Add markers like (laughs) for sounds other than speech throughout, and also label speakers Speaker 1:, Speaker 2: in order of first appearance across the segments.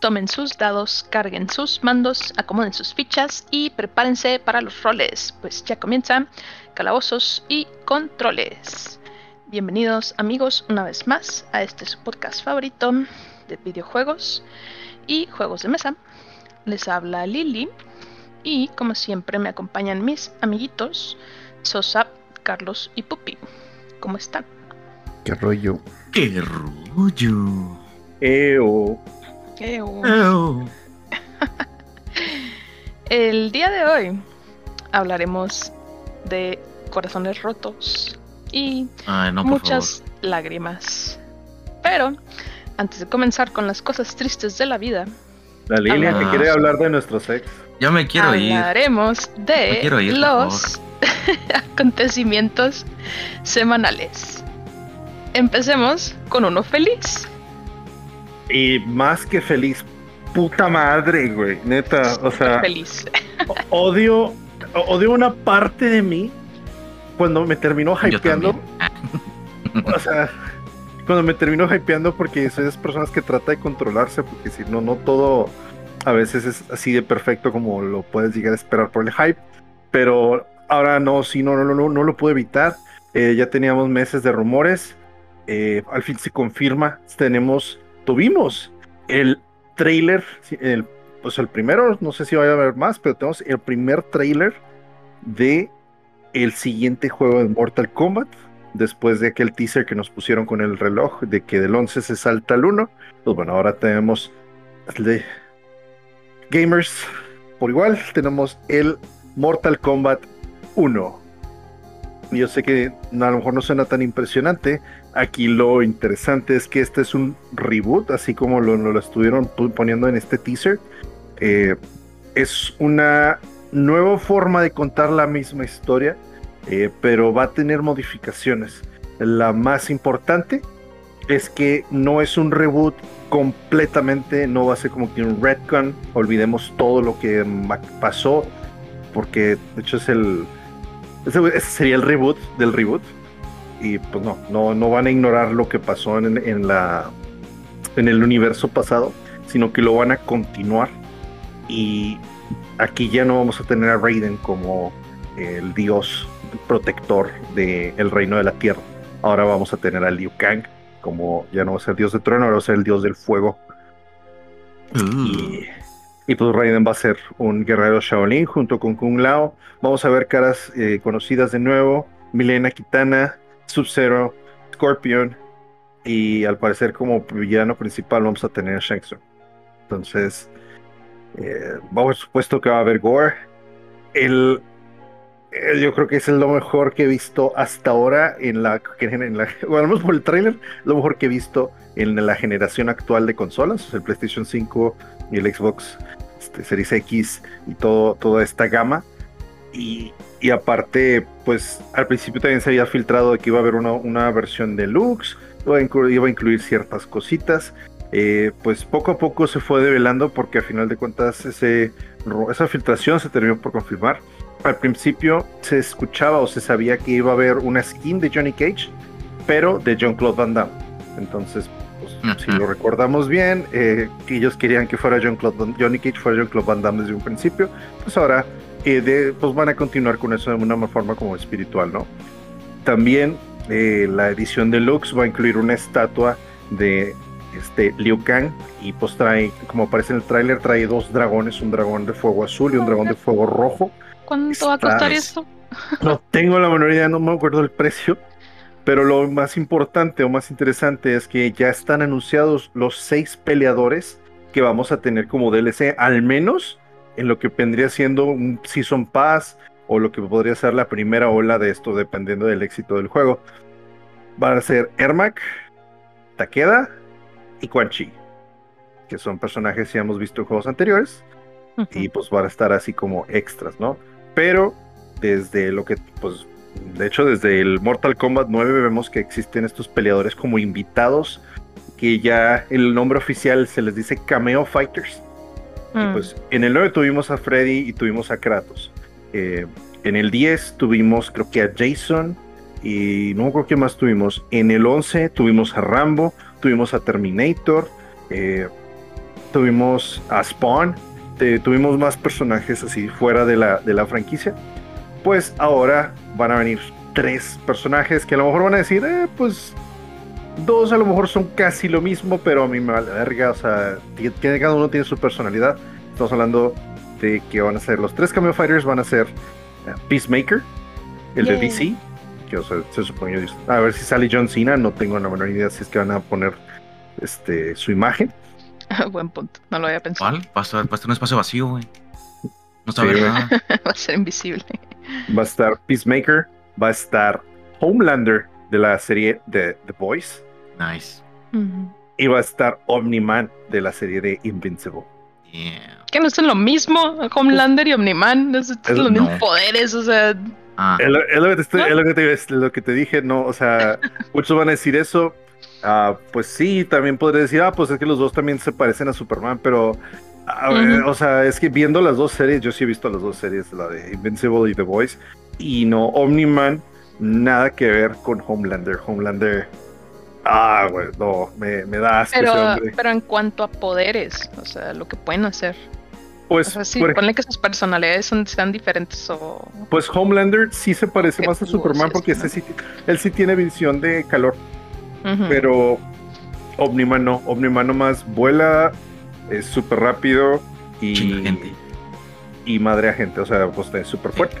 Speaker 1: tomen sus dados, carguen sus mandos, acomoden sus fichas y prepárense para los roles, pues ya comienzan calabozos y controles. Bienvenidos amigos una vez más a este su podcast favorito de videojuegos y juegos de mesa. Les habla Lili y como siempre me acompañan mis amiguitos Sosa, Carlos y Pupi. ¿Cómo están?
Speaker 2: ¿Qué rollo?
Speaker 3: ¡Qué rollo!
Speaker 2: Eo. (laughs)
Speaker 1: El día de hoy hablaremos de corazones rotos y
Speaker 3: Ay, no, por
Speaker 1: muchas lágrimas. Pero antes de comenzar con las cosas tristes de la vida,
Speaker 2: La Lilia que
Speaker 3: Ah.
Speaker 2: quiere hablar de nuestro sex.
Speaker 3: favor. Ya me quiero ir.
Speaker 1: hablaremos de
Speaker 3: ir,
Speaker 1: los (laughs) acontecimientos semanales. Empecemos con uno feliz.
Speaker 2: Y más que feliz, puta madre, güey. Neta, o sea,
Speaker 1: feliz.
Speaker 2: odio, odio una parte de mí cuando me terminó hypeando. O sea, cuando me terminó hypeando porque soy de esas personas que trata de controlarse, porque si no, no todo a veces es así de perfecto como lo puedes llegar a esperar por el hype. Pero ahora no, sí, no, no, no, no, no lo pude evitar. Eh, ya teníamos meses de rumores. Eh, al fin se confirma. Tenemos, tuvimos el trailer, el, pues el primero, no sé si vaya a haber más, pero tenemos el primer trailer de el siguiente juego de Mortal Kombat después de aquel teaser que nos pusieron con el reloj de que del 11 se salta al 1. Pues bueno, ahora tenemos de gamers por igual, tenemos el Mortal Kombat 1. Yo sé que a lo mejor no suena tan impresionante. Aquí lo interesante es que este es un reboot, así como lo, lo estuvieron poniendo en este teaser. Eh, es una nueva forma de contar la misma historia eh, pero va a tener modificaciones. La más importante es que no es un reboot completamente, no va a ser como que un retcon, olvidemos todo lo que pasó, porque de hecho es el, ese sería el reboot del reboot, y pues no, no, no van a ignorar lo que pasó en, en la, en el universo pasado, sino que lo van a continuar, y aquí ya no vamos a tener a Raiden como el dios protector del reino de la tierra. Ahora vamos a tener a Liu Kang como ya no va a ser dios de trueno, ahora va a ser el dios del fuego.
Speaker 3: Uh,
Speaker 2: Y, y pues Raiden va a ser un guerrero Shaolin junto con Kung Lao. Vamos a ver caras eh, conocidas de nuevo. Milena Kitana, Sub-Zero, Scorpion. Y al parecer como villano principal vamos a tener a Shang. Entonces, eh, por supuesto que va a haber gore. El, eh, yo creo que es lo mejor que he visto hasta ahora en la, en la (laughs) bueno, por el tráiler, lo mejor que he visto en la generación actual de consolas, el PlayStation 5 y el Xbox este, Series X y todo, toda esta gama. Y, y aparte, pues al principio también se había filtrado de que iba a haber una, una versión deluxe, iba a, incluir, iba a incluir ciertas cositas. Eh, pues poco a poco se fue develando porque a final de cuentas ese, esa filtración se terminó por confirmar. Al principio se escuchaba o se sabía que iba a haber una skin de Johnny Cage, pero de Jean-Claude Van Damme. Entonces, pues, si lo recordamos bien, eh, ellos querían que fuera John Claude, Johnny Cage fuera John Claude Van Damme desde un principio, pues ahora eh, de, pues van a continuar con eso de una forma como espiritual, ¿no? También eh, la edición deluxe va a incluir una estatua de este Liu Kang y pues trae, como aparece en el tráiler, trae dos dragones, un dragón de fuego azul y un dragón de fuego rojo.
Speaker 1: ¿Cuánto va a costar esto?
Speaker 2: No tengo la menor idea, no me acuerdo el precio. Pero lo más importante o más interesante es que ya están anunciados los seis peleadores que vamos a tener como DLC, al menos en lo que vendría siendo un Season Pass o lo que podría ser la primera ola de esto, dependiendo del éxito del juego. Van a ser Ermac, Takeda y Quan Chi, que son personajes que ya hemos visto en juegos anteriores y pues van a estar así como extras, ¿no? Pero desde lo que, pues, de hecho, desde el Mortal Kombat 9 vemos que existen estos peleadores como invitados, que ya el nombre oficial se les dice Cameo Fighters. Y
Speaker 1: Mm.
Speaker 2: pues en el 9 tuvimos a Freddy y tuvimos a Kratos. Eh, en el 10 tuvimos creo que a Jason y no creo que más tuvimos. En el 11 tuvimos a Rambo, tuvimos a Terminator. eh, tuvimos a Spawn, tuvimos más personajes así fuera de la, de la franquicia. Pues ahora van a venir tres personajes que a lo mejor van a decir, eh, pues dos a lo mejor son casi lo mismo, pero a mí me vale verga, o sea, cada uno tiene su personalidad. Estamos hablando de que van a ser los tres Cameo Fighters, van a ser eh, Peacemaker, el de. DC, que o sea, se supone, a ver si sale John Cena, no tengo la menor idea si es que van a poner este su imagen. (laughs)
Speaker 1: Buen punto. No lo había pensado.
Speaker 3: ¿Cuál? Va a estar, va a estar un espacio vacío, güey. No
Speaker 2: Sí,
Speaker 3: sabe
Speaker 2: güey.
Speaker 3: nada. (laughs)
Speaker 1: Va a ser invisible.
Speaker 2: Va a estar Peacemaker, va a estar Homelander de la serie de The Boys
Speaker 3: Nice.
Speaker 2: Va a estar Omni-Man de la serie de Invincible.
Speaker 3: Yeah.
Speaker 1: Que no son lo mismo, Homelander y Omniman, no son
Speaker 2: Es-
Speaker 1: los mismos
Speaker 3: no.
Speaker 1: poderes, o sea,
Speaker 3: Ah,
Speaker 2: Es lo, es lo que te estoy-
Speaker 1: ¿No?
Speaker 2: es lo que te, es lo que te dije, no, o sea, (laughs) muchos van a decir eso. Ah, pues sí, también podría decir, ah, pues es que los dos también se parecen a Superman, pero, a ver,
Speaker 1: Ujú.
Speaker 2: o sea, es que viendo las dos series, yo sí he visto las dos series, la de Invincible y The Voice, y no, Omni-Man, nada que ver con Homelander. Homelander, ah, güey, no, me, me da asco
Speaker 1: pero,
Speaker 2: ese hombre.
Speaker 1: pero en cuanto a poderes, o sea, lo que pueden hacer.
Speaker 2: Pues,
Speaker 1: O sea, sí,
Speaker 2: por
Speaker 1: ponle que sus personalidades son, sean diferentes o...
Speaker 2: pues Homelander sí se parece más a Superman porque ese sí, él sí tiene visión de calor.
Speaker 1: Ujú.
Speaker 2: Pero Omniman no, Omniman nomás vuela, es súper rápido y,
Speaker 3: gente.
Speaker 2: y madre a gente, o sea, pues es súper fuerte.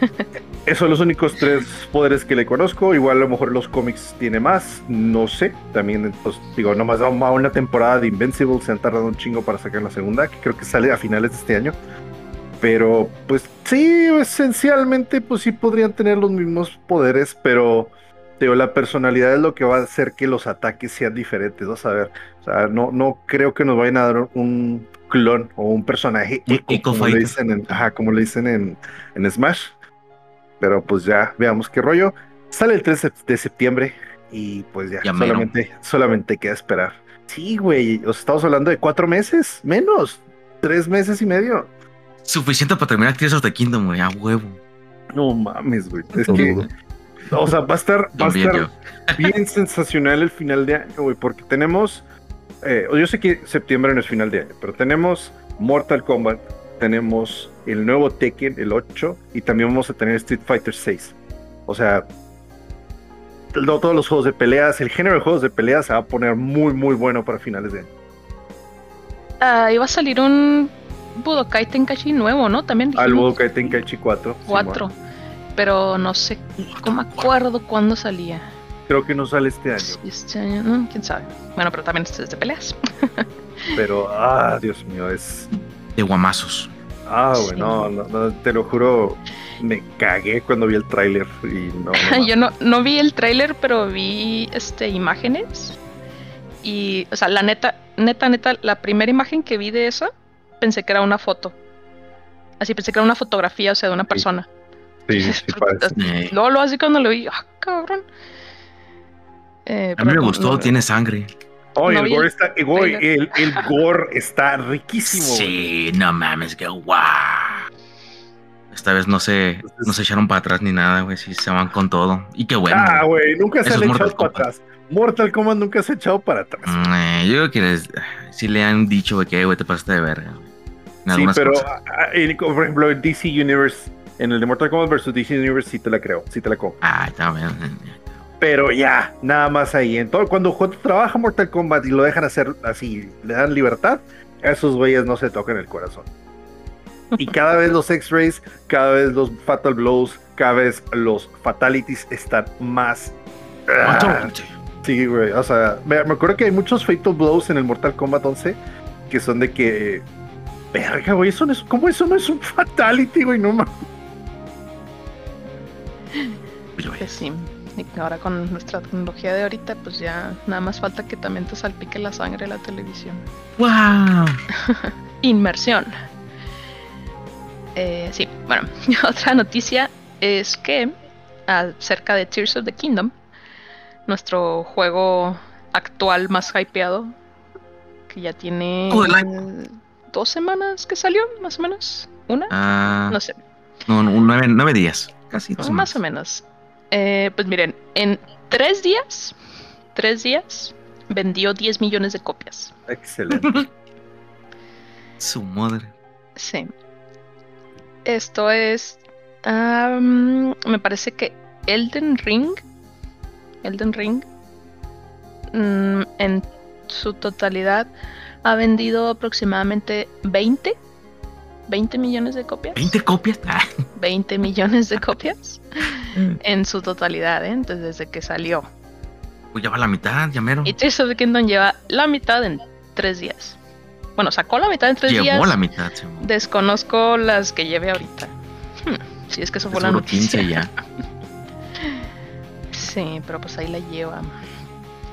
Speaker 2: (laughs) Esos son los únicos tres poderes que le conozco. Igual a lo mejor los cómics tiene más, no sé. También, pues digo, nomás a una temporada de Invincible, se han tardado un chingo para sacar la segunda, que creo que sale a finales de este año. Pero, pues sí, esencialmente, pues sí podrían tener los mismos poderes, pero digo, la personalidad es lo que va a hacer que los ataques sean diferentes. Vas a ver, o sea, no, no creo que nos vayan a dar un clon o un personaje eco, como le dicen en, ajá, como le dicen en, en Smash. Pero pues ya veamos qué rollo. Sale el 3 de- septiembre y pues ya,
Speaker 3: Ya
Speaker 2: solamente, solamente queda esperar. Sí, güey, os estamos hablando de cuatro meses, menos, tres meses y medio.
Speaker 3: Suficiente para terminar Tears of the Kingdom, güey. A huevo.
Speaker 2: No mames, güey. Es que, o sea, va a estar, va a estar (laughs) bien sensacional el final de año, güey, porque tenemos, eh, yo sé que septiembre no es final de año, pero tenemos Mortal Kombat, tenemos el nuevo Tekken, el 8, y también vamos a tener Street Fighter 6. O sea, lo- todos los juegos de peleas, el género de juegos de peleas se va a poner muy, muy bueno para finales de año.
Speaker 1: Ah, iba a salir un Budokai Tenkaichi nuevo, ¿no? También
Speaker 2: Al
Speaker 1: dijimos
Speaker 2: Budokai Tenkaichi 4.
Speaker 1: cuatro, pero no sé, no me acuerdo cuándo salía.
Speaker 2: Creo que no sale este año,
Speaker 1: Sí, Este año, no, quién sabe. Bueno, pero también este es de peleas. (laughs)
Speaker 2: pero, ah, Dios mío, es...
Speaker 3: De guamazos.
Speaker 2: Ah, güey,
Speaker 1: Sí.
Speaker 2: no, no, no, te lo juro, me cagué cuando vi el tráiler y no, no, (laughs)
Speaker 1: Yo no, no vi el tráiler, pero vi este imágenes. Y, o sea, la neta, neta, neta, la primera imagen que vi de eso, pensé que era una foto. Así pensé que era una fotografía, o sea, de una persona.
Speaker 2: sí, (laughs) sí, parece. (laughs)
Speaker 1: Luego, lo así cuando lo vi, ah, cabrón. Eh,
Speaker 3: a mí me gustó,
Speaker 1: no-
Speaker 3: tiene sangre.
Speaker 2: Oh,
Speaker 1: No
Speaker 2: el gore
Speaker 1: el
Speaker 2: está, el, el gore está riquísimo. güey.
Speaker 3: Sí, no mames, que guau. Esta vez no se, no se echaron para atrás ni nada, güey. Sí, se van con todo. Y qué bueno.
Speaker 2: ah,
Speaker 3: güey.
Speaker 2: nunca se han echado
Speaker 3: Mortal
Speaker 2: para atrás. Mortal Kombat nunca se ha echado para atrás.
Speaker 3: Mm, eh, yo creo que les, sí le han dicho, güey, que, güey, te pasaste de verga.
Speaker 2: sí,
Speaker 3: algunas
Speaker 2: pero,
Speaker 3: cosas.
Speaker 2: ah, ah, en- por ejemplo, en DC Universe, en el de Mortal Kombat versus DC Universe, sí te la creo, sí te la compro.
Speaker 3: Ah, está bien.
Speaker 2: Pero ya, nada más ahí. En todo, cuando, cuando trabaja Mortal Kombat y lo dejan hacer así, le dan libertad, esos güeyes no se tocan el corazón. Y cada vez los X-Rays, cada vez los Fatal Blows, cada vez los Fatalities están más... Ah, sí, güey. O sea, me, me acuerdo que hay muchos Fatal Blows en el Mortal Kombat 11 que son de que... Verga, güey, eso no es... ¿Cómo eso no es un Fatality, güey? No mames.
Speaker 1: Pues sí. Y ahora con nuestra tecnología de ahorita, pues ya nada más falta que también te salpique la sangre la televisión.
Speaker 3: ¡Wow! (laughs)
Speaker 1: Inmersión. Eh, sí, bueno, (laughs) otra noticia es que acerca de Tears of the Kingdom, nuestro juego actual más hypeado, que ya tiene
Speaker 3: del
Speaker 1: dos semanas que salió, más o menos, una,
Speaker 3: Ah,
Speaker 1: no sé,
Speaker 3: no, no, nueve, nueve días. Casi dos
Speaker 1: más o menos. Eh, pues miren, en tres días, tres días, vendió 10 millones de copias.
Speaker 2: Excelente. (laughs)
Speaker 3: Su madre.
Speaker 1: Sí. Esto es. me parece que Elden Ring. Elden Ring. mm, en su totalidad ha vendido aproximadamente 20. 20 millones de copias.
Speaker 3: ¿20 copias? Ah,
Speaker 1: 20 millones de copias. en su totalidad, ¿eh? Entonces, desde que salió.
Speaker 3: pues ya va la mitad, ya mero.
Speaker 1: Y Tears of the Kingdom lleva la mitad en 3 días. Bueno, sacó la mitad en 3
Speaker 3: Llevó
Speaker 1: días.
Speaker 3: la mitad, Simón.
Speaker 1: Desconozco las que lleve ahorita. Hmm, si es que eso fue la noticia.
Speaker 3: 15 ya. (laughs)
Speaker 1: Sí, pero pues ahí la lleva.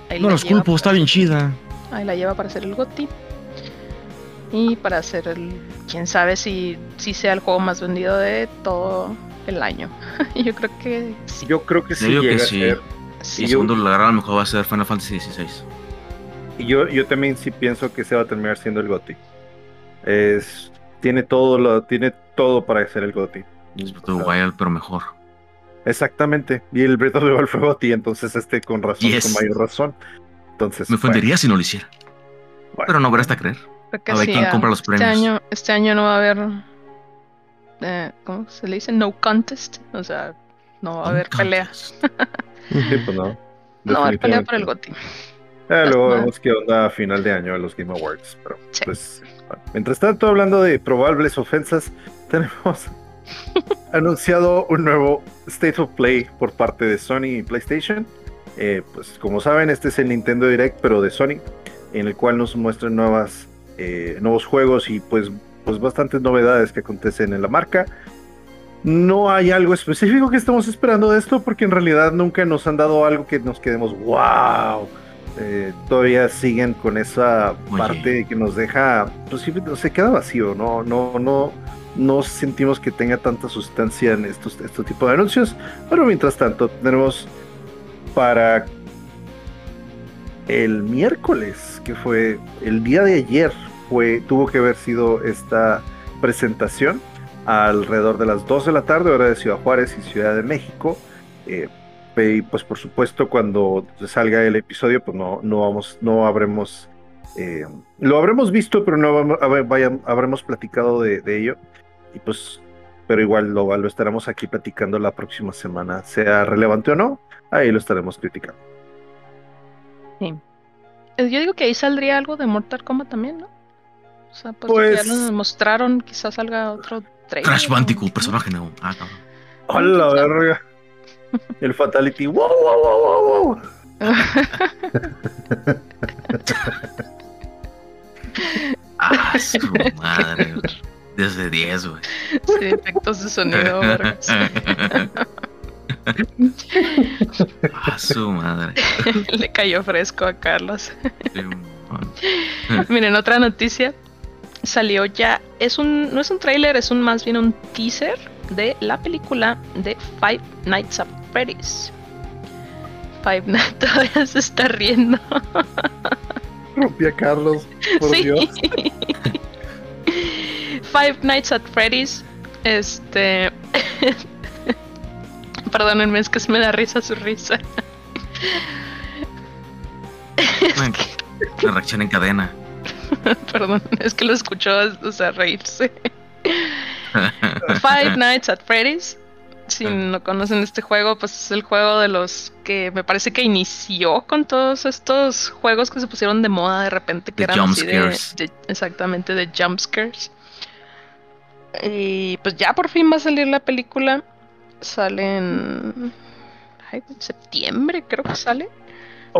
Speaker 1: Ahí
Speaker 3: No
Speaker 1: la
Speaker 3: los
Speaker 1: lleva
Speaker 3: culpo, está bien chida.
Speaker 1: Ahí la lleva para hacer el GOTY. Y para hacer el. Quién sabe si, si sea el juego más vendido de todo el año. (laughs) Yo creo que sí.
Speaker 2: Yo creo que sí
Speaker 3: Yo digo que
Speaker 2: llega a ser.
Speaker 1: sí.
Speaker 3: Y
Speaker 2: yo-
Speaker 3: segundo lugar a lo mejor va a ser Final Fantasy XVI.
Speaker 2: Y yo, yo también sí pienso que se va a terminar siendo el GOTY. Es, tiene todo lo, tiene todo para ser el GOTY.
Speaker 3: Es Breath of the Wild, pero mejor.
Speaker 2: Exactamente. Y el Breath of the Wild fue GOTY, entonces este con razón,
Speaker 3: Yes.
Speaker 2: con mayor razón. Entonces,
Speaker 3: Me ofendería si no lo hiciera.
Speaker 2: bueno,
Speaker 3: Pero no verás hasta creer.
Speaker 1: Creo que
Speaker 3: A ver
Speaker 1: sí,
Speaker 3: quién
Speaker 1: ah,
Speaker 3: compra los
Speaker 1: este año, este año no va a haber. eh, ¿Cómo se le dice? No contest. O sea, no va a haber pelea. (laughs)
Speaker 2: sí, pues no.
Speaker 1: No va a haber pelea por el. GOTY.
Speaker 2: Eh, luego vemos qué onda a final de año a los Game Awards. Pero,
Speaker 1: Sí.
Speaker 2: pues, bueno. mientras tanto, hablando de probables ofensas, (laughs) tenemos anunciado un nuevo State of Play por parte de Sony y PlayStation. Eh, pues, como saben, este es el Nintendo Direct, pero de Sony, en el cual nos muestran nuevas, eh, nuevos juegos y pues, pues bastantes novedades que acontecen en la marca. No hay algo específico que estamos esperando de esto, porque en realidad nunca nos han dado algo que nos quedemos wow. Eh, todavía siguen con esa
Speaker 3: Oye.
Speaker 2: parte que nos deja, pues se queda vacío, no, no, no, no sentimos que tenga tanta sustancia en estos, este tipo de anuncios, pero mientras tanto tenemos para el miércoles, que fue el día de ayer, fue, tuvo que haber sido esta presentación alrededor de las 2 de la tarde, hora de Ciudad Juárez y Ciudad de México. Eh, y pues por supuesto cuando salga el episodio pues no, no vamos, no habremos, eh, lo habremos visto pero no vamos- habremos platicado de, de ello y pues, pero igual lo, lo estaremos aquí platicando la próxima semana, sea relevante o no, ahí lo estaremos criticando.
Speaker 1: Eh, Yo digo que ahí saldría algo de Mortal Kombat también, ¿no? O sea, pues,
Speaker 2: Pues-
Speaker 1: ya nos mostraron, quizás salga otro trailer.
Speaker 3: Crash
Speaker 1: o-
Speaker 3: Bandicoot, personaje nuevo. Ah, cabrón.
Speaker 2: ¡Hola, verga! (laughs) El Fatality, wow, wow, wow, wow, wow. (laughs)
Speaker 3: Ah, su madre, güey. 10 de 10, güey.
Speaker 1: Sí, efectos de sonido. vergas. (laughs) (laughs)
Speaker 3: Ah, su madre. (laughs)
Speaker 1: Le cayó fresco a Carlos. (laughs) Miren, otra noticia. Salió ya. Es un. No es un tráiler, es un más bien un teaser de la película de Five Nights at Freddy's. Five Nights todavía se está riendo.
Speaker 2: Rompí a Carlos, por
Speaker 1: Sí.
Speaker 2: Dios.
Speaker 1: Five Nights at Freddy's. Este. Perdónenme, es que me da risa su risa.
Speaker 3: Una reacción en cadena. (laughs)
Speaker 1: Perdón, es que lo escuchó o sea, reírse. Five (laughs) Nights at Freddy's. Si no conocen este juego, pues es el juego de los que me parece que inició con todos estos juegos que se pusieron de moda de repente, que
Speaker 3: De
Speaker 1: eran así de, de- exactamente de jump scares. Y pues ya por fin va a salir la película. Sale en ay, septiembre, creo que sale.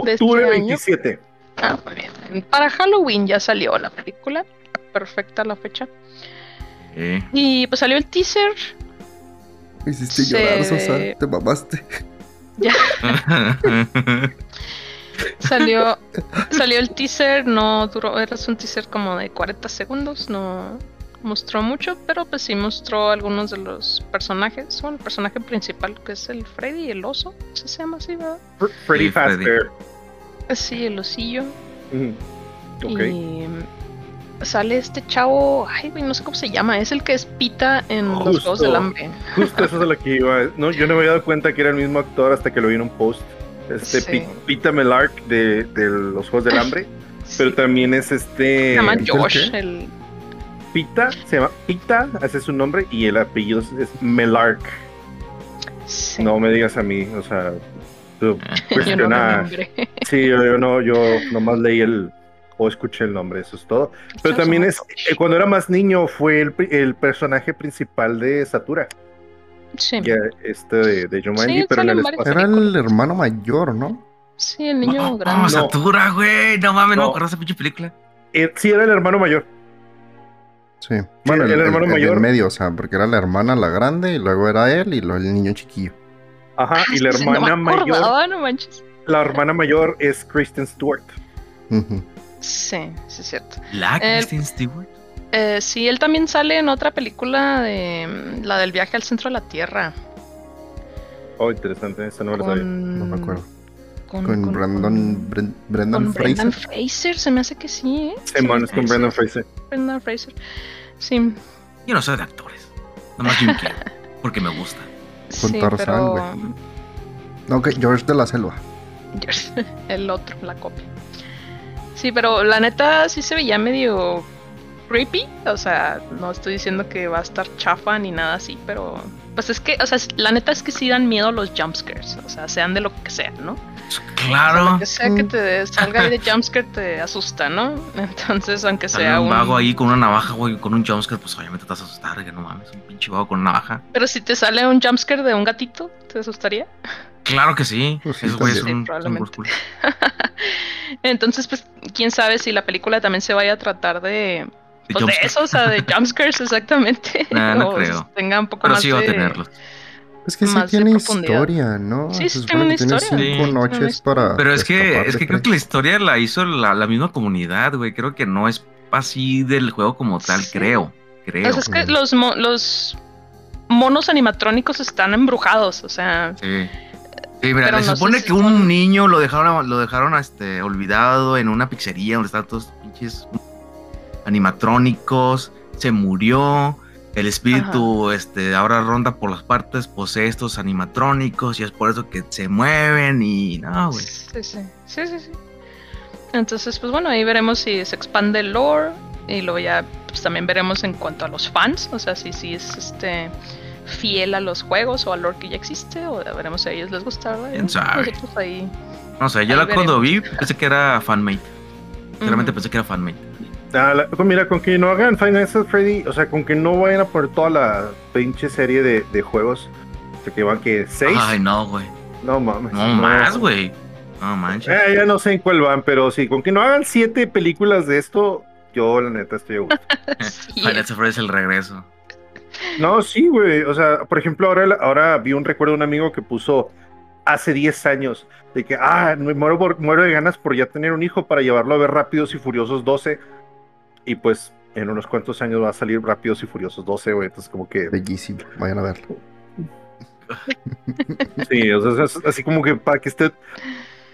Speaker 1: de este
Speaker 2: Octubre
Speaker 1: año.
Speaker 2: 27.
Speaker 1: Ah, muy bien. Para Halloween ya salió la película. Perfecta la fecha.
Speaker 3: Eh,
Speaker 1: Y pues salió el teaser.
Speaker 4: Me hiciste
Speaker 1: Se-
Speaker 4: llorar, Sosa. Te mamaste. (laughs)
Speaker 1: Salió, salió el teaser, no duró, era un teaser como de 40 segundos, no mostró mucho, pero pues sí mostró algunos de los personajes. Bueno, el personaje principal que es el Freddy, el oso, ¿sí se llama así, ¿verdad?
Speaker 2: Fr- Freddy. Fazbear.
Speaker 1: Sí, el osillo. Y sale este chavo, ay, güey, no sé cómo se llama, es el que es Pita en los Juegos del Hambre.
Speaker 2: Justo eso es lo que iba. No, yo no me había dado cuenta que era el mismo actor hasta que lo vi en un post. Este
Speaker 1: Sí.
Speaker 2: Pi- Pita Melark de, de los Juegos del Hambre. (laughs) Pero también es
Speaker 1: Se
Speaker 2: este.
Speaker 1: llama
Speaker 4: ¿el
Speaker 1: Josh, el...
Speaker 2: Pita, se llama Pita, ese es su nombre, y el apellido es, Melark.
Speaker 1: Sí.
Speaker 2: No me digas a mí, o sea, tú (laughs)
Speaker 1: Yo no
Speaker 2: sí, yo, yo no, yo nomás leí el o escuché el nombre, eso es todo. Pero también es, eh, cuando era más niño, fue el, personaje principal de Satura,
Speaker 1: Sí.
Speaker 2: ya, este de, de Jumanji,
Speaker 1: Sí,
Speaker 2: pero en el espacio.
Speaker 4: Era el hermano mayor, ¿no?
Speaker 1: Sí, el niño
Speaker 3: Oh,
Speaker 1: grande.
Speaker 3: oh, Satura, güey. No mames, no,
Speaker 2: No.
Speaker 3: me acuerdo de esa pinche película.
Speaker 2: Eh, sí, era el hermano mayor.
Speaker 4: Sí. Bueno,
Speaker 2: el
Speaker 4: el, el-
Speaker 2: hermano
Speaker 4: el
Speaker 2: mayor.
Speaker 4: medio, o sea, porque era la hermana la grande y luego era él y luego el niño chiquillo.
Speaker 2: Ajá, y la
Speaker 1: no
Speaker 2: hermana mayor,
Speaker 1: no manches.
Speaker 2: la hermana mayor es Kristen Stewart.
Speaker 1: Sí, sí es cierto.
Speaker 3: La
Speaker 1: Eh,
Speaker 3: Kristen Stewart.
Speaker 1: Eh, sí, él también sale en otra película de la del viaje al centro de la Tierra.
Speaker 2: Oh, interesante, esa no me la sabía.
Speaker 4: No me acuerdo.
Speaker 1: Con,
Speaker 4: Con
Speaker 1: con-
Speaker 4: Brandon, Brendan
Speaker 1: con
Speaker 4: Fraser.
Speaker 1: Brendan Fraser, se me hace que sí, ¿eh?
Speaker 2: Simón
Speaker 1: me
Speaker 2: es con Brandon Fraser.
Speaker 1: Brendan Fraser. Sí,
Speaker 3: Yo no soy de actores. Nomás Jim Carrey. Porque me gusta.
Speaker 4: Con
Speaker 1: sí,
Speaker 4: Tarzán,
Speaker 1: pero
Speaker 4: güey. No, que George de la Selva. (laughs)
Speaker 1: el otro, la copia. Sí, pero la neta sí se veía medio creepy. O sea, no estoy diciendo que va a estar chafa ni nada así, pero pues es que, o sea, la neta es que sí dan miedo los jumpscares. O sea, sean de lo que sea, ¿no? O sea,
Speaker 3: Claro.
Speaker 1: lo que sea que te salga ahí de (laughs) jumpscare te asusta, ¿no? (laughs) Entonces, aunque
Speaker 3: Sale
Speaker 1: sea
Speaker 3: un
Speaker 1: un...
Speaker 3: vago ahí con una navaja, güey, con un jumpscare, pues obviamente te vas a asustar, que no mames, un pinche vago con una navaja.
Speaker 1: Pero si te sale un jumpscare de un gatito, ¿te asustaría?
Speaker 3: Claro que sí.
Speaker 4: Pues sí,
Speaker 3: son,
Speaker 1: Sí,
Speaker 3: son
Speaker 1: probablemente.
Speaker 3: cool. (laughs)
Speaker 1: Entonces, pues, quién sabe si la película también se vaya a tratar de...
Speaker 3: De
Speaker 1: Pues de eso, o sea, de jumpscares exactamente. (laughs)
Speaker 3: Nah, no (laughs) creo.
Speaker 1: Tenga un poco
Speaker 3: Pero
Speaker 1: más
Speaker 3: sí va a tenerlos.
Speaker 4: Es que sí tiene historia, ¿no?
Speaker 1: Sí, sí tiene una historia.
Speaker 4: Cinco noches para.
Speaker 3: Pero es que, es que creo que la historia la hizo la, la misma comunidad, güey. Creo que no es así del juego como tal,
Speaker 1: Sí.
Speaker 3: creo. Creo.
Speaker 1: O sea, es que
Speaker 4: Mm.
Speaker 1: los, mo- los monos animatrónicos están embrujados, o sea...
Speaker 3: Sí. Sí, mira,
Speaker 1: Pero
Speaker 3: se
Speaker 1: no
Speaker 3: supone
Speaker 1: si
Speaker 3: que un
Speaker 1: son-
Speaker 3: niño lo dejaron, lo dejaron este, olvidado en una pizzería donde estaban todos pinches animatrónicos, se murió, el espíritu este, ahora ronda por las partes, posee estos animatrónicos y es por eso que se mueven y no, güey.
Speaker 1: Sí, sí, sí, sí, sí. Entonces, pues bueno, ahí veremos si se expande el lore y luego ya pues, también veremos en cuanto a los fans, o sea, si, si es este fiel a los juegos o al lore que ya existe, o veremos si a ellos les gusta, ¿verdad?
Speaker 3: ¿Quién sabe?
Speaker 1: Nosotros ahí...
Speaker 3: No sé, yo
Speaker 1: Ahí
Speaker 3: la, cuando vi pensé que era fanmate. Realmente pensé que era fanmate.
Speaker 2: La- con- mira, con que no hagan Final Fantasy Freddy, o sea, con que no vayan a poner toda la pinche serie de, de juegos, o sea, que van que seis,
Speaker 3: Ay, no, güey.
Speaker 2: no mames.
Speaker 3: No, más, güey. No manches.
Speaker 2: Eh, ya no sé en cuál van, pero sí, con que no hagan siete películas de esto, yo la neta estoy a gusto. (laughs)
Speaker 3: Final Fantasy es el regreso.
Speaker 2: No, sí, güey. O sea, por ejemplo, ahora, ahora vi un recuerdo de un amigo que puso hace 10 años de que, ah, me muero, por- muero de ganas por ya tener un hijo para llevarlo a ver Rápidos y Furiosos 12. Y pues en unos cuantos años va a salir Rápidos y Furiosos 12, güey. Entonces, como que,
Speaker 4: Bellísimo. Vayan a verlo. (laughs)
Speaker 2: sí, o sea, es así como que para que esté,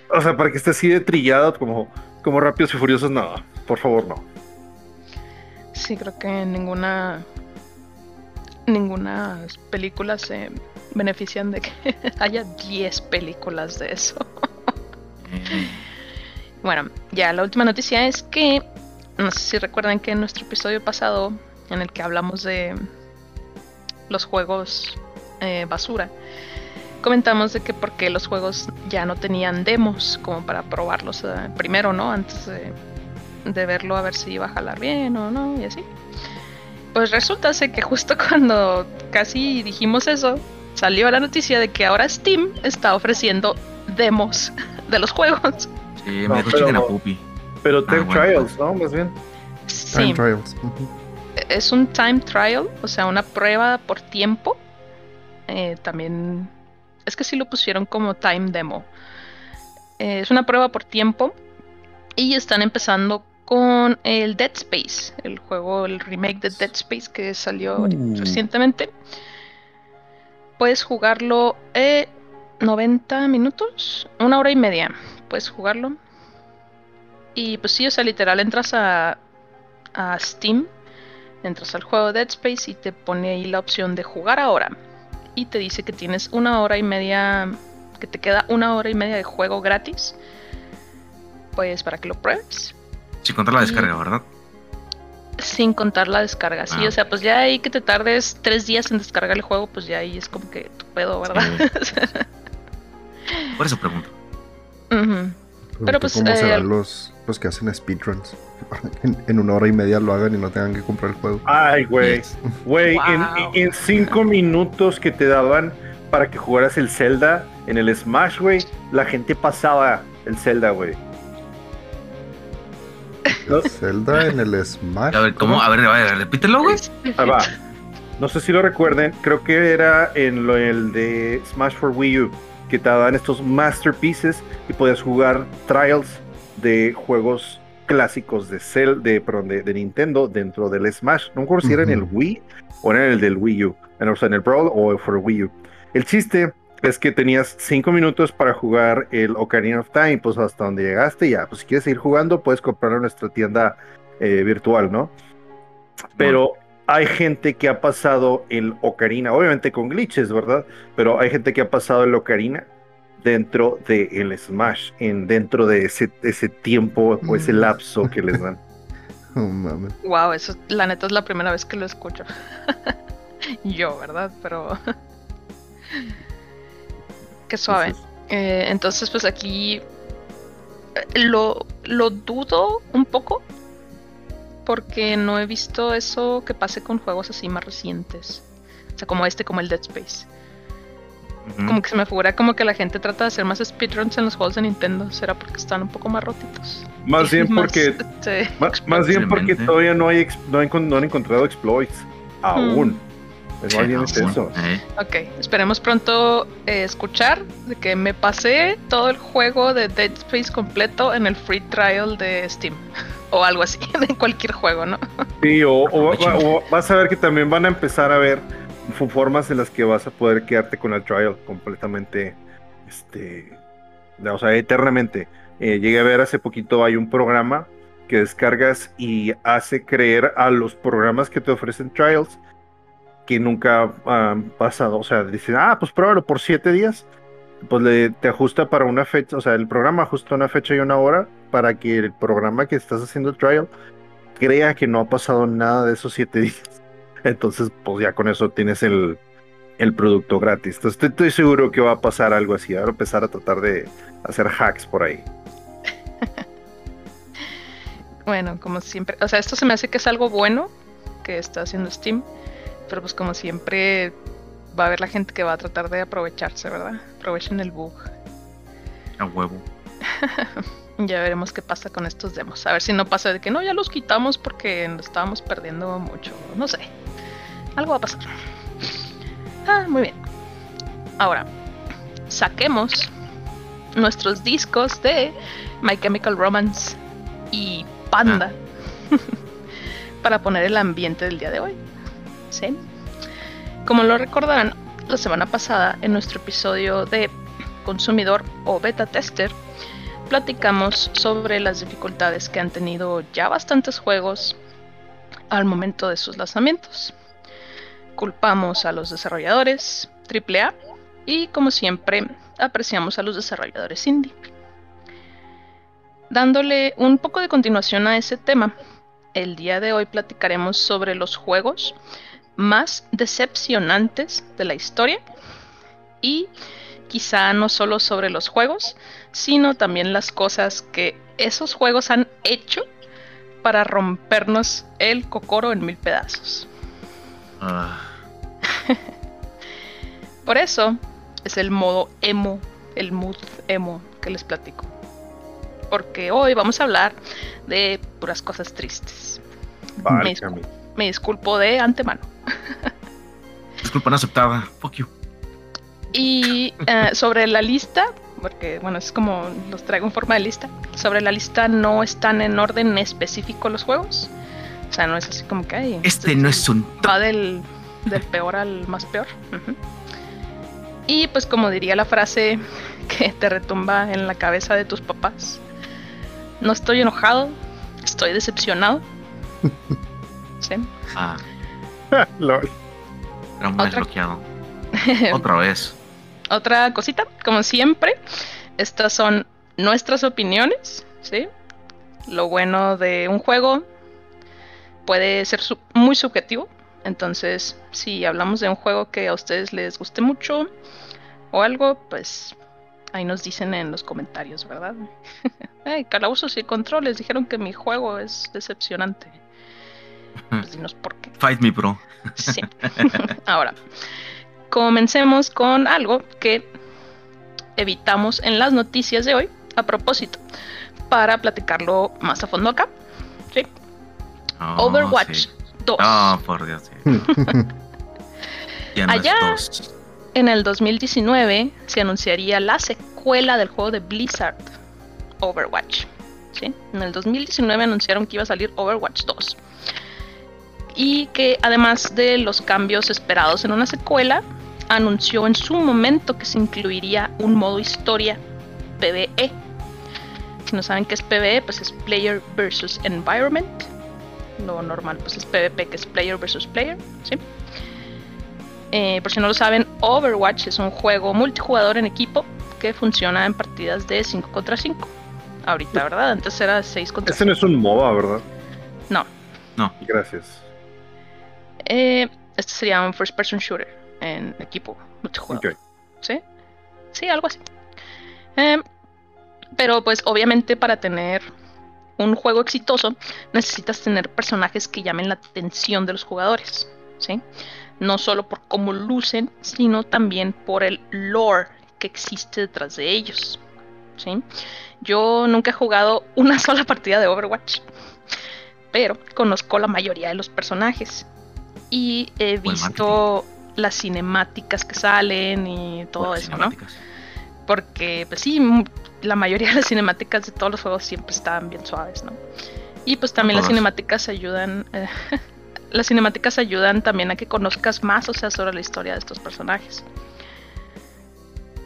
Speaker 2: o sea, para que esté así de trillado, como, como Rápidos y Furiosos, no, por favor, no.
Speaker 1: sí, creo que ninguna ninguna película se benefician de que (laughs) haya 10 películas de eso.
Speaker 3: Eh,
Speaker 1: Bueno, ya la última noticia es que, no sé si recuerdan que en nuestro episodio pasado, en el que hablamos de los juegos eh, basura, comentamos de que porque los juegos ya no tenían demos como para probarlos eh, primero, ¿no? Antes de, de verlo a ver si iba a jalar bien o no, y así. Pues resulta ser que justo (laughs) cuando casi dijimos eso, salió la noticia de que ahora Steam está ofreciendo demos (laughs) de los juegos.
Speaker 3: Sí,
Speaker 2: No,
Speaker 3: me
Speaker 2: pero-
Speaker 3: chicken a puppy.
Speaker 2: Pero Tech
Speaker 3: bueno.
Speaker 2: Trials, ¿no? Más bien.
Speaker 1: Sí,
Speaker 4: Time Trials.
Speaker 1: Es un time trial, o sea, una prueba por tiempo. Eh, también es que sí lo pusieron como time demo. Eh, es una prueba por tiempo y están empezando con el Dead Space, el juego, el remake de Dead Space que salió
Speaker 4: Uh.
Speaker 1: recientemente. Puedes jugarlo eh, 90 minutos, una hora y media. Puedes jugarlo. Y pues sí, o sea, literal entras a, a Steam, entras al juego Dead Space y te pone ahí la opción de jugar ahora. Y te dice que tienes una hora y media que te queda una hora y media de juego gratis, pues para que lo pruebes.
Speaker 3: Sin contar la
Speaker 1: Y-
Speaker 3: descarga, ¿verdad?
Speaker 1: Sin contar la descarga, sí,
Speaker 3: Ah.
Speaker 1: o sea, pues ya ahí que te tardes tres días en descargar el juego, pues ya ahí es como que tu pedo, ¿verdad? (laughs)
Speaker 3: Por eso pregunto.
Speaker 1: Pero, pues,
Speaker 4: ¿Cómo
Speaker 1: eh,
Speaker 4: serán los, los que hacen speedruns? (laughs) En, en una hora y media lo hagan y no tengan que comprar el juego.
Speaker 2: Ay, güey. Güey,
Speaker 1: Wow.
Speaker 2: en, en cinco minutos que te daban para que jugaras el Zelda en el Smash, güey, la gente pasaba el Zelda, güey. No,
Speaker 4: Zelda en el Smash.
Speaker 3: A ver, ¿cómo? A ver, a ver, repítelo, güey.
Speaker 2: ahí va. No sé si lo recuerden, creo que era en lo el de Smash for Wii U, que te daban estos masterpieces y podías jugar trials de juegos clásicos de Cell, de, perdón, de, de Nintendo dentro del Smash. No me acuerdo si era en el. Wii o era en el del Wii U, en, o sea, en el Brawl o for Wii U. El chiste es que tenías cinco minutos para jugar el Ocarina of Time, pues hasta donde llegaste ya, pues si quieres seguir jugando puedes comprarlo en nuestra tienda eh, virtual, ¿no? Pero hay gente que ha pasado el Ocarina, obviamente con glitches, ¿verdad? Pero hay gente que ha pasado el Ocarina dentro del Smash, en, dentro de ese, ese tiempo o ese
Speaker 4: Mm.
Speaker 2: lapso que les dan. (laughs)
Speaker 4: Oh.
Speaker 1: Wow, eso la neta es la primera vez que lo escucho. (laughs) Yo, ¿verdad? Pero. (laughs) Qué suave.
Speaker 4: Entonces,
Speaker 1: Eh, entonces, pues aquí eh, lo, lo dudo un poco. Porque no he visto eso que pase con juegos así más recientes. O sea, como este, como el Dead Space. Como que se me figura como que la gente trata de hacer más speedruns en los juegos de Nintendo. ¿Será porque están un poco más rotitos?
Speaker 2: Más bien (laughs) porque,
Speaker 1: este,
Speaker 2: más, más bien porque
Speaker 3: Posiblemente.
Speaker 2: todavía no, hay, ex- no, han, no han encontrado exploits. Aún. Es más
Speaker 3: Sí,
Speaker 2: bien es
Speaker 3: aún,
Speaker 2: eso.
Speaker 3: eh.
Speaker 1: Ok, esperemos pronto eh, escuchar de que me pasé todo el juego de Dead Space completo en el free trial de Steam. (laughs) O algo así, (laughs) en cualquier juego, ¿no?
Speaker 2: Sí, o, o-
Speaker 3: Aprovechen.
Speaker 2: o vas a ver que también van a empezar a ver formas en las que vas a poder quedarte con el trial completamente, este, o sea, eternamente. Eh, llegué a ver hace poquito, hay un programa que descargas y hace creer a los programas que te ofrecen trials que nunca han pasado. O sea, dicen, ah, pues pruébalo por siete días. Pues le, te ajusta para una fecha, o sea, el programa ajusta una fecha y una hora para que el programa que estás haciendo trial crea que no ha pasado nada de esos siete (laughs) días. Entonces, pues ya con eso tienes el, el producto gratis. Entonces, estoy, estoy seguro que va a pasar algo así. Ahora empezar a tratar de hacer hacks por ahí. (laughs)
Speaker 1: Bueno, como siempre, o sea, esto se me hace que es algo bueno que está haciendo Steam, pero pues como siempre va a haber la gente que va a tratar de aprovecharse, ¿verdad? Aprovechen el bug.
Speaker 3: A huevo. (laughs)
Speaker 1: Ya veremos qué pasa con estos demos. A ver si no pasa de que no, ya los quitamos porque nos estábamos perdiendo mucho. No sé. Algo va a pasar. Ah, muy bien. Ahora, saquemos nuestros discos de My Chemical Romance y Panda (laughs) para poner el ambiente del día de hoy. ¿Sí? Como lo recordarán, la semana pasada en nuestro episodio de consumidor o beta tester platicamos sobre las dificultades que han tenido ya bastantes juegos al momento de sus lanzamientos. Culpamos a los desarrolladores AAA y como siempre apreciamos a los desarrolladores indie. Dándole un poco de continuación a ese tema, el día de hoy platicaremos sobre los juegos más decepcionantes de la historia y quizá no solo sobre los juegos, sino también las cosas que esos juegos han hecho para rompernos el cocoro en mil pedazos.
Speaker 3: Ah,
Speaker 1: Por eso es el modo emo, el mood emo que les platico. Porque hoy vamos a hablar de puras cosas tristes.
Speaker 2: Vale,
Speaker 1: Me disculpo de antemano.
Speaker 3: disculpa no aceptada. Fuck you.
Speaker 1: Y eh, sobre la lista, porque bueno, es como los traigo en forma de lista. Sobre la lista no están en orden específico los juegos. O sea, no es así como que ay,
Speaker 3: Este no es un
Speaker 1: va del, del peor al más peor. Y pues como diría la frase que te retumba en la cabeza de tus papás. No estoy enojado, estoy decepcionado. ¿Sí?
Speaker 3: Ah, (laughs)
Speaker 2: Lol.
Speaker 3: era muy
Speaker 1: Otra-
Speaker 3: bloqueado. (laughs) Otra vez.
Speaker 1: otra cosita, como siempre, estas son nuestras opiniones, ¿sí? Lo bueno de un juego puede ser su- muy subjetivo, entonces si hablamos de un juego que a ustedes les guste mucho o algo, pues ahí nos dicen en los comentarios, ¿verdad? (laughs) Ay, calabozos y controles dijeron que mi juego es decepcionante. Pues dinos por qué.
Speaker 3: Fight me, bro.
Speaker 1: Sí. (laughs) (laughs) Ahora, comencemos con algo que evitamos en las noticias de hoy, a propósito, para platicarlo más a fondo acá. ¿sí?
Speaker 3: Oh,
Speaker 1: Overwatch
Speaker 3: sí.
Speaker 1: 2.
Speaker 3: Oh, por Dios. sí. (laughs) Ya no
Speaker 1: Allá-. En el 2019 se anunciaría la secuela del juego de Blizzard, Overwatch. ¿sí? En el 2019 anunciaron que iba a salir Overwatch 2. Y que además de los cambios esperados en una secuela, anunció en su momento que se incluiría un modo historia PvE. Si no saben qué es PvE, pues es Player versus Environment. Lo normal pues es PvP, que es Player versus Player. ¿sí? Eh, por si no lo saben, Overwatch es un juego multijugador en equipo que funciona en partidas de 5 contra 5. Ahorita, ¿verdad? Antes era 6 contra
Speaker 2: Ese no es un MOBA, ¿verdad?
Speaker 1: No.
Speaker 3: No.
Speaker 2: Gracias.
Speaker 1: Eh, este sería un first person shooter en equipo multijugador. ¿Sí? Sí, algo así. Eh, pero pues obviamente para tener un juego exitoso necesitas tener personajes que llamen la atención de los jugadores. ¿sí? No solo por cómo lucen, sino también por el lore que existe detrás de ellos. ¿sí? Yo nunca he jugado una (laughs) sola partida de Overwatch, pero conozco la mayoría de los personajes y he visto las cinemáticas que salen y todo
Speaker 3: Buenas
Speaker 1: eso, ¿no? Porque, pues sí, la mayoría de las cinemáticas de todos los juegos siempre están bien suaves, ¿no? Y pues también las cinemáticas ayudan. eh, (laughs) las cinemáticas ayudan también a que conozcas más, o sea, sobre la historia de estos personajes.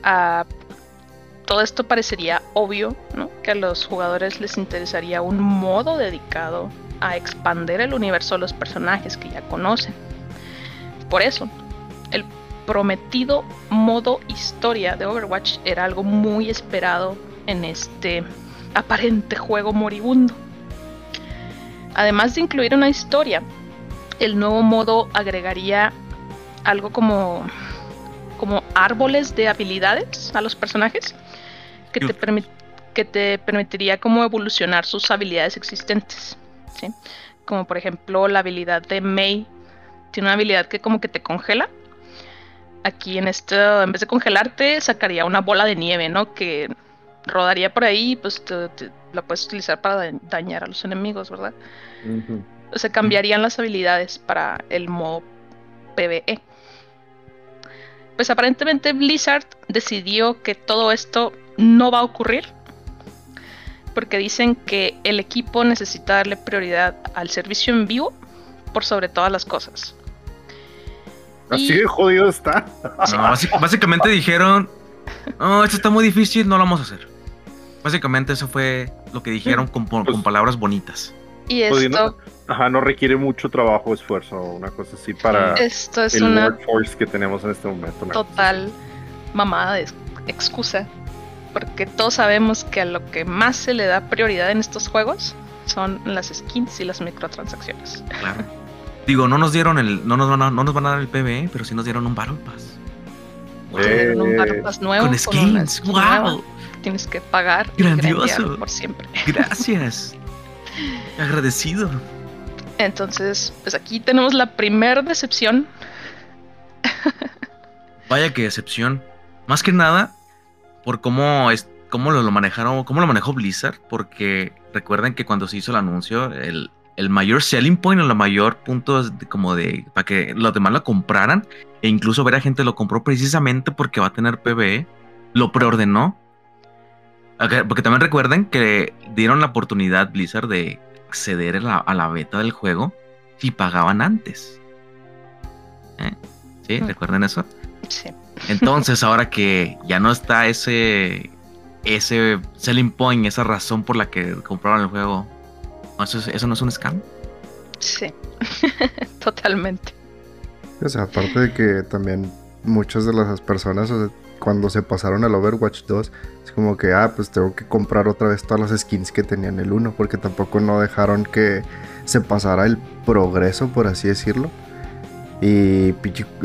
Speaker 1: Ah, todo esto parecería obvio, ¿no? Que a los jugadores les interesaría un modo dedicado a expander el universo de los personajes que ya conocen. Por eso, el prometido modo historia de Overwatch era algo muy esperado en este aparente juego moribundo. Además de incluir una historia, el nuevo modo agregaría algo como, como árboles de habilidades a los personajes que te, que te permitiría como evolucionar sus habilidades existentes. ¿Sí? Como por ejemplo la habilidad de Mei. Tiene una habilidad que como que te congela aquí en esto, en vez de congelarte, sacaría una bola de nieve, ¿no? Que rodaría por ahí y pues te- te- la puedes utilizar para da- dañar a los enemigos, ¿verdad? O sea, cambiarían las habilidades para el modo PvE. Pues aparentemente Blizzard decidió que todo esto no va a ocurrir. Porque dicen que el equipo necesita darle prioridad al servicio en vivo por sobre todas las cosas.
Speaker 2: Así
Speaker 1: Y-
Speaker 2: de jodido está.
Speaker 3: No, básic- básicamente dijeron, no, esto está muy difícil, no lo vamos a hacer. Básicamente eso fue lo que dijeron con, con
Speaker 2: Pues-
Speaker 3: palabras bonitas.
Speaker 1: Y
Speaker 2: Pues,
Speaker 1: esto,
Speaker 2: no- Ajá, no requiere mucho trabajo o esfuerzo, una cosa así para
Speaker 1: esto es
Speaker 2: el
Speaker 1: una
Speaker 2: workforce que tenemos en este momento.
Speaker 1: total mamada de ex- excusa. Porque todos sabemos que a lo que más se le da prioridad en estos juegos son las skins y las microtransacciones.
Speaker 3: Claro. Digo, no nos dieron el, no nos van a, no nos van a dar el PvE, pero sí nos dieron un Battle Pass. Wow.
Speaker 1: Un Battle Pass nuevo
Speaker 3: con skins, wow.
Speaker 1: que Tienes que pagar
Speaker 3: Grandioso.
Speaker 1: por siempre. (laughs)
Speaker 3: Gracias. Agradecido.
Speaker 1: Entonces, pues aquí tenemos la primer decepción.
Speaker 3: Vaya que decepción. Más que nada por cómo es cómo lo, lo manejaron, cómo lo manejó Blizzard, porque recuerden que cuando se hizo el anuncio, el, el mayor selling point o el mayor punto es de- como de para que los demás lo compraran e incluso ver a gente lo compró precisamente porque va a tener PvE, lo preordenó. Porque también recuerden que dieron la oportunidad Blizzard de acceder a la, a la beta del juego si pagaban antes. ¿Eh? ¿Sí?
Speaker 1: Mm.
Speaker 3: ¿Recuerden eso?
Speaker 1: Sí.
Speaker 3: Entonces, ahora que ya no está ese ese selling point, esa razón por la que compraron el juego, ¿no, ¿eso, es- eso no es un scam?
Speaker 1: Sí. (laughs) Totalmente.
Speaker 4: O sea, aparte de que también muchas de las personas o sea, cuando se pasaron al Overwatch 2, es como que, ah, pues tengo que comprar otra vez todas las skins que tenían el 1, porque tampoco no dejaron que se pasara el progreso, por así decirlo. Y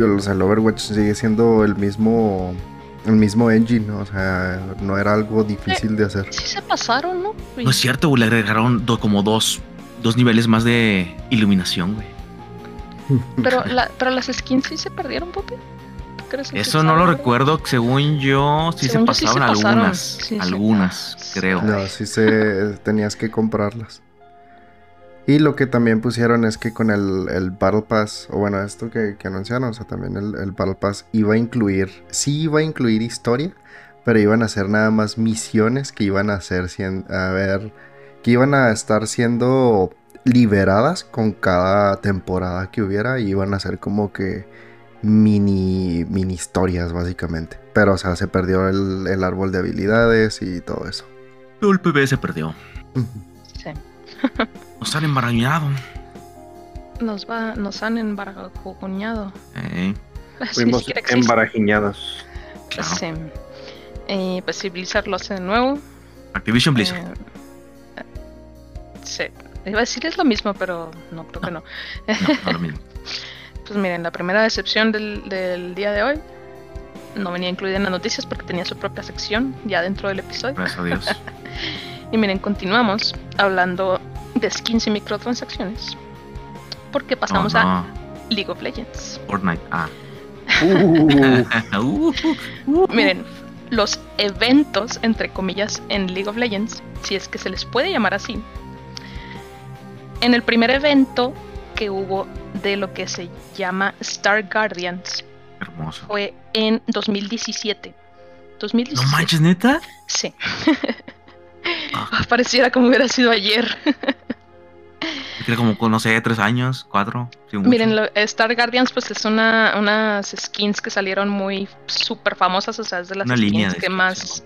Speaker 4: o sea, el Overwatch sigue siendo el mismo el mismo engine, ¿no? o sea, no era algo difícil de hacer.
Speaker 1: Sí se pasaron, ¿no?
Speaker 3: No es cierto, güey, le agregaron do- como dos, dos niveles más de iluminación, güey. (laughs)
Speaker 1: Pero, la, pero las skins sí se perdieron, Poppy. ¿Tú crees que
Speaker 3: Eso no lo recuerdo, según yo, sí
Speaker 1: Según
Speaker 3: se
Speaker 1: sí se
Speaker 3: pasaron
Speaker 1: pasaron.
Speaker 3: algunas,
Speaker 1: Sí,
Speaker 3: algunas,
Speaker 1: Ah,
Speaker 3: creo.
Speaker 4: No, sí se tenías que comprarlas. Y lo que también pusieron es que con el, el Battle Pass, o bueno, esto que, que anunciaron, o sea, también el, el Battle Pass iba a incluir, sí iba a incluir historia, pero iban a ser nada más misiones que iban a ser, a ver, que iban a estar siendo liberadas con cada temporada que hubiera, y iban a ser como que mini, mini historias básicamente. Pero, o sea, se perdió el, el árbol de habilidades y todo eso.
Speaker 3: El PB se perdió.
Speaker 1: Sí. (laughs)
Speaker 3: Nos han embarañado.
Speaker 1: Nos, va, nos han embarajoñado.
Speaker 3: Eh,
Speaker 2: Fuimos embarajiñados.
Speaker 3: claro.
Speaker 1: Sí. Eh, pues si Blizzard lo hace de nuevo.
Speaker 3: Activision Blizzard.
Speaker 1: eh, sí. Iba a decir es lo mismo, pero no creo que no.
Speaker 3: No, no lo mismo. (laughs)
Speaker 1: Pues miren, la primera decepción del, del día de hoy no venía incluida en las noticias porque tenía su propia sección ya dentro del episodio.
Speaker 3: Gracias a Dios. (laughs)
Speaker 1: Y miren, continuamos hablando de skins y microtransacciones. Porque pasamos
Speaker 3: Oh,
Speaker 1: a. League of Legends.
Speaker 3: Fortnite. Ah.
Speaker 2: Uh, (laughs)
Speaker 3: Uh, uh, (laughs) uh.
Speaker 1: Miren, los eventos, entre comillas, en League of Legends, si es que se les puede llamar así. En el primer evento que hubo de lo que se llama Star Guardians
Speaker 3: Hermoso.
Speaker 1: fue en 2017. 2017.
Speaker 3: No manches, neta.
Speaker 1: Sí.
Speaker 3: Ah. (laughs)
Speaker 1: Pareciera como hubiera sido ayer.
Speaker 3: Era como, no sé, tres años, cuatro. sí, mucho.
Speaker 1: Miren, lo- Star Guardians pues es una, unas skins que salieron muy súper famosas, o sea, es de las
Speaker 3: Una línea
Speaker 1: skins
Speaker 3: de
Speaker 1: que
Speaker 3: skins,
Speaker 1: más,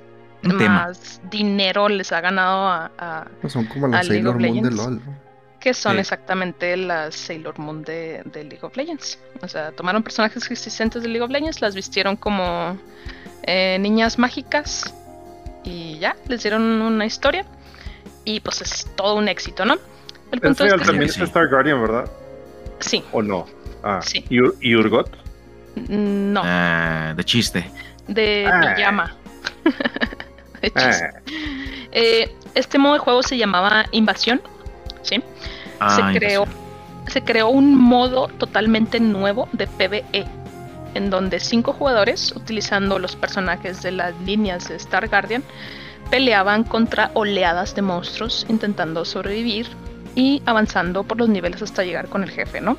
Speaker 1: más dinero les ha ganado a, a-
Speaker 4: Pues son como las Sailor Moon de. LOL. ¿no?
Speaker 1: que son
Speaker 3: Sí.
Speaker 1: exactamente las Sailor Moon de, de League of Legends. O sea, tomaron personajes existentes de League of Legends, las vistieron como eh, niñas mágicas y ya, les dieron una historia y pues es todo un éxito, ¿no? El
Speaker 2: Es
Speaker 1: punto es que
Speaker 2: también
Speaker 3: sí.
Speaker 2: es Star Guardian, ¿verdad?
Speaker 1: sí,
Speaker 2: ¿O no? Ah,
Speaker 1: Sí.
Speaker 2: ¿Y, Ur- y Urgot?
Speaker 1: no,
Speaker 3: Eh, de chiste.
Speaker 1: de
Speaker 2: Ah.
Speaker 1: pijama. (laughs) De chiste.
Speaker 2: Ah,
Speaker 1: Eh, este modo de juego se llamaba Invasión, ¿sí?
Speaker 3: Ah,
Speaker 1: se creó se creó un modo totalmente nuevo de PvE en donde cinco jugadores utilizando los personajes de las líneas de Star Guardian peleaban contra oleadas de monstruos intentando sobrevivir y avanzando por los niveles hasta llegar con el jefe, ¿no?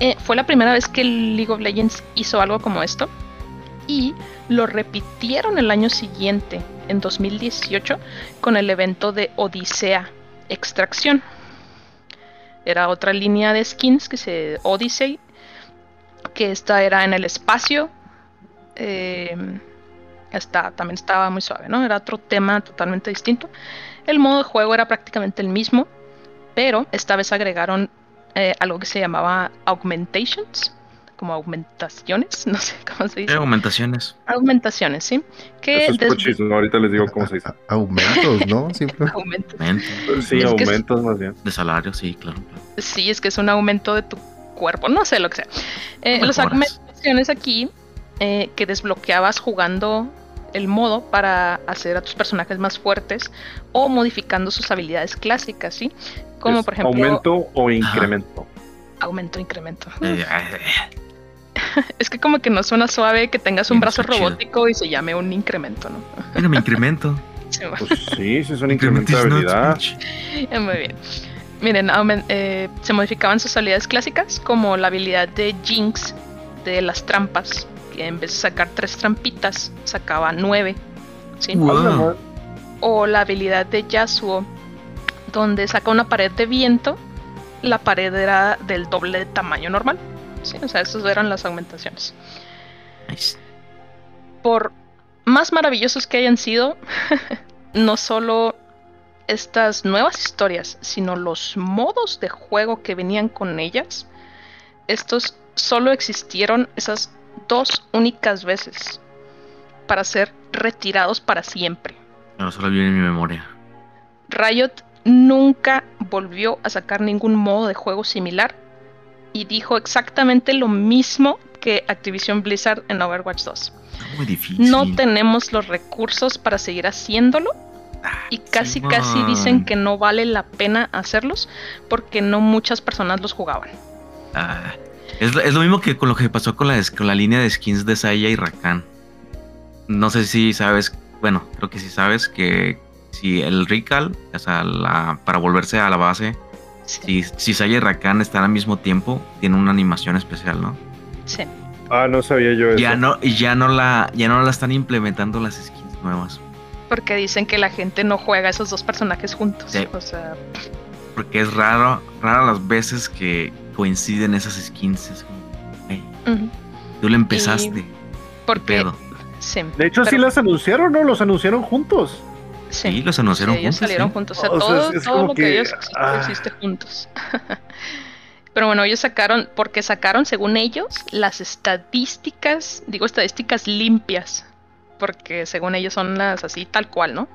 Speaker 1: Eh, fue la primera vez que League of Legends hizo algo como esto y lo repitieron el año siguiente, en 2018, con el evento de Odisea Extracción. Era otra línea de skins que se Odyssey, que esta era en el espacio. eh, esta también estaba muy suave, ¿no? Era otro tema totalmente distinto. El modo de juego era prácticamente el mismo, pero esta vez agregaron eh, algo que se llamaba augmentations, como augmentaciones, (laughs) no sé cómo se
Speaker 3: Eh,
Speaker 1: dice.
Speaker 3: aumentaciones.
Speaker 1: Augmentaciones, ¿sí? Que
Speaker 2: Eso es. Ahorita les digo cómo se dice.
Speaker 4: Aumentos, ¿no? (laughs) Simplemente.
Speaker 1: aumentos.
Speaker 3: Aumento
Speaker 2: Sí,
Speaker 1: Es que es-
Speaker 2: aumentos más bien.
Speaker 3: de salario, sí, claro. claro.
Speaker 1: Sí, es que es un aumento de tu cuerpo, no sé lo que sea. Eh, las
Speaker 3: mejoras.
Speaker 1: augmentaciones aquí eh, que desbloqueabas jugando el modo para hacer a tus personajes más fuertes o modificando sus habilidades clásicas, ¿sí? Como
Speaker 2: Es
Speaker 1: por ejemplo
Speaker 2: ¿Aumento o incremento?
Speaker 1: aumento, incremento.
Speaker 3: Eh, eh, (laughs)
Speaker 1: Es que como que no suena suave que tengas un brazo
Speaker 3: chido.
Speaker 1: robótico y se llame un incremento, ¿no? (laughs)
Speaker 3: mira, me incremento.
Speaker 1: Sí.
Speaker 2: Pues sí, sí es un incremento de habilidad.
Speaker 1: Eh. (laughs) Muy bien. Miren, eh, se modificaban sus habilidades clásicas, como la habilidad de Jinx de las trampas, en vez de sacar tres trampitas, sacaba nueve. ¿sí?
Speaker 3: Wow.
Speaker 1: O la habilidad de Yasuo, donde saca una pared de viento, la pared era del doble de tamaño normal. ¿sí? O sea, esas eran las aumentaciones.
Speaker 3: Nice.
Speaker 1: por más maravillosos que hayan sido, (laughs) no solo estas nuevas historias, sino los modos de juego que venían con ellas, estos solo existieron esas dos únicas veces. para ser retirados para siempre.
Speaker 3: Pero solo viene en mi memoria.
Speaker 1: Riot nunca volvió a sacar ningún modo de juego similar y dijo exactamente lo mismo que Activision Blizzard en Overwatch 2.
Speaker 3: Muy difícil.
Speaker 1: No tenemos los recursos para seguir haciéndolo y casi casi
Speaker 3: Simón.
Speaker 1: dicen que no vale la pena hacerlos porque no muchas personas los jugaban.
Speaker 3: Ah, es, lo- es lo mismo que con lo que pasó con la, con la línea de skins de Saya y Rakan. No sé si sabes, bueno, creo que sí sabes que si el Rical, o sea, la- para volverse a la base, si, si Saya y Rakan están al mismo tiempo, tiene una animación especial, ¿no?
Speaker 1: Sí.
Speaker 2: Ah, no sabía yo eso.
Speaker 3: Ya no, y ya no la, ya no la están implementando las skins nuevas.
Speaker 1: Porque dicen que la gente no juega a esos dos personajes juntos.
Speaker 3: Sí.
Speaker 1: O sea,
Speaker 3: Porque es raro, raro las veces que coinciden esas skins. Es como, "Ey,
Speaker 1: ujú,
Speaker 3: tú le empezaste.
Speaker 1: porque
Speaker 3: Pedo.
Speaker 1: sí,
Speaker 2: De hecho, sí
Speaker 1: pero-
Speaker 2: las anunciaron, ¿no? Los anunciaron juntos.
Speaker 1: sí,
Speaker 3: Sí, los anunciaron
Speaker 1: sí, ellos
Speaker 3: juntos.
Speaker 1: salieron
Speaker 3: sí.
Speaker 1: juntos. O sea,
Speaker 2: O
Speaker 1: todo, lo que,
Speaker 2: que,
Speaker 1: ellos
Speaker 2: ah.
Speaker 1: existe juntos. (laughs) Pero bueno, ellos sacaron, porque sacaron, según ellos, las estadísticas, digo estadísticas limpias, porque según ellos son las así tal cual, ¿no?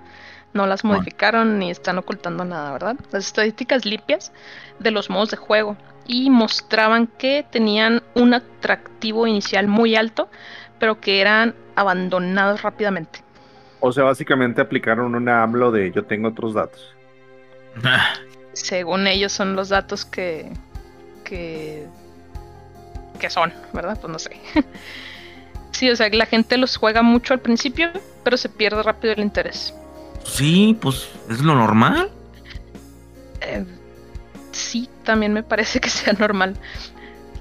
Speaker 1: No las
Speaker 3: Bueno.
Speaker 1: modificaron ni están ocultando nada, ¿verdad? Las estadísticas limpias de los modos de juego y mostraban que tenían un atractivo inicial muy alto, pero que eran abandonados rápidamente.
Speaker 2: O sea, básicamente aplicaron una AMLO de yo tengo otros datos.
Speaker 3: Ah, (laughs)
Speaker 1: según ellos son los datos que que que son, ¿verdad? Pues no sé. (laughs) sí, o sea, la gente los juega mucho al principio, pero se pierde rápido el interés.
Speaker 3: Sí, pues es lo normal.
Speaker 1: Eh, sí, también me parece que sea normal.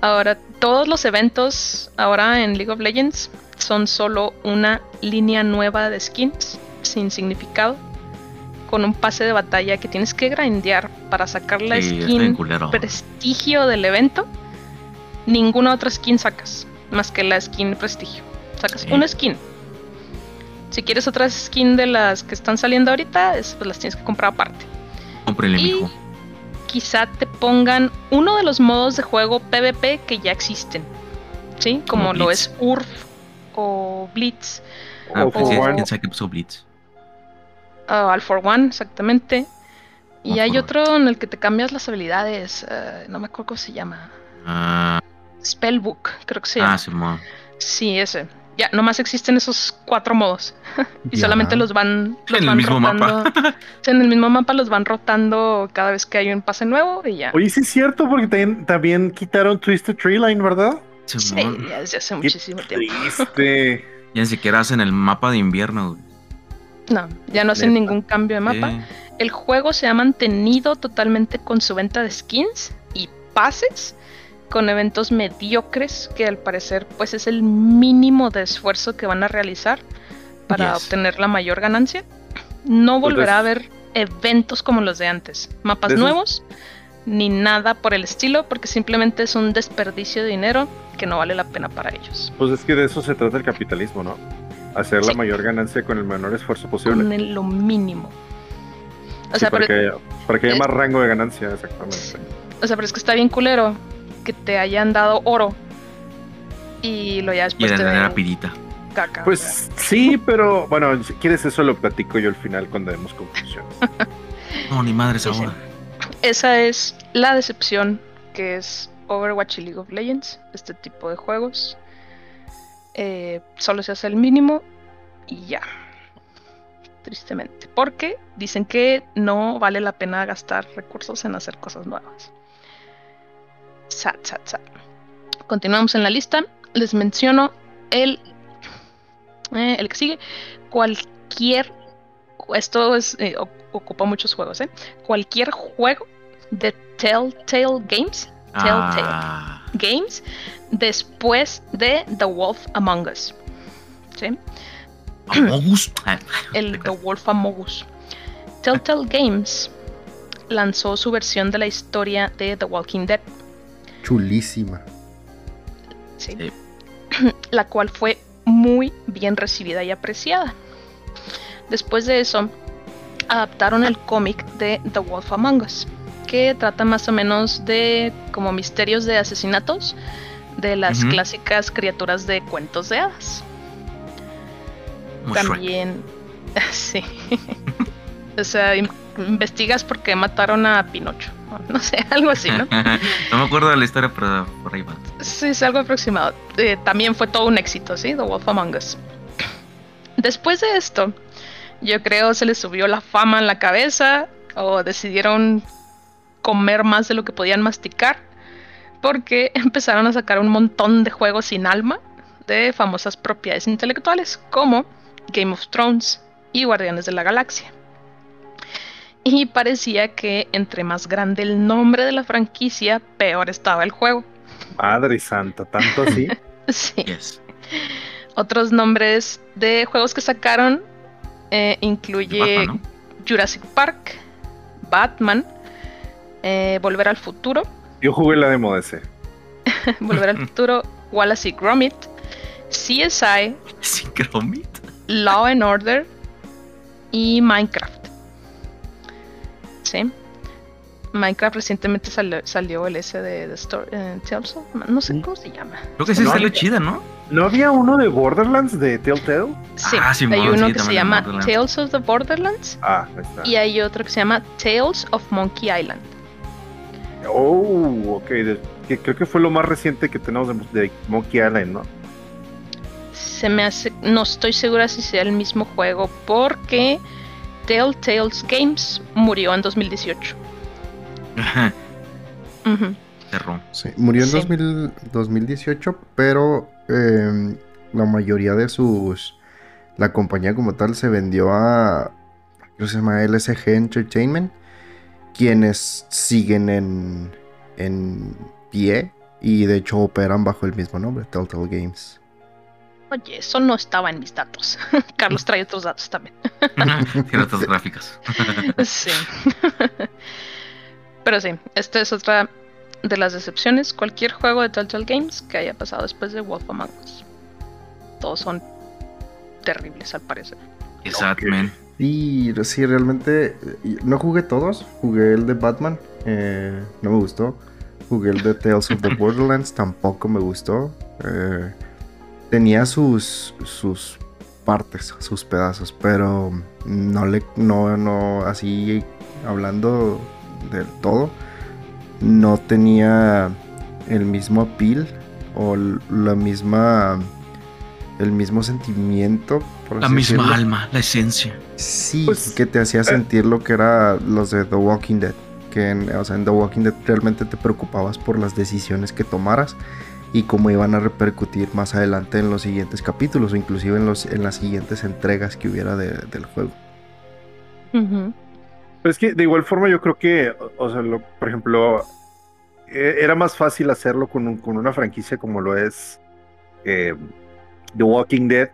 Speaker 1: Ahora, todos los eventos ahora en League of Legends son solo una línea nueva de skins sin significado, con un pase de batalla que tienes que grindear para sacar la
Speaker 3: Sí,
Speaker 1: skin prestigio del evento, ninguna otra skin sacas, más que la skin prestigio. Sacas
Speaker 3: Sí.
Speaker 1: una skin. Si quieres otra skin de las que están saliendo ahorita, es- pues las tienes que comprar aparte.
Speaker 3: Cómprele,
Speaker 1: Y
Speaker 3: mijo.
Speaker 1: Quizá te pongan uno de los modos de juego PvP que ya existen. ¿Sí? Como,
Speaker 3: Como
Speaker 1: lo es URF o Blitz.
Speaker 3: Ah,
Speaker 2: o
Speaker 3: pues sí, puso Blitz.
Speaker 1: o All for One, exactamente. Y
Speaker 3: All
Speaker 1: hay otro en el que te cambias las habilidades. eh, no me acuerdo cómo se llama.
Speaker 3: Ah,
Speaker 1: Spellbook, creo que se llama.
Speaker 3: ah.
Speaker 1: Sí, ese. Ya, nomás existen esos cuatro modos. (laughs) y
Speaker 4: Ya.
Speaker 1: solamente los van, los
Speaker 3: En el
Speaker 1: van
Speaker 3: mismo mapa.
Speaker 1: rotando. Sí, en el mismo mapa los van rotando cada vez que hay un pase nuevo y ya.
Speaker 2: Oye, sí es cierto, porque también, también quitaron Twisted Tree Line, ¿verdad?
Speaker 1: Sí, ya desde hace
Speaker 2: Qué
Speaker 1: muchísimo tiempo.
Speaker 2: Triste. (laughs)
Speaker 3: Ya ni siquiera hacen el mapa de invierno. güey.
Speaker 1: No, ya no hacen
Speaker 2: Neta.
Speaker 1: ningún cambio de mapa.
Speaker 3: Sí.
Speaker 1: El juego se ha mantenido totalmente con su venta de skins y pases con eventos mediocres que al parecer pues es el mínimo de esfuerzo que van a realizar para
Speaker 3: Yes.
Speaker 1: obtener la mayor ganancia. No
Speaker 2: Pues
Speaker 1: volverá a haber eventos como los de antes, mapas nuevos ni nada por el estilo porque simplemente es un desperdicio de dinero que no vale la pena para ellos.
Speaker 2: Pues es que de eso se trata el capitalismo, ¿no? Hacer la
Speaker 1: Sí.
Speaker 2: mayor ganancia con el menor esfuerzo posible.
Speaker 1: Con el- lo mínimo. O
Speaker 2: Sí,
Speaker 1: sea,
Speaker 2: para,
Speaker 1: pero-
Speaker 2: que haya, para que haya más rango de ganancia, exactamente.
Speaker 1: O sea, pero es que está bien culero que te hayan dado oro y lo ya
Speaker 3: Y
Speaker 1: después
Speaker 3: de
Speaker 1: te den
Speaker 3: pirita.
Speaker 1: caca.
Speaker 2: Pues sí, pero bueno, si quieres eso lo platico yo al final cuando demos conclusiones. (laughs)
Speaker 3: No, ni madres
Speaker 1: sí.
Speaker 3: ahora.
Speaker 1: Esa es la decepción que es Overwatch y League of Legends, este tipo de juegos. Eh, solo se hace el mínimo y ya. Tristemente. Porque dicen que no vale la pena gastar recursos en hacer cosas nuevas. Continuamos en la lista. Les menciono el, eh, el que sigue. Cualquier. Esto es, eh, ocupa muchos juegos, ¿eh? Cualquier juego de Telltale Games. Telltale
Speaker 3: Ah,
Speaker 1: Games después de The Wolf Among Us. ¿Sí?
Speaker 3: Amogus. Ah, (clears throat)
Speaker 1: El The Wolf Among Us. Telltale Games lanzó su versión de la historia de The Walking Dead,
Speaker 4: Chulísima.
Speaker 1: ¿sí?
Speaker 3: Sí. (clears throat)
Speaker 1: la cual fue muy bien recibida y apreciada. Después de eso, adaptaron el cómic de The Wolf Among Us, que trata más o menos de como misterios de asesinatos de las clásicas criaturas de cuentos de hadas.
Speaker 3: Shrek.
Speaker 1: también. (laughs) Sí. (laughs) o sea, investigas por qué mataron a Pinocho. (laughs) No sé, algo así, ¿no? (laughs)
Speaker 3: no me acuerdo de la historia, pero por ahí va.
Speaker 1: Sí, es algo aproximado. Eh, también fue todo un éxito, ¿sí? The Wolf Among Us. Después de esto, yo creo se les subió la fama en la cabeza o decidieron comer más de lo que podían masticar porque (laughs) empezaron a sacar un montón de juegos sin alma de famosas propiedades intelectuales como Game of Thrones y Guardianes de la Galaxia. Y parecía que entre más grande el nombre de la franquicia, peor estaba el juego.
Speaker 2: Madre santa, tanto así. (laughs)
Speaker 1: Sí.
Speaker 3: Yes.
Speaker 1: Otros nombres de juegos que sacaron eh, incluye
Speaker 3: Batman, ¿no?
Speaker 1: Jurassic Park, Batman, eh, Volver al Futuro,
Speaker 2: Yo jugué la demo de ese. (laughs)
Speaker 1: Volver al Futuro, Wallace y Gromit, CSI. (laughs) Law and Order y Minecraft. Sí. Minecraft recientemente salió, salió el S de, de Story- eh, Tales of- no sé cómo se llama.
Speaker 3: Creo que sí
Speaker 2: No,
Speaker 3: salió chida, ¿no?
Speaker 2: ¿No había uno de Borderlands de Telltale?
Speaker 1: Sí,
Speaker 3: Ah,
Speaker 1: hay uno
Speaker 3: sí,
Speaker 1: que se llama. Tales of the Borderlands
Speaker 2: Ah, está.
Speaker 1: y hay otro que se llama Tales of Monkey Island.
Speaker 2: Oh, ok. de- que creo que fue lo más reciente que tenemos de, de Monkey Island, ¿no?
Speaker 1: Se me hace, no estoy segura si sea el mismo juego porque Telltales Games murió en 2018. Ujú.
Speaker 3: Cerró.
Speaker 4: Sí, murió en
Speaker 1: Sí.
Speaker 4: 2000 2018, pero eh, la mayoría de sus... La compañía como tal se vendió a... Creo que se llama LSG Entertainment, quienes siguen en, en pie y de hecho operan bajo el mismo nombre, Telltale Games.
Speaker 1: Oye, eso no estaba en mis datos. (laughs) Carlos trae otros datos también. (laughs)
Speaker 3: Tiene otras (laughs) gráficas.
Speaker 1: Sí. Pero sí, esta es otra de las decepciones. Cualquier juego de Telltale Games que haya pasado después de Wolf Among Us. Todos son terribles al parecer.
Speaker 3: Man.
Speaker 4: Y sí, realmente eh, no jugué todos. Jugué el de Batman, eh, no me gustó. Jugué el de Tales of the Borderlands, tampoco me gustó. Eh, tenía sus, sus partes, sus pedazos, pero no le, no, no, así hablando del todo, no tenía el mismo appeal o la misma, el mismo sentimiento. por
Speaker 3: La misma
Speaker 4: decirlo.
Speaker 3: alma, la esencia.
Speaker 4: Sí,
Speaker 2: Pues,
Speaker 4: que te hacía sentir lo que era los de The Walking Dead. Que en, o sea, en The Walking Dead realmente te preocupabas por las decisiones que tomaras y cómo iban a repercutir más adelante en los siguientes capítulos o inclusive en, los, en las siguientes entregas que hubiera de- del juego.
Speaker 2: Pero es que de igual forma yo creo que, o- o sea, lo- por ejemplo, eh, era más fácil hacerlo con, un- con una franquicia como lo es eh, The Walking Dead,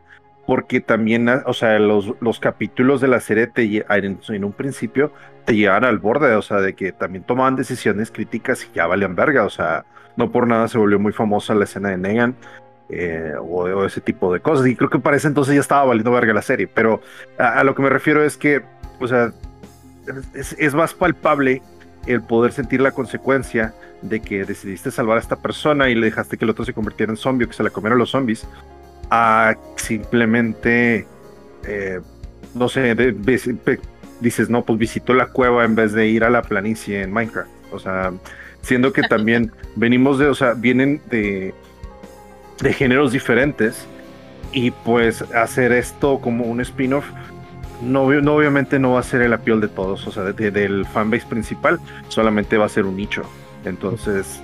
Speaker 2: porque también, ah, o sea, los, los capítulos de la serie te, en, en un principio te llevaban al borde, o sea, de que también tomaban decisiones críticas y ya valían verga, o sea, no por nada se volvió muy famosa la escena de Negan. eh, o, o ese tipo de cosas. Y creo que para ese entonces ya estaba valiendo verga la serie. Pero a- lo que me refiero es que, o sea, es, más palpable el poder sentir la consecuencia de que decidiste salvar a esta persona y le dejaste que el otro se convirtiera en zombie o que se la comieran los zombies, a simplemente, eh, no sé, dices, no, pues visitó la cueva en vez de ir a la planicie en Minecraft. O sea, siendo que también (laughs) venimos de, o sea, vienen de, de géneros diferentes y pues hacer esto como un spin-off no, obviamente no va a ser el appeal de todos, o sea, de- de- del fanbase principal, solamente va a ser un nicho. Entonces,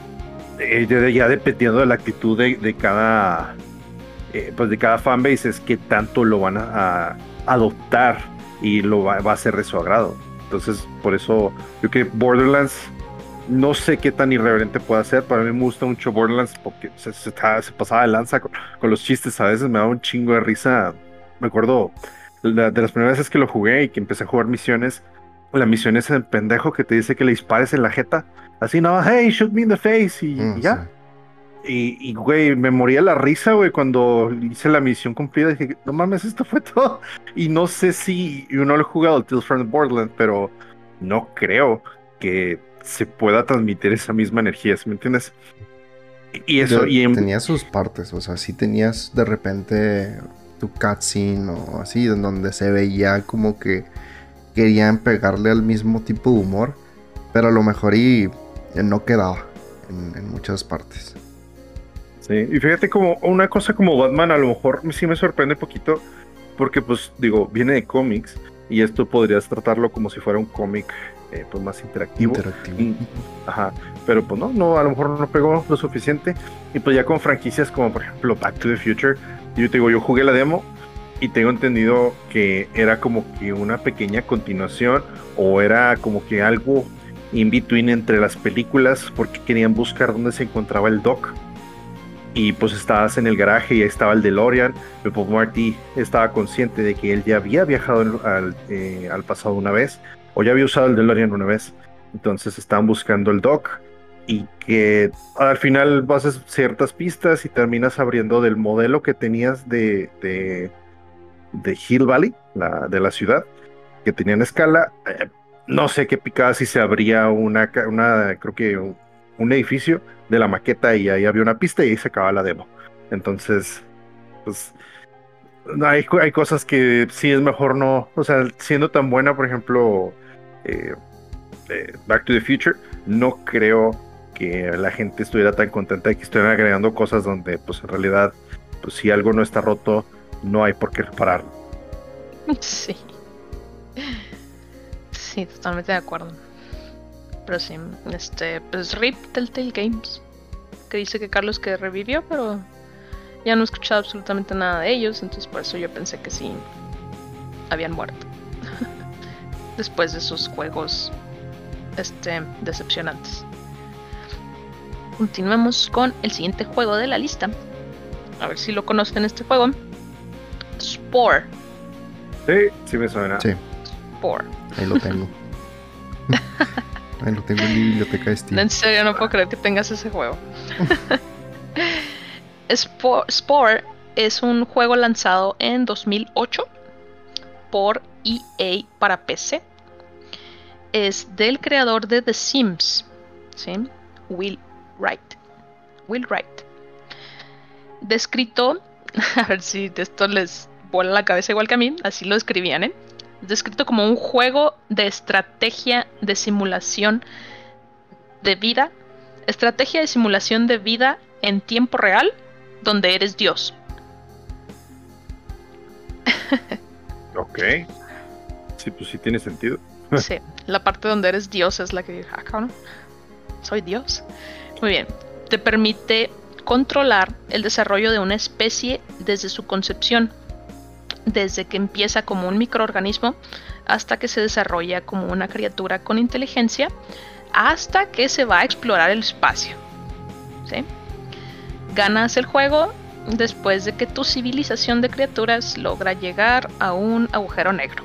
Speaker 2: eh, ya, ya dependiendo de la actitud de, de cada, eh, pues de cada fanbase es que tanto lo van a, a adoptar y lo va, va a ser de su agrado. Entonces, por eso yo creo que Borderlands no sé qué tan irreverente puede ser. Para mí me gusta mucho Borderlands porque se, se está- se pasaba de lanza con, con los chistes. A veces me daba un chingo de risa. Me acuerdo la- de las primeras veces que lo jugué y que empecé a jugar misiones. La misión es el pendejo que te dice que le dispares en la jeta. Así, no, hey, shoot me in the face. Y,
Speaker 4: Mm,
Speaker 2: y ya. Y, y, güey, me moría la risa, güey, cuando hice la misión cumplida. Dije, no mames, esto fue (laughs) todo. Y no sé si, yo no lo he jugado Tales from the Borderlands, pero no creo que se pueda transmitir esa misma energía, ¿sí me entiendes? Y- eso,
Speaker 4: Yo-
Speaker 2: y en-
Speaker 4: Tenía sus partes, o sea, sí tenías de repente tu cutscene o así, en donde se veía como que querían pegarle al mismo tipo de humor, pero a lo mejor y no quedaba en, muchas partes.
Speaker 2: Sí, y fíjate como una cosa como Batman a lo mejor sí me sorprende poquito, porque pues digo, viene de cómics y esto podrías tratarlo como si fuera un cómic eh, pues más interactivo.
Speaker 4: interactivo.
Speaker 2: ajá, pero pues no, no, a lo mejor no pegó lo suficiente. Y pues ya con franquicias como por ejemplo Back to the Future, yo te digo, yo jugué la demo y tengo entendido que era como que una pequeña continuación o era como que algo in between entre las películas porque querían buscar dónde se encontraba el Doc. Y pues estabas en el garaje y ahí estaba el DeLorean. Bob Marty estaba consciente de que él ya había viajado al, eh, al pasado una vez o ya había usado el DeLorean una vez. Entonces estaban buscando el Doc y que al final vas ciertas pistas y terminas abriendo del modelo que tenías de, de, Hill Valley, la, de la ciudad, que tenían escala. Eh, no sé qué picada si se abría una, una creo que un, edificio de la maqueta y ahí había una pista y ahí se acababa la demo. Entonces, pues hay, hay cosas que sí es mejor no, o sea, siendo tan buena, por ejemplo, eh, eh, Back to the Future, no creo que la gente estuviera tan contenta de que estuvieran agregando cosas donde pues en realidad pues si algo no está roto no hay por qué repararlo. (laughs)
Speaker 1: Sí. Sí, totalmente de acuerdo. Pero sí, este, pues RIP Telltale Games. Que dice que Carlos que revivió, pero ya no he escuchado absolutamente nada de ellos, entonces por eso yo pensé que sí habían muerto. Después de sus juegos este, decepcionantes. Continuemos con el siguiente juego de la lista. A ver si lo conocen este juego. Spore.
Speaker 2: Sí, sí me suena.
Speaker 4: Sí.
Speaker 1: Spore.
Speaker 4: Ahí lo tengo. (laughs) Ahí lo tengo en mi biblioteca de Steam.
Speaker 1: En serio, no puedo creer que tengas ese juego. (laughs) Spore, Spore es un juego lanzado en 2008 por EA para PC. Es del creador de The Sims, ¿sí? Will Wright. Will Wright. Descrito, (laughs) a ver si esto les vuela la cabeza igual que a mí, así lo escribían, ¿eh? Descrito como un juego de estrategia de simulación de vida. Estrategia de simulación de vida en tiempo real, donde eres Dios.
Speaker 2: ok. Sí, pues sí tiene sentido. (laughs)
Speaker 1: sí, la parte donde eres Dios es la que acá, ¿no? Soy Dios. Muy bien. Te permite controlar el desarrollo de una especie desde su concepción, desde que empieza como un microorganismo hasta que se desarrolla como una criatura con inteligencia, hasta que se va a explorar el espacio. ¿sí? Ganas el juego después de que tu civilización de criaturas logra llegar a un agujero negro.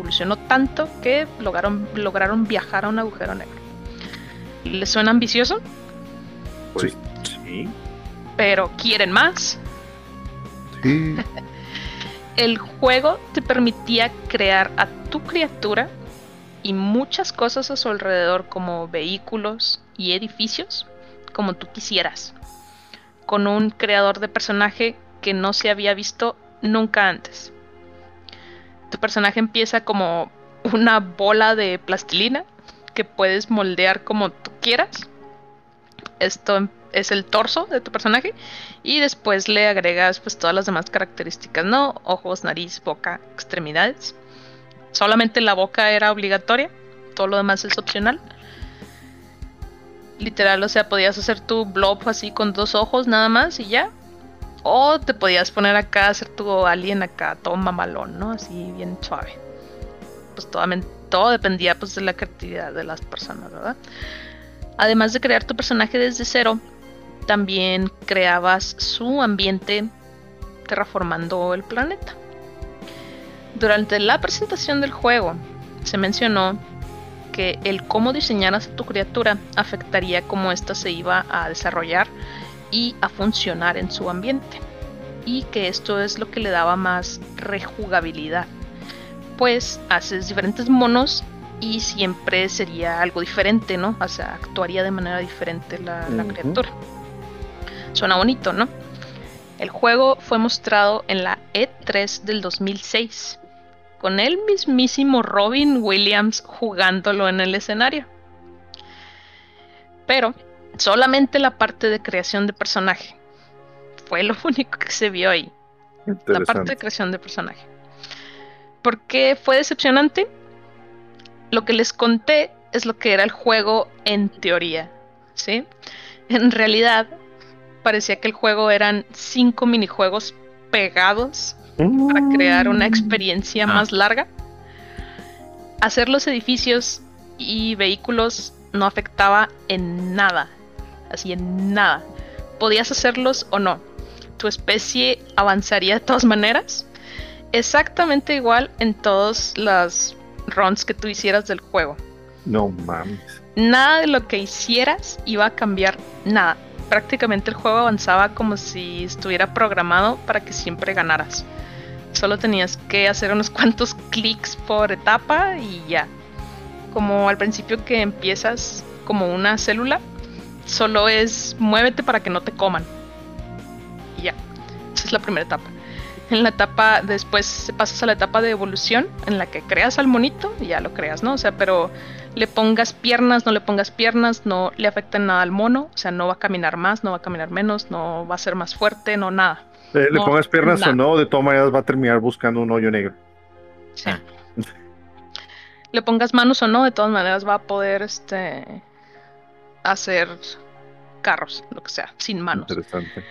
Speaker 1: Evolucionó tanto que lograron, lograron viajar a un agujero negro. ¿Les suena ambicioso?
Speaker 2: Pues sí.
Speaker 1: Pero ¿quieren más?
Speaker 4: Sí. (laughs)
Speaker 1: El juego te permitía crear a tu criatura y muchas cosas a su alrededor como vehículos y edificios como tú quisieras. Con un creador de personaje que no se había visto nunca antes. Tu personaje empieza como una bola de plastilina que puedes moldear como tú quieras. Esto es el torso de tu personaje y después le agregas pues todas las demás características, ¿no? Ojos, nariz, boca, extremidades. Solamente la boca era obligatoria, todo lo demás es opcional. Literal, o sea, podías hacer tu blob así con dos ojos nada más y ya. O te podías poner acá, hacer tu alien acá, todo mamalón, ¿no? Así bien suave. Pues todo, todo dependía pues de la creatividad de las personas, ¿verdad? Además de crear tu personaje desde cero, también creabas su ambiente terraformando el planeta. Durante la presentación del juego se mencionó que el cómo diseñaras a tu criatura afectaría cómo ésta se iba a desarrollar y a funcionar en su ambiente. Y que esto es lo que le daba más rejugabilidad. Pues haces diferentes monos y siempre sería algo diferente, ¿no? O sea, actuaría de manera diferente la, criatura. Suena bonito, ¿no? El juego fue mostrado en la E3 del 2006, con el mismísimo Robin Williams jugándolo en el escenario. Pero solamente la parte de creación de personaje. Fue lo (laughs) único que se vio ahí. La parte de creación de personaje. ¿Por qué fue decepcionante? Lo que les conté es lo que era el juego en teoría. ¿sí? En realidad, parecía que el juego eran cinco minijuegos pegados para crear una experiencia
Speaker 3: Ah.
Speaker 1: más larga. Hacer los edificios y vehículos no afectaba en nada. Así en nada. Podías hacerlos o no. Tu especie avanzaría de todas maneras. Exactamente igual en todas las runs que tú hicieras del juego.
Speaker 2: No mames.
Speaker 1: Nada de lo que hicieras iba a cambiar nada. Prácticamente el juego avanzaba como si estuviera programado para que siempre ganaras. Solo tenías que hacer unos (laughs) cuantos clics por etapa y ya. Como al principio que empiezas como una célula, solo es muévete para que no te coman. Y ya. Esa es la primera etapa. En la etapa, después pasas a la etapa de evolución, en la que creas al monito y ya lo creas, ¿no? O sea, pero le pongas piernas, no le pongas piernas, no le afecta nada al mono, o sea, no va a caminar más, no va a caminar menos, no va a ser más fuerte, no nada.
Speaker 2: Eh, le
Speaker 1: No,
Speaker 2: pongas piernas
Speaker 1: nada.
Speaker 2: o no, de todas maneras va a terminar buscando un hoyo negro.
Speaker 1: Sí.
Speaker 3: Ah.
Speaker 1: Le pongas manos o no, de todas maneras va a poder este hacer carros, lo que sea, sin manos.
Speaker 2: Interesante.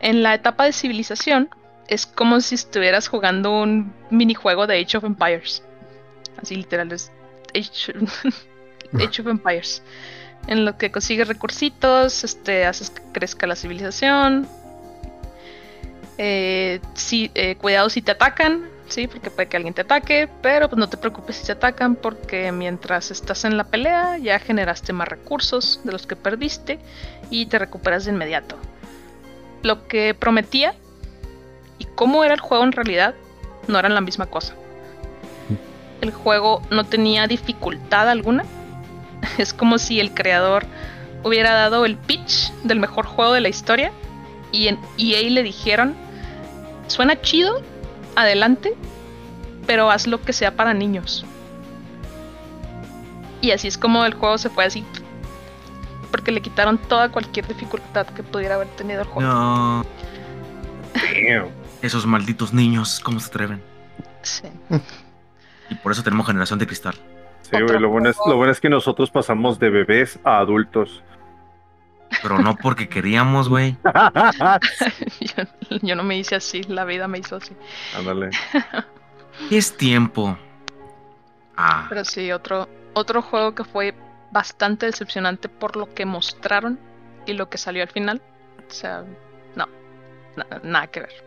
Speaker 1: En la etapa de civilización es como si estuvieras jugando un minijuego de Age of Empires. Así literal es Age, (laughs) Age of (laughs) Empires. En lo que consigues recursitos, este, haces que crezca la civilización. Eh, si, eh, cuidado si te atacan, sí, porque puede que alguien te ataque, pero pues no te preocupes si te atacan, porque mientras estás en la pelea ya generaste más recursos de los que perdiste y te recuperas de inmediato. Lo que prometía y cómo era el juego en realidad no eran la misma cosa. El juego no tenía dificultad alguna. (laughs) Es como si el creador hubiera dado el pitch del mejor juego de la historia y en EA le dijeron, suena chido, adelante, pero haz lo que sea para niños. Y así es como el juego se fue así. Porque le quitaron toda cualquier dificultad que pudiera haber tenido el juego.
Speaker 3: No, esos malditos niños, ¿cómo se atreven?
Speaker 1: Sí.
Speaker 3: Y por eso tenemos generación de cristal.
Speaker 2: Sí, güey, lo bueno, es, lo bueno es que nosotros pasamos de bebés a adultos.
Speaker 3: Pero no porque queríamos, güey.
Speaker 1: yo, (laughs) (laughs) yo no me hice así, la vida me hizo así.
Speaker 2: Ándale. (laughs)
Speaker 3: Es tiempo. Ah,
Speaker 1: Pero sí, otro, otro juego que fue bastante decepcionante por lo que mostraron y lo que salió al final. O sea, no, na- nada que ver.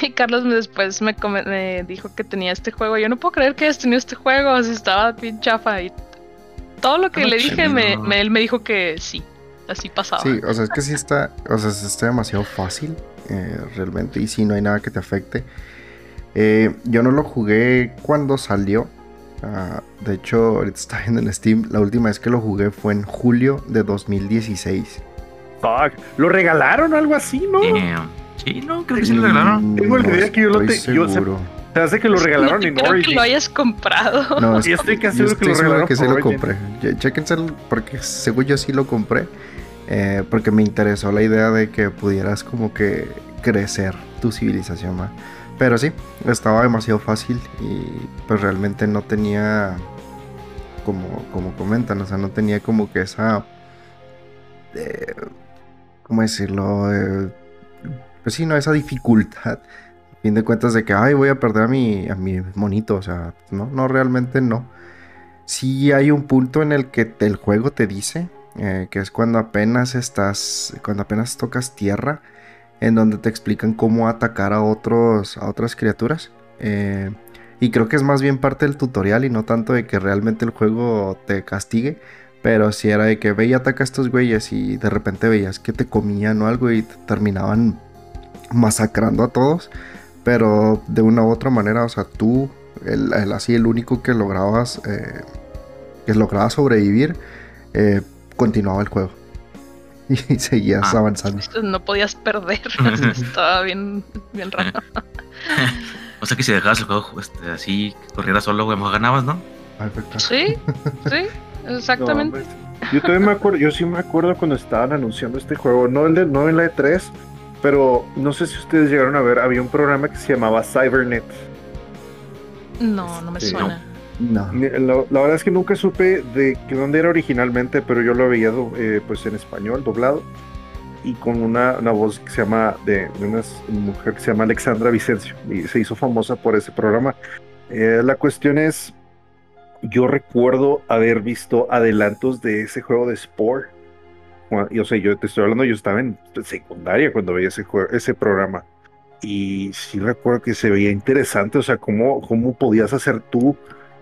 Speaker 1: Y Carlos me- después me, dijo que tenía este juego. Yo no puedo creer que hayas tenido este juego, así estaba bien chafa. Y todo lo que le dije, me- él me dijo que sí, así pasaba.
Speaker 4: Sí, o sea, es que sí está, o sea, está demasiado fácil, eh, realmente, y sí, no hay nada que te afecte. Eh, yo no lo jugué cuando salió. ah, de hecho, ahorita está viendo en Steam. La última vez que lo jugué fue en julio de 2016.
Speaker 2: Fuck. ¿Lo regalaron o algo así, no?
Speaker 3: damn. Sí, no, creo que sí lo regalaron.
Speaker 4: Mm,
Speaker 2: Tengo la idea que yo lo te- yo sé-
Speaker 4: seguro.
Speaker 2: Se hace que lo (laughs) regalaron
Speaker 1: no
Speaker 2: en
Speaker 1: creo que
Speaker 2: Origins.
Speaker 1: lo hayas comprado.
Speaker 4: No,
Speaker 2: Yo estoy casi seguro que lo regalaron
Speaker 4: que sí
Speaker 2: por
Speaker 4: lo
Speaker 2: Origin.
Speaker 4: compré. El- porque según yo sí lo compré. Eh, porque me interesó la idea de que pudieras como que crecer tu civilización más. Pero sí, estaba demasiado fácil y pues realmente no tenía, como, como comentan, o sea, no tenía como que esa, eh, ¿cómo decirlo? Eh, pues sí, no, esa dificultad. A fin de cuentas de que, ay, voy a perder a mi, a mi monito, o sea, no, no, realmente no. Sí hay un punto en el que el juego te dice, eh, que es cuando apenas estás, cuando apenas tocas tierra, en donde te explican cómo atacar a otros, a otras criaturas. Eh, y creo que es más bien parte del tutorial y no tanto de que realmente el juego te castigue. Pero si era de que ve y ataca a estos güeyes y de repente veías que te comían o algo y te terminaban masacrando a todos. Pero de una u otra manera, o sea, tú, el, así el único que lograbas, eh, que lograba sobrevivir, eh, continuaba el juego. (laughs) Y seguías
Speaker 3: Ah.
Speaker 4: avanzando. (laughs)
Speaker 1: No podías perder. (laughs) Estaba bien, bien raro.
Speaker 3: O sea que si dejabas el juego este, así, que corriera solo, güey, mejor ganabas, ¿no?
Speaker 4: Perfecto.
Speaker 1: Sí, sí, exactamente.
Speaker 2: No, hombre. yo también me acuerdo, yo sí me acuerdo cuando estaban anunciando este juego, no, el de, no en la E3, pero no sé si ustedes llegaron a ver, había un programa que se llamaba Cybernet.
Speaker 1: no, no me suena.
Speaker 4: No.
Speaker 2: Ni- La, la verdad es que nunca supe de dónde era originalmente, pero yo lo veía eh, pues en español, doblado, y con una, una voz que se llama, de, de una mujer que se llama Alexandra Vicencio, y se hizo famosa por ese programa. Eh, la cuestión es, yo recuerdo haber visto adelantos de ese juego de Spore. Cua- y, o sea, yo te estoy hablando, yo estaba en secundaria cuando veía ese, juego, ese programa. Y sí recuerdo que se veía interesante, o sea, cómo, cómo podías hacer tú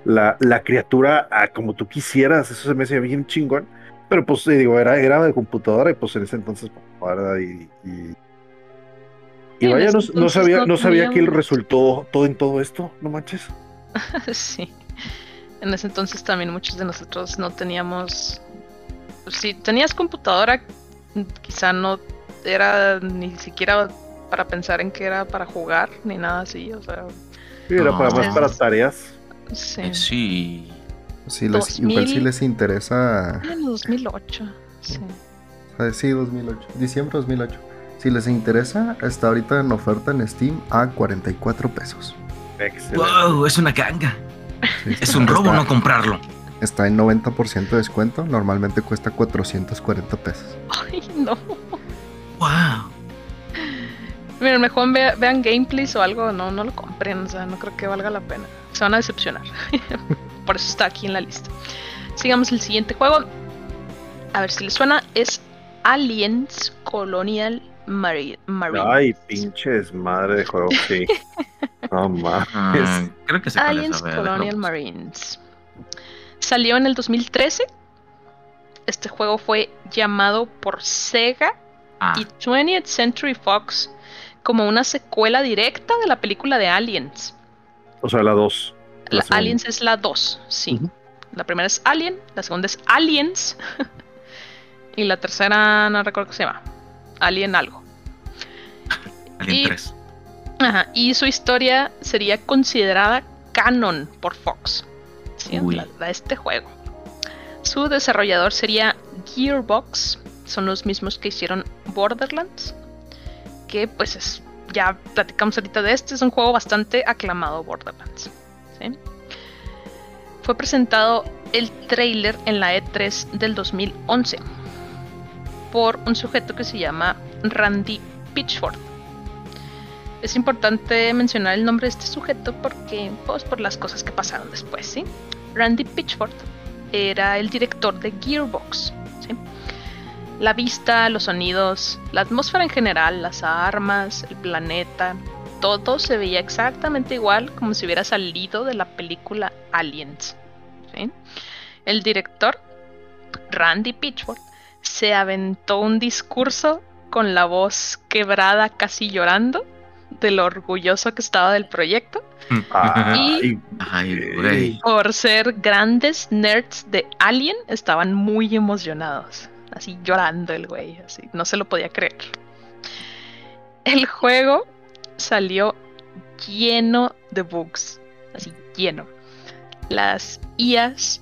Speaker 2: la, la criatura a como tú quisieras, eso se me hacía bien chingón. Pero pues digo, era, era de computadora y pues en ese entonces, pues, ¿verdad? Y, y, y vaya, no, sabía,
Speaker 1: no
Speaker 2: sabía que
Speaker 1: teníamos-
Speaker 2: resultó todo en todo esto, no manches. (laughs)
Speaker 1: sí. En ese entonces también muchos de nosotros no teníamos. Si tenías computadora, quizá no era ni siquiera para pensar en que era para jugar ni nada así. O sea,
Speaker 2: Sí, era para más para tareas.
Speaker 1: Sí.
Speaker 3: Eh, sí.
Speaker 4: Les, igual si
Speaker 1: 2000.
Speaker 4: les interesa.
Speaker 1: Era en 2008. Sí.
Speaker 4: Sí, 2008. Diciembre 2008. Si les interesa, está ahorita en oferta en Steam a 44 pesos.
Speaker 2: Excelente.
Speaker 3: ¡Wow! Es una ganga.
Speaker 4: Sí,
Speaker 3: Es un robo
Speaker 4: está-
Speaker 3: no comprarlo.
Speaker 4: Está en 90% de descuento. Normalmente cuesta 440 pesos.
Speaker 1: Ay, no.
Speaker 3: ¡Wow!
Speaker 1: Miren, mejor vea- vean gameplays o algo, no, no lo compren, o sea, no creo que valga la pena. Se van a decepcionar. (laughs) Por eso está aquí en la lista. Sigamos el siguiente juego. A ver si les suena. Es Aliens Colonial Mari- Marines.
Speaker 2: Ay, pinches madre de juego, sí. (laughs) No mames.
Speaker 3: Ah, creo que se
Speaker 1: Aliens Colonial Marines. Salió en el 2013. Este juego fue llamado por Sega
Speaker 3: Ah,
Speaker 1: y 20th Century Fox como una secuela directa de la película de Aliens.
Speaker 2: O sea, la 2. La.
Speaker 1: Aliens es la 2, sí. La primera es Alien, la segunda es Aliens. (laughs) y la tercera no recuerdo qué se llama. Alien algo. (laughs)
Speaker 3: Alien
Speaker 1: y-
Speaker 3: 3.
Speaker 1: Ajá, y su historia sería considerada canon por Fox. ¿sí? La, la de este juego. Su desarrollador sería Gearbox. Son los mismos que hicieron Borderlands. Que pues es. Ya platicamos ahorita de este. Es un juego bastante aclamado, Borderlands. Fue presentado el trailer en la E3 del 2011 por un sujeto que se llama Randy Pitchford. Es importante mencionar el nombre de este sujeto porque, pues, por las cosas que pasaron después, ¿sí? Randy Pitchford era el director de Gearbox, ¿sí? La vista, los sonidos, la atmósfera en general, las armas, el planeta, todo se veía exactamente igual como si hubiera salido de la película Aliens, ¿sí? El director, Randy Pitchford, se aventó un discurso con la voz quebrada, casi llorando, de lo orgulloso que estaba del proyecto,
Speaker 2: Ay,
Speaker 3: Ay, güey.
Speaker 1: por ser grandes nerds de Alien, estaban muy emocionados, así llorando el güey, así, no se lo podía creer. El juego salió lleno de bugs, así lleno. Las IAs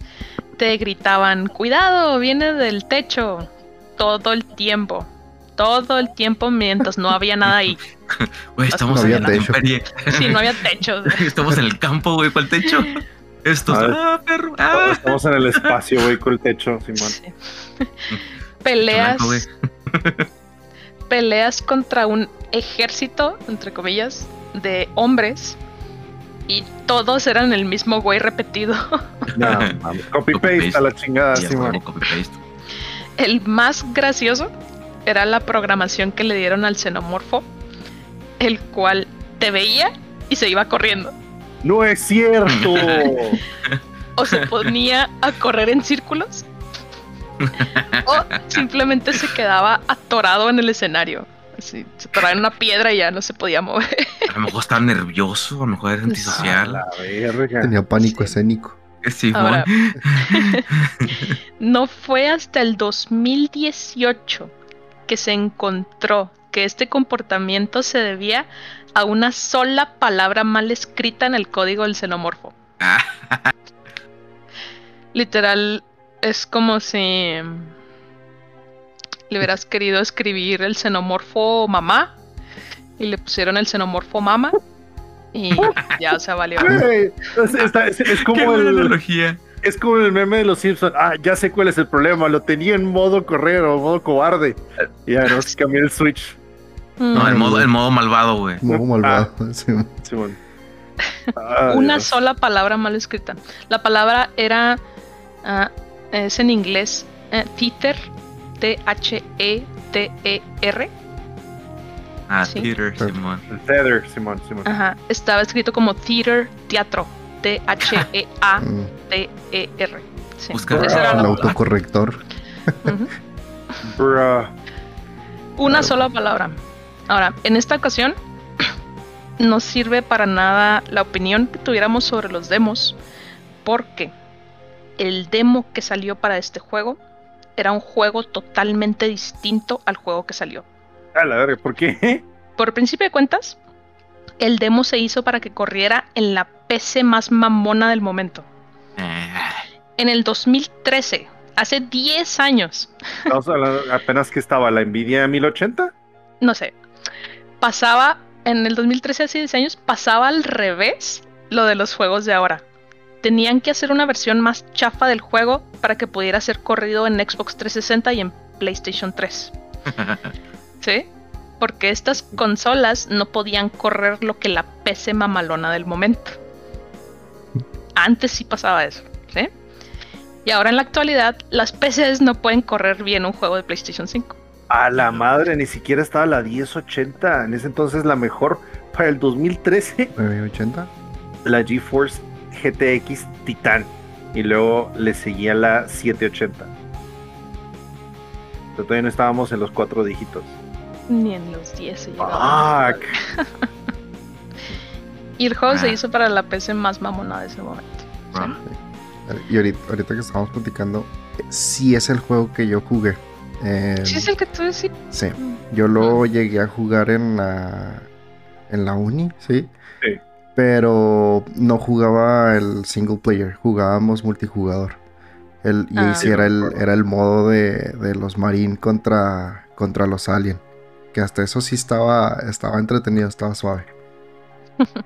Speaker 1: te gritaban, cuidado, viene del techo, todo el tiempo. Todo el tiempo mientras no había nada ahí. (laughs)
Speaker 3: Güey, estamos
Speaker 4: No
Speaker 3: en
Speaker 4: había techo.
Speaker 1: Sí, no había techo. (laughs)
Speaker 3: Estamos en el campo, güey, ¿cuál techo? (laughs) Esto ah, perro. Ah.
Speaker 2: Estamos en el espacio, güey, con el techo, Simón.
Speaker 1: Sí. (laughs) Peleas. (laughs) Peleas contra un ejército, entre comillas, de hombres. Y todos eran el mismo güey repetido. (laughs)
Speaker 2: No, mames. Copy paste a la chingada,
Speaker 3: Sí.
Speaker 1: El más gracioso era la programación que le dieron al xenomorfo, el cual te veía y se iba corriendo.
Speaker 2: No es cierto.
Speaker 1: O se ponía a correr en círculos. (laughs) o simplemente se quedaba atorado en el escenario. Así, se atoraba en una piedra y ya no se podía mover.
Speaker 3: A lo mejor estaba nervioso, a lo mejor era antisocial.
Speaker 4: Tenía pánico
Speaker 1: Sí.
Speaker 4: escénico.
Speaker 3: Sí,
Speaker 1: Ahora-. (laughs) No fue hasta el 2018 que se encontró que este comportamiento se debía a una sola palabra mal escrita en el código del xenomorfo. Literal, es como si le hubieras querido escribir el xenomorfo mamá y le pusieron el xenomorfo mama y ya, o sea, valió.
Speaker 2: Es, como el,
Speaker 3: analogía.
Speaker 2: es como el meme de los Simpsons. Ah, ya sé cuál es el problema. Lo tenía en modo correr o modo cobarde. Y ya no es que cambié el switch.
Speaker 3: No, el
Speaker 1: Mm,
Speaker 3: modo, el modo malvado, güey.
Speaker 4: Malvado. (laughs) sí.
Speaker 2: Simón. Ah,
Speaker 1: una
Speaker 2: Dios.
Speaker 1: sola palabra mal escrita. La palabra era, ah, es en inglés, eh, theater, T-H-E-T-E-R.
Speaker 3: Ah,
Speaker 1: Sí.
Speaker 3: Peter, Simón.
Speaker 2: Tether, Simón, Simón.
Speaker 1: Ajá, estaba escrito como theater, teatro, T-H-E-A-T-E-R. Sí,
Speaker 3: Busca-
Speaker 1: esa era
Speaker 4: El autocorrector.
Speaker 2: Bruh.
Speaker 1: Una sola palabra. Ahora, en esta ocasión (clears throat) no sirve para nada la opinión que tuviéramos sobre los demos, porque el demo que salió para este juego era un juego totalmente distinto al juego que salió.
Speaker 2: A la verga, ¿por qué? (laughs)
Speaker 1: Por principio de cuentas, el demo se hizo para que corriera en la PC más mamona del momento.
Speaker 3: Eh,
Speaker 1: En el 2013, hace 10 años,
Speaker 2: Estamos hablando apenas que estaba la Nvidia 1080.
Speaker 1: no sé, pasaba en el 2013, hace 10 años, pasaba al revés lo de los juegos de ahora. Tenían que hacer una versión más chafa del juego para que pudiera ser corrido en Xbox 360 y en PlayStation 3. (laughs) ¿Sí? Porque estas consolas no podían correr lo que la PC mamalona del momento. Antes sí pasaba eso, ¿sí? Y ahora en la actualidad, las PCs no pueden correr bien un juego de PlayStation 5.
Speaker 2: A la madre, ni siquiera estaba la 1080. En ese entonces la mejor para el 2013,
Speaker 4: 980.
Speaker 2: la GeForce GTX Titan. Y luego le seguía la 780. Pero todavía no estábamos en los cuatro dígitos.
Speaker 1: Ni en los 10 se llegaba.
Speaker 2: Fuck.
Speaker 1: Y el juego se
Speaker 3: Ah.
Speaker 1: hizo para la PC más mamona de ese momento.
Speaker 3: bro.
Speaker 4: Y ahorita, ahorita que estamos platicando, eh, sí es el juego que yo jugué. Eh,
Speaker 1: Sí, es el que tú decís.
Speaker 4: sí. Yo lo llegué a jugar en la, en la uni, sí.
Speaker 2: Sí.
Speaker 4: Pero no jugaba el single player, jugábamos multijugador. El, y
Speaker 1: Ah.
Speaker 4: ahí sí era, el, era el modo de, de los Marine contra, contra los Alien. Que hasta eso sí estaba, estaba entretenido, estaba suave. (laughs)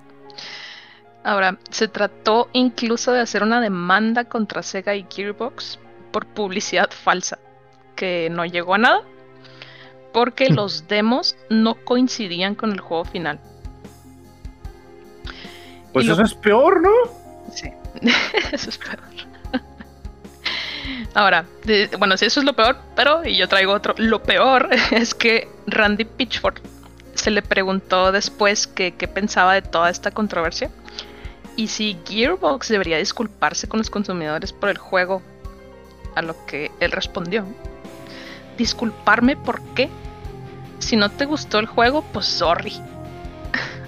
Speaker 1: Ahora, se trató incluso de hacer una demanda contra Sega y Gearbox por publicidad falsa, que no llegó a nada, porque (laughs) los demos no coincidían con el juego final.
Speaker 2: Pues
Speaker 1: lo-
Speaker 2: eso es peor, ¿no?
Speaker 1: Sí, (laughs) eso es peor. Ahora, bueno, sí, eso es lo peor, pero, y yo traigo otro, lo peor (laughs) es que Randy Pitchford se le preguntó después qué pensaba de toda esta controversia y si Gearbox debería disculparse con los consumidores por el juego, a lo que él respondió. ¿Disculparme por qué? Si no te gustó el juego, pues sorry. (laughs)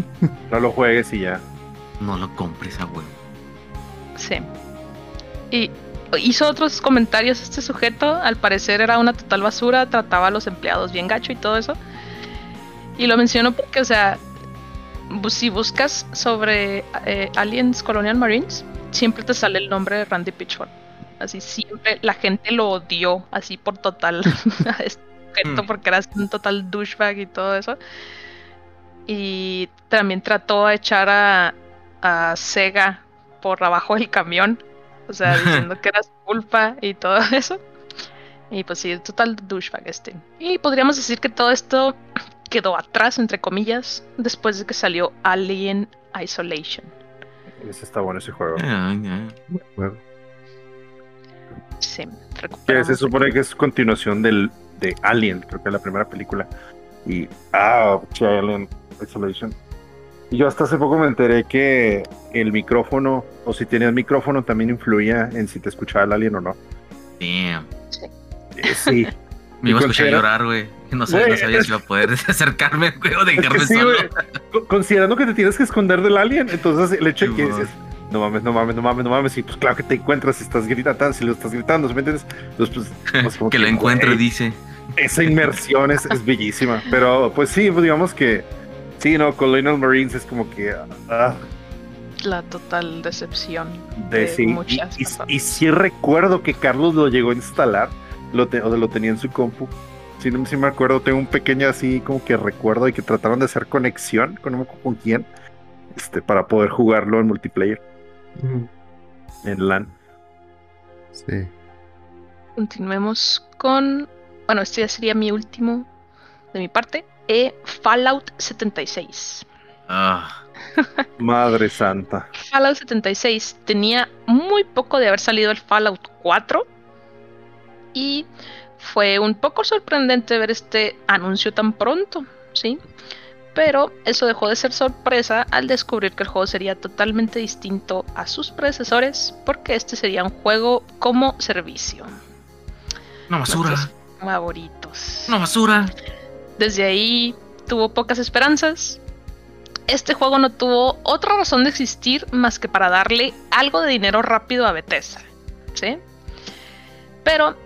Speaker 1: (laughs)
Speaker 2: No lo juegues y ya.
Speaker 3: No lo compres a huevo.
Speaker 1: Sí. Y hizo otros comentarios este sujeto. Al parecer era una total basura, trataba a los empleados bien gacho y todo eso. Y lo menciono porque, o sea, si buscas sobre eh, Aliens Colonial Marines, siempre te sale el nombre de Randy Pitchford. Así siempre la gente lo odió, así por total (laughs) a este sujeto,
Speaker 3: Mm.
Speaker 1: porque era un total douchebag y todo eso. Y también trató a echar a, a Sega por abajo del camión, o sea, (laughs) diciendo que era su culpa y todo eso. Y pues sí, total douchebag este. Y podríamos decir que todo esto (clears throat) quedó atrás, entre comillas, después de que salió Alien Isolation.
Speaker 2: Ese está bueno ese juego.
Speaker 3: Ah, ya.
Speaker 4: Juego.
Speaker 1: Sí,
Speaker 2: Que se supone que es continuación del, de Alien, creo que es la primera película. Y. Ah, Alien Isolation. Y yo hasta hace poco me enteré que el micrófono, o si tenías micrófono, también influía en si te escuchaba el alien o no.
Speaker 3: Damn.
Speaker 2: Eh, sí. (laughs)
Speaker 3: Me iba a escuchar llorar, güey. No sabía, no sabía si iba a poder (laughs) acercarme, güey, o
Speaker 2: Es que
Speaker 3: dejarme
Speaker 2: sí,
Speaker 3: solo.
Speaker 2: Considerando que te tienes que esconder del alien, entonces el hecho de que dices, no mames, no mames, no mames, no mames, y pues claro que te encuentras si estás gritando, si lo estás gritando, ¿sí ¿me entiendes? Pues, (laughs) pues,
Speaker 3: que lo encuentre, dice.
Speaker 2: esa inmersión es, es bellísima. Pero pues sí, pues, digamos que sí, no, Colonial Marines es como que ah,
Speaker 1: La total decepción
Speaker 2: de,
Speaker 1: de,
Speaker 2: sí. Y,
Speaker 1: muchas
Speaker 2: y- y sí recuerdo que Carlos lo llegó a instalar, lo, te- o sea, lo tenía en su compu. Sí, no, sí me acuerdo, tengo un pequeño así como que recuerdo de que trataron de hacer conexión con, no me acuerdo con quién, este, para poder jugarlo en multiplayer, en LAN.
Speaker 4: Sí.
Speaker 1: Continuemos con. Bueno, este ya sería mi último de mi parte. Eh, Fallout 76.
Speaker 3: Ah, (laughs)
Speaker 2: Madre santa.
Speaker 1: Fallout 76 tenía muy poco de haber salido el Fallout 4 y fue un poco sorprendente ver este anuncio tan pronto, ¿sí? Pero eso dejó de ser sorpresa al descubrir que el juego sería totalmente distinto a sus predecesores porque este sería un juego como servicio.
Speaker 3: una basura.
Speaker 1: Nuestros favoritos.
Speaker 3: Una basura.
Speaker 1: Desde ahí tuvo pocas esperanzas. Este juego no tuvo otra razón de existir más que para darle algo de dinero rápido a Bethesda. ¿Sí? Pero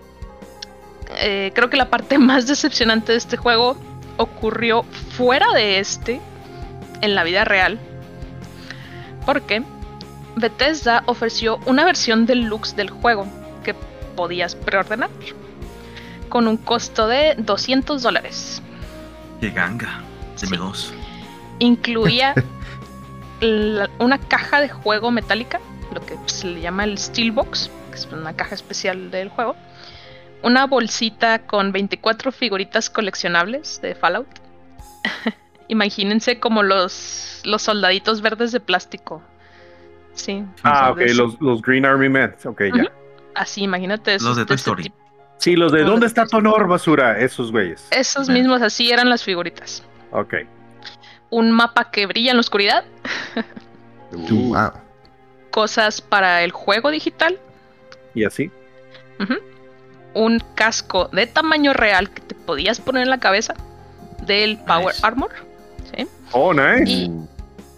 Speaker 1: eh, creo que la parte (laughs) más decepcionante de este juego ocurrió fuera de este, en la vida real. Porque Bethesda ofreció una versión deluxe del juego que podías preordenar con un costo de 200 dólares.
Speaker 3: Qué ganga. Deme
Speaker 1: Sí.
Speaker 3: dos.
Speaker 1: incluía (laughs) la- una caja de juego metálica, lo que se le llama el Steelbox, que es una caja especial del juego, una bolsita con 24 figuritas coleccionables de Fallout. (laughs) Imagínense como los, los soldaditos verdes de plástico. Sí.
Speaker 2: Ah, ok, los, los Green Army Men. Ok, ya.
Speaker 1: Así, imagínate.
Speaker 3: Los de Toy Story.
Speaker 1: tipo.
Speaker 2: Sí, los de ¿Dónde
Speaker 1: de-
Speaker 2: está Tonor, basura? Esos güeyes.
Speaker 1: Esos mismos así eran las figuritas.
Speaker 2: Ok.
Speaker 1: Un mapa que brilla en la oscuridad,
Speaker 2: Uh,
Speaker 4: Wow.
Speaker 1: cosas para el juego digital,
Speaker 2: y así.
Speaker 1: Un casco de tamaño real que te podías poner en la cabeza del Power
Speaker 3: Nice.
Speaker 1: Armor. ¿sí?
Speaker 2: Oh, nice.
Speaker 1: Y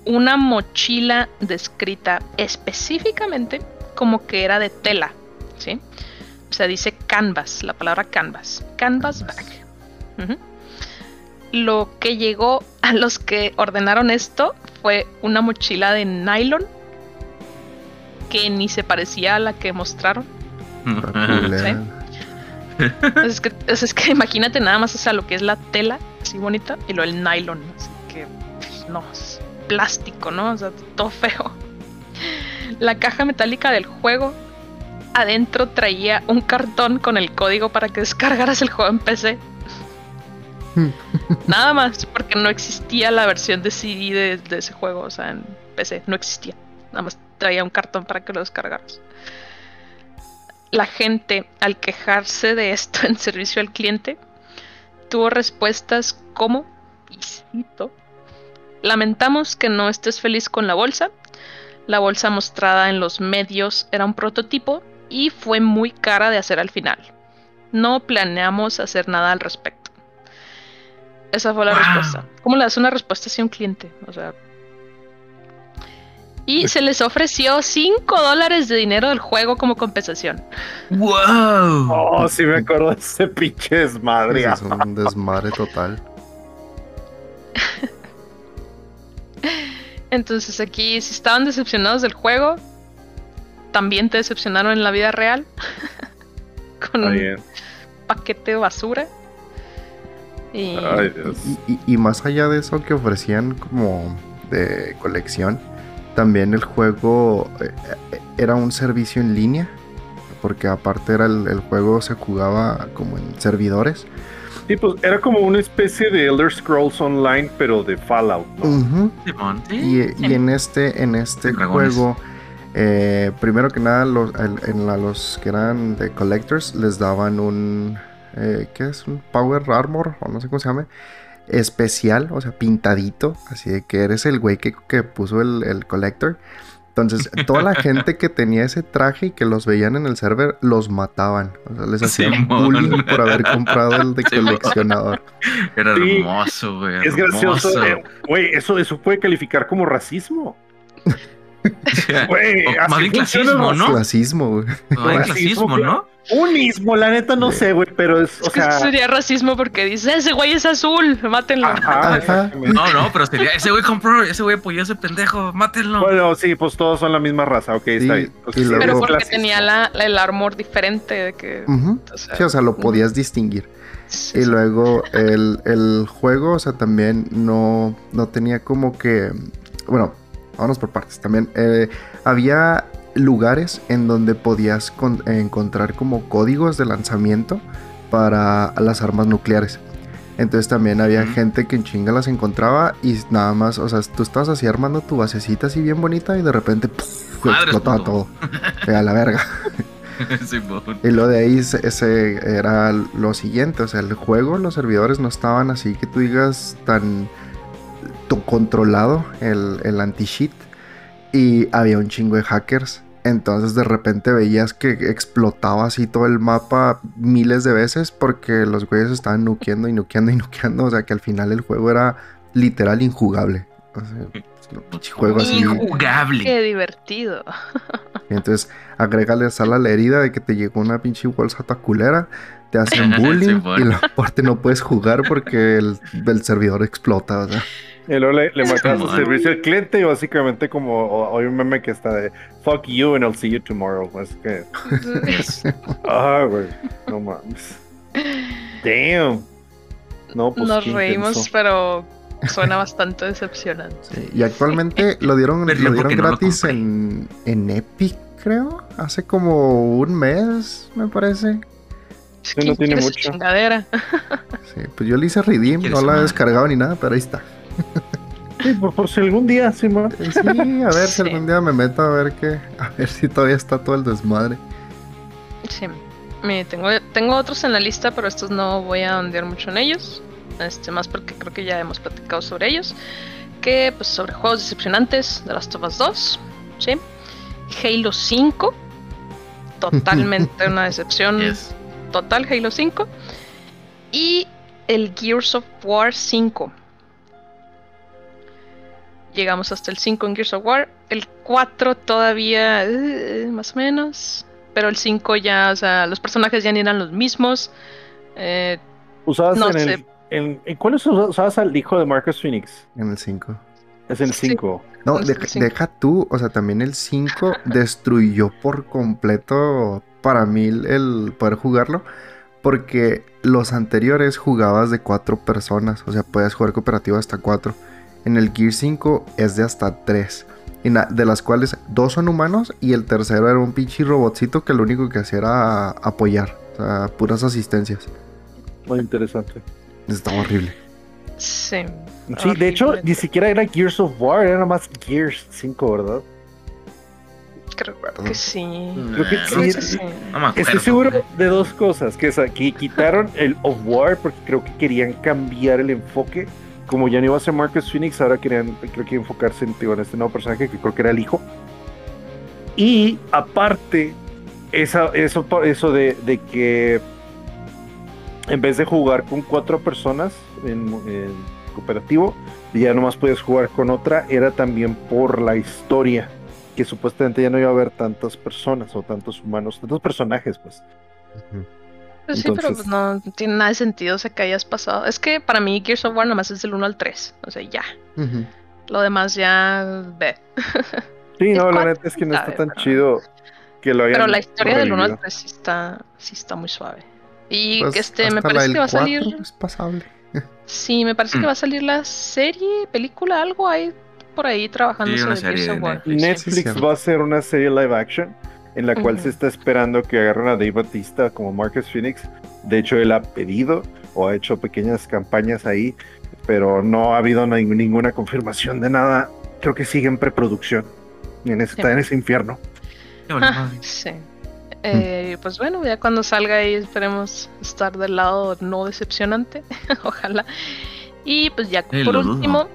Speaker 1: una mochila descrita específicamente como que era de tela. ¿sí? O sea, dice canvas, la palabra canvas. Canvas bag. Lo que llegó a los que ordenaron esto fue una mochila de nylon que ni se parecía a la que mostraron.
Speaker 4: Culera.
Speaker 1: es, que, es, que imagínate nada más, o sea, lo que es la tela, así bonita, y lo del nylon, así que, pues, no, es plástico, ¿no? O sea, todo feo. La caja metálica del juego, adentro traía un cartón con el código para que descargaras el juego en PC. (laughs) Nada más, porque no existía la versión de CD de, de ese juego, o sea, en PC, no existía. Nada más traía un cartón para que lo descargaras la gente al quejarse de esto en servicio al cliente tuvo respuestas como, y cito, lamentamos que no estés feliz con la bolsa, la bolsa mostrada en los medios era un prototipo y fue muy cara de hacer al final. No planeamos hacer nada al respecto. Esa fue la
Speaker 3: Wow.
Speaker 1: respuesta. ¿Cómo le das una respuesta así a un cliente? O sea. Y se les ofreció 5 dólares de dinero del juego como compensación.
Speaker 3: ¡Wow!
Speaker 2: Oh, sí me acuerdo de ese pinche desmadre.
Speaker 4: Es un desmadre total.
Speaker 1: Entonces aquí, si estaban decepcionados del juego, también te decepcionaron en la vida real. (laughs) Con un
Speaker 2: bien.
Speaker 1: paquete de basura. Y
Speaker 2: Ay.
Speaker 4: Y, y- y más allá de eso que ofrecían como de colección, también el juego eh, eh, era un servicio en línea, porque aparte era el, el juego se jugaba como en servidores.
Speaker 2: Sí, pues era como una especie de Elder Scrolls Online, pero de Fallout.
Speaker 4: Y, y en este, en este juego, eh, primero que nada, los, en la- los que eran de collectors les daban un, eh, ¿qué es? Un Power Armor, o no sé cómo se llama, especial, o sea, pintadito, así de que eres el güey que, que puso el, el collector. Entonces, toda la (laughs) gente que tenía ese traje y que los veían en el server, los mataban. O sea, les hacían
Speaker 3: Simón.
Speaker 4: bullying por haber comprado el de (laughs)
Speaker 3: Simón.
Speaker 4: coleccionador.
Speaker 3: Era
Speaker 2: Sí.
Speaker 3: hermoso, güey.
Speaker 2: Es gracioso. eh, Güey, eso, eso puede calificar como racismo. (laughs) Güey,
Speaker 3: más bien clasismo, ¿no?
Speaker 4: Clasismo, güey.
Speaker 3: Clasismo, ¿no?
Speaker 2: Unismo, la neta no sé, güey, pero es, o
Speaker 1: Es que
Speaker 2: sea.
Speaker 1: sería racismo porque dice, ese güey es azul, mátenlo.
Speaker 2: Ajá,
Speaker 4: Ajá.
Speaker 2: exactamente.
Speaker 3: No, no, pero sería, ese güey compró, ese güey apoyó a ese pendejo, mátenlo.
Speaker 2: Bueno, sí, pues todos son la misma raza, ok, está
Speaker 4: Sí,
Speaker 2: bien. Pues sí,
Speaker 1: Pero porque
Speaker 2: clasismo.
Speaker 1: tenía la, la- el armor diferente de que... O sea,
Speaker 4: Sí, o sea, lo podías distinguir.
Speaker 1: sí,
Speaker 4: Y
Speaker 1: sí.
Speaker 4: luego el, el juego, o sea, también no, no tenía como que... Bueno, vámonos por partes. También eh, había lugares en donde podías con- encontrar como códigos de lanzamiento para las armas nucleares. Entonces también había gente que en chinga las encontraba y nada más, o sea, tú estabas así armando tu basecita así bien bonita y de repente ¡puf!
Speaker 3: Madres,
Speaker 4: explotaba todo. A la verga. (laughs) Y lo de ahí se- ese era lo siguiente, o sea, el juego, los servidores no estaban así que tú digas tan controlado el, el anti-cheat y había un chingo de hackers. Entonces de repente veías que explotaba así todo el mapa miles de veces porque los güeyes estaban nukeando y nukeando y nukeando. O sea que al final el juego era literal injugable. O sea, juego así.
Speaker 3: Injugable.
Speaker 1: Qué divertido. (laughs)
Speaker 4: Y entonces, agrégale sal a la herida de que te llegó una pinche bolsa toda culera, te hacen (laughs) bullying y la parte no puedes jugar porque el, el servidor explota, o sea.
Speaker 2: Y luego le, le su servicio al cliente y básicamente como hay un meme que está de fuck you and I'll see you tomorrow. Es que, (laughs) ah, güey, no mames. Damn. No, pues
Speaker 1: Nos reímos,
Speaker 2: intenso.
Speaker 1: pero suena bastante decepcionante.
Speaker 4: sí. Y actualmente (laughs) lo dieron, lo
Speaker 3: ¿por
Speaker 4: dieron
Speaker 3: qué no lo
Speaker 4: gratis en, en Epic, creo. Hace como un mes, me parece.
Speaker 1: Es
Speaker 2: Sí, no tiene mucho.
Speaker 1: chingadera.
Speaker 4: Sí, pues yo le hice redeem,
Speaker 3: ¿Quieres
Speaker 4: no la he descargado ni nada, pero ahí está.
Speaker 2: Sí, por, por si algún día, sí, man.
Speaker 4: Sí, a ver si algún día me meto a ver qué, a ver si todavía está todo el desmadre.
Speaker 1: Sí. Me- tengo, tengo otros en la lista, pero estos no voy a ondear mucho en ellos. Este, más porque creo que ya hemos platicado sobre ellos. Que pues sobre juegos decepcionantes de Last of Us 2. ¿sí? Halo 5. Totalmente (laughs) una decepción.
Speaker 3: Yes.
Speaker 1: Total Halo 5. Y el Gears of War 5. Llegamos hasta el 5 en Gears of War. El 4 todavía, eh, más o menos. Pero el 5 ya, o sea, los personajes ya ni eran los mismos. Eh,
Speaker 2: Usabas
Speaker 1: No
Speaker 2: en el.
Speaker 1: sé.
Speaker 2: En, ¿En cuál usabas al hijo de Marcus Phoenix?
Speaker 4: En el 5.
Speaker 2: Es el
Speaker 1: Sí.
Speaker 2: 5.
Speaker 4: No, deja,
Speaker 1: el cinco.
Speaker 4: deja tú, o sea, también el 5 (laughs) destruyó por completo para mí el- el poder jugarlo, porque los anteriores jugabas de cuatro personas, o sea, puedes jugar cooperativo hasta cuatro. En el Gear 5 es de hasta tres, y na- de las cuales dos son humanos y el tercero era un pinche robotcito que lo único que hacía era apoyar, o sea, puras asistencias.
Speaker 2: Muy interesante.
Speaker 4: Estaba horrible.
Speaker 1: sí.
Speaker 2: Sí, de hecho, ni siquiera era Gears of War, era más Gears 5, ¿verdad?
Speaker 1: Creo que sí.
Speaker 2: Creo que sí.
Speaker 1: Creo que sí.
Speaker 3: No.
Speaker 2: Estoy seguro de dos cosas, que, es, que quitaron el of War porque creo que querían cambiar el enfoque. Como ya no iba a ser Marcus Phoenix, ahora querían creo que enfocarse en, este nuevo personaje que creo que era el hijo. Y aparte, eso, de, que en vez de jugar con cuatro personas en, en cooperativo, ya nomás podías jugar con otra, era también por la historia que supuestamente ya no iba a haber tantas personas o tantos humanos, tantos personajes, pues.
Speaker 1: Pues sí, pero
Speaker 2: Entonces-
Speaker 1: pues no tiene nada de sentido o sea, que hayas pasado. Es que para mí Gears of War nomás es del 1 al 3. O sea, ya. Lo demás ya ve. (laughs)
Speaker 2: Sí,
Speaker 1: El
Speaker 2: no, la neta es que no está tan
Speaker 1: pero-
Speaker 2: chido que lo hayan
Speaker 1: Pero la historia del 1 al
Speaker 2: revivido.
Speaker 1: 3 sí está, sí está muy suave. Y
Speaker 4: Pues,
Speaker 1: este, me parece que va a salir.
Speaker 4: Es pasable. (laughs)
Speaker 1: Sí, me parece que va a salir la serie, película, algo ahí por ahí trabajando
Speaker 3: Sí,
Speaker 1: sobre Gears of War.
Speaker 3: Netflix.
Speaker 2: Va a hacer una serie live action en la cual se está esperando que agarren a Dave Batista como Marcus Phoenix. De hecho, él ha pedido o ha hecho pequeñas campañas ahí, pero no ha habido na- ninguna confirmación de nada. Creo que sigue en preproducción. En ese,
Speaker 1: Sí.
Speaker 2: Está en ese infierno.
Speaker 1: Ah, sí. Eh, Pues bueno, ya cuando salga ahí esperemos estar del lado no decepcionante, (laughs) ojalá. Y pues ya por último,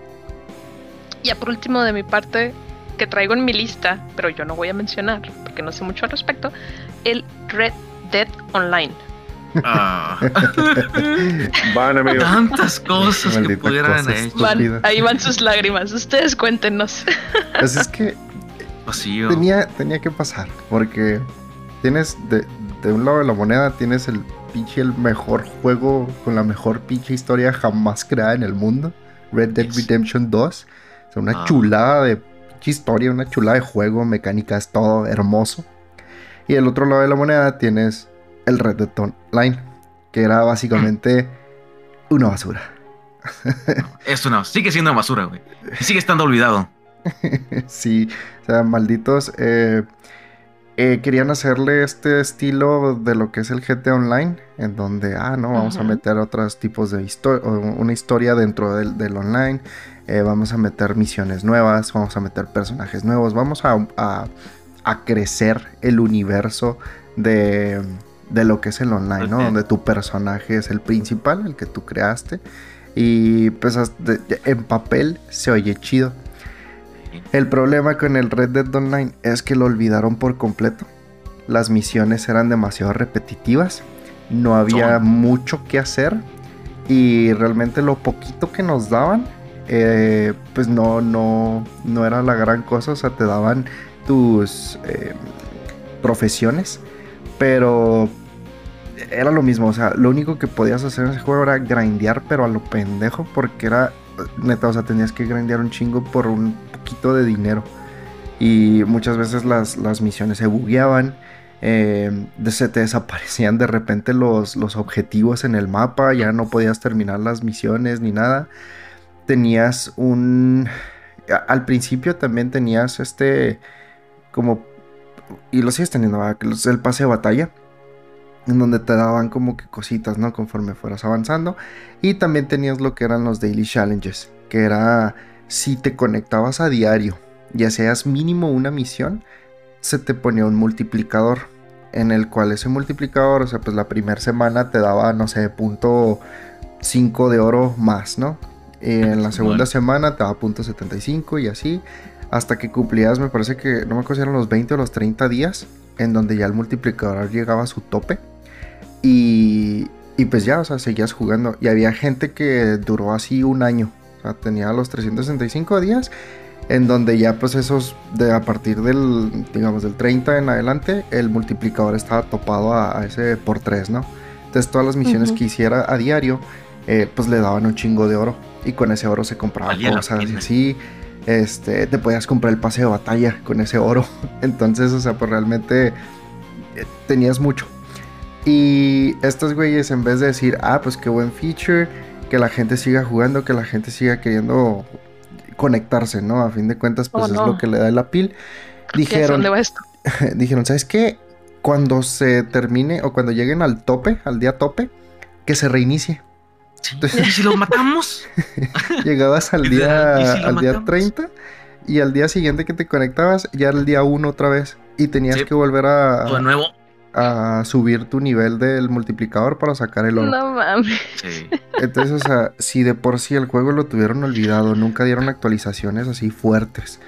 Speaker 1: ya por último de mi parte, que traigo en mi lista, pero yo no voy a mencionar porque no sé mucho al respecto, el Red Dead Online.
Speaker 3: Ah. (laughs)
Speaker 2: Van, amigos.
Speaker 3: Tantas cosas que pudieran
Speaker 4: cosa
Speaker 3: haber hecho.
Speaker 4: estúpida.
Speaker 1: Van, ahí van sus lágrimas, ustedes cuéntenos. (laughs)
Speaker 4: Pues es que
Speaker 3: Vacío.
Speaker 4: tenía, tenía que pasar. Porque tienes de, de un lado de la moneda, tienes el pinche el mejor juego con la mejor pinche historia jamás creada en el mundo. Red Dead
Speaker 3: Yes.
Speaker 4: Redemption 2. O sea, una
Speaker 3: Ah.
Speaker 4: chulada de historia, una chulada de juego, mecánicas, todo hermoso. Y del otro lado de la moneda tienes el Red Dead Online, que era básicamente (clears throat) una basura. (laughs)
Speaker 3: Esto no, sigue siendo basura, güey. Sigue estando olvidado. (laughs)
Speaker 4: sí, o sea, malditos. eh, eh, querían hacerle este estilo de lo que es el GT Online, en donde, ah, no, vamos a meter otros tipos de historia, una historia dentro del, del online, eh, vamos a meter misiones nuevas, vamos a meter personajes nuevos, vamos a, a- a crecer el universo de, de lo que es el online, ¿no? Donde tu personaje es el principal, el que tú creaste, y pues en papel se oye chido. El problema con el Red Dead Online es que lo olvidaron por completo. Las misiones eran demasiado repetitivas, no había mucho que hacer y realmente lo poquito que nos daban, eh, pues no, no, no era la gran cosa. O sea, te daban tus eh, profesiones, pero era lo mismo. O sea, lo único que podías hacer en ese juego era grindear, pero a lo pendejo, porque era neta, o sea, tenías que grindear un chingo por un poquito de dinero. Y muchas veces las, las misiones se bugueaban. eh, se te desaparecían de repente los, los objetivos en el mapa. Ya no podías terminar las misiones ni nada. Tenías un. Al principio también tenías este. Como. Y lo sigues teniendo, ¿verdad? El pase de batalla. En donde te daban como que cositas, ¿no? Conforme fueras avanzando. Y también tenías lo que eran los daily challenges, que era si te conectabas a diario y hacías mínimo una misión, se te ponía un multiplicador, en el cual ese multiplicador, o sea, pues la primera semana te daba, no sé, punto 5 de oro más, ¿no? En la segunda
Speaker 3: Bueno.
Speaker 4: semana te daba punto 75 y así, hasta que cumplías, me parece que, no me acuerdo si eran los 20 o los 30 días, en donde ya el multiplicador llegaba a su tope. Y, y pues ya, o sea, seguías jugando. Y había gente que duró así un año. O sea, tenía los 365 días. En donde ya pues esos, de a partir del, digamos, del 30 en adelante, el multiplicador estaba topado a, a ese por 3, ¿no? Entonces todas las misiones que hiciera a diario, eh, pues le daban un chingo de oro. Y con ese oro se compraba
Speaker 3: Valía la
Speaker 4: cosas y así. Este, te podías comprar el pase de batalla con ese oro. (laughs) Entonces, o sea, pues realmente eh, tenías mucho. Y estos güeyes, en vez de decir, ah, pues qué buen feature, que la gente siga jugando, que la gente siga queriendo conectarse, ¿no? A fin de cuentas, pues
Speaker 1: Oh,
Speaker 4: es
Speaker 1: no.
Speaker 4: lo que le da la pil. Dijeron,
Speaker 1: dónde va esto. (laughs)
Speaker 4: dijeron, ¿sabes qué? Cuando se termine o cuando lleguen al tope, al día tope, que se reinicie.
Speaker 3: Sí. ¿Y si lo matamos? (laughs)
Speaker 4: Llegabas al
Speaker 3: ¿Y
Speaker 4: día,
Speaker 3: si
Speaker 4: al día
Speaker 3: matamos?
Speaker 4: 30 y al día siguiente que te conectabas ya era el día 1 otra vez. Y tenías
Speaker 3: Sí.
Speaker 4: que volver a,
Speaker 3: de nuevo.
Speaker 4: a subir tu nivel del multiplicador para sacar el oro.
Speaker 1: No mames.
Speaker 3: Sí.
Speaker 4: Entonces, o sea, si de por sí el juego lo tuvieron olvidado, nunca dieron actualizaciones así fuertes.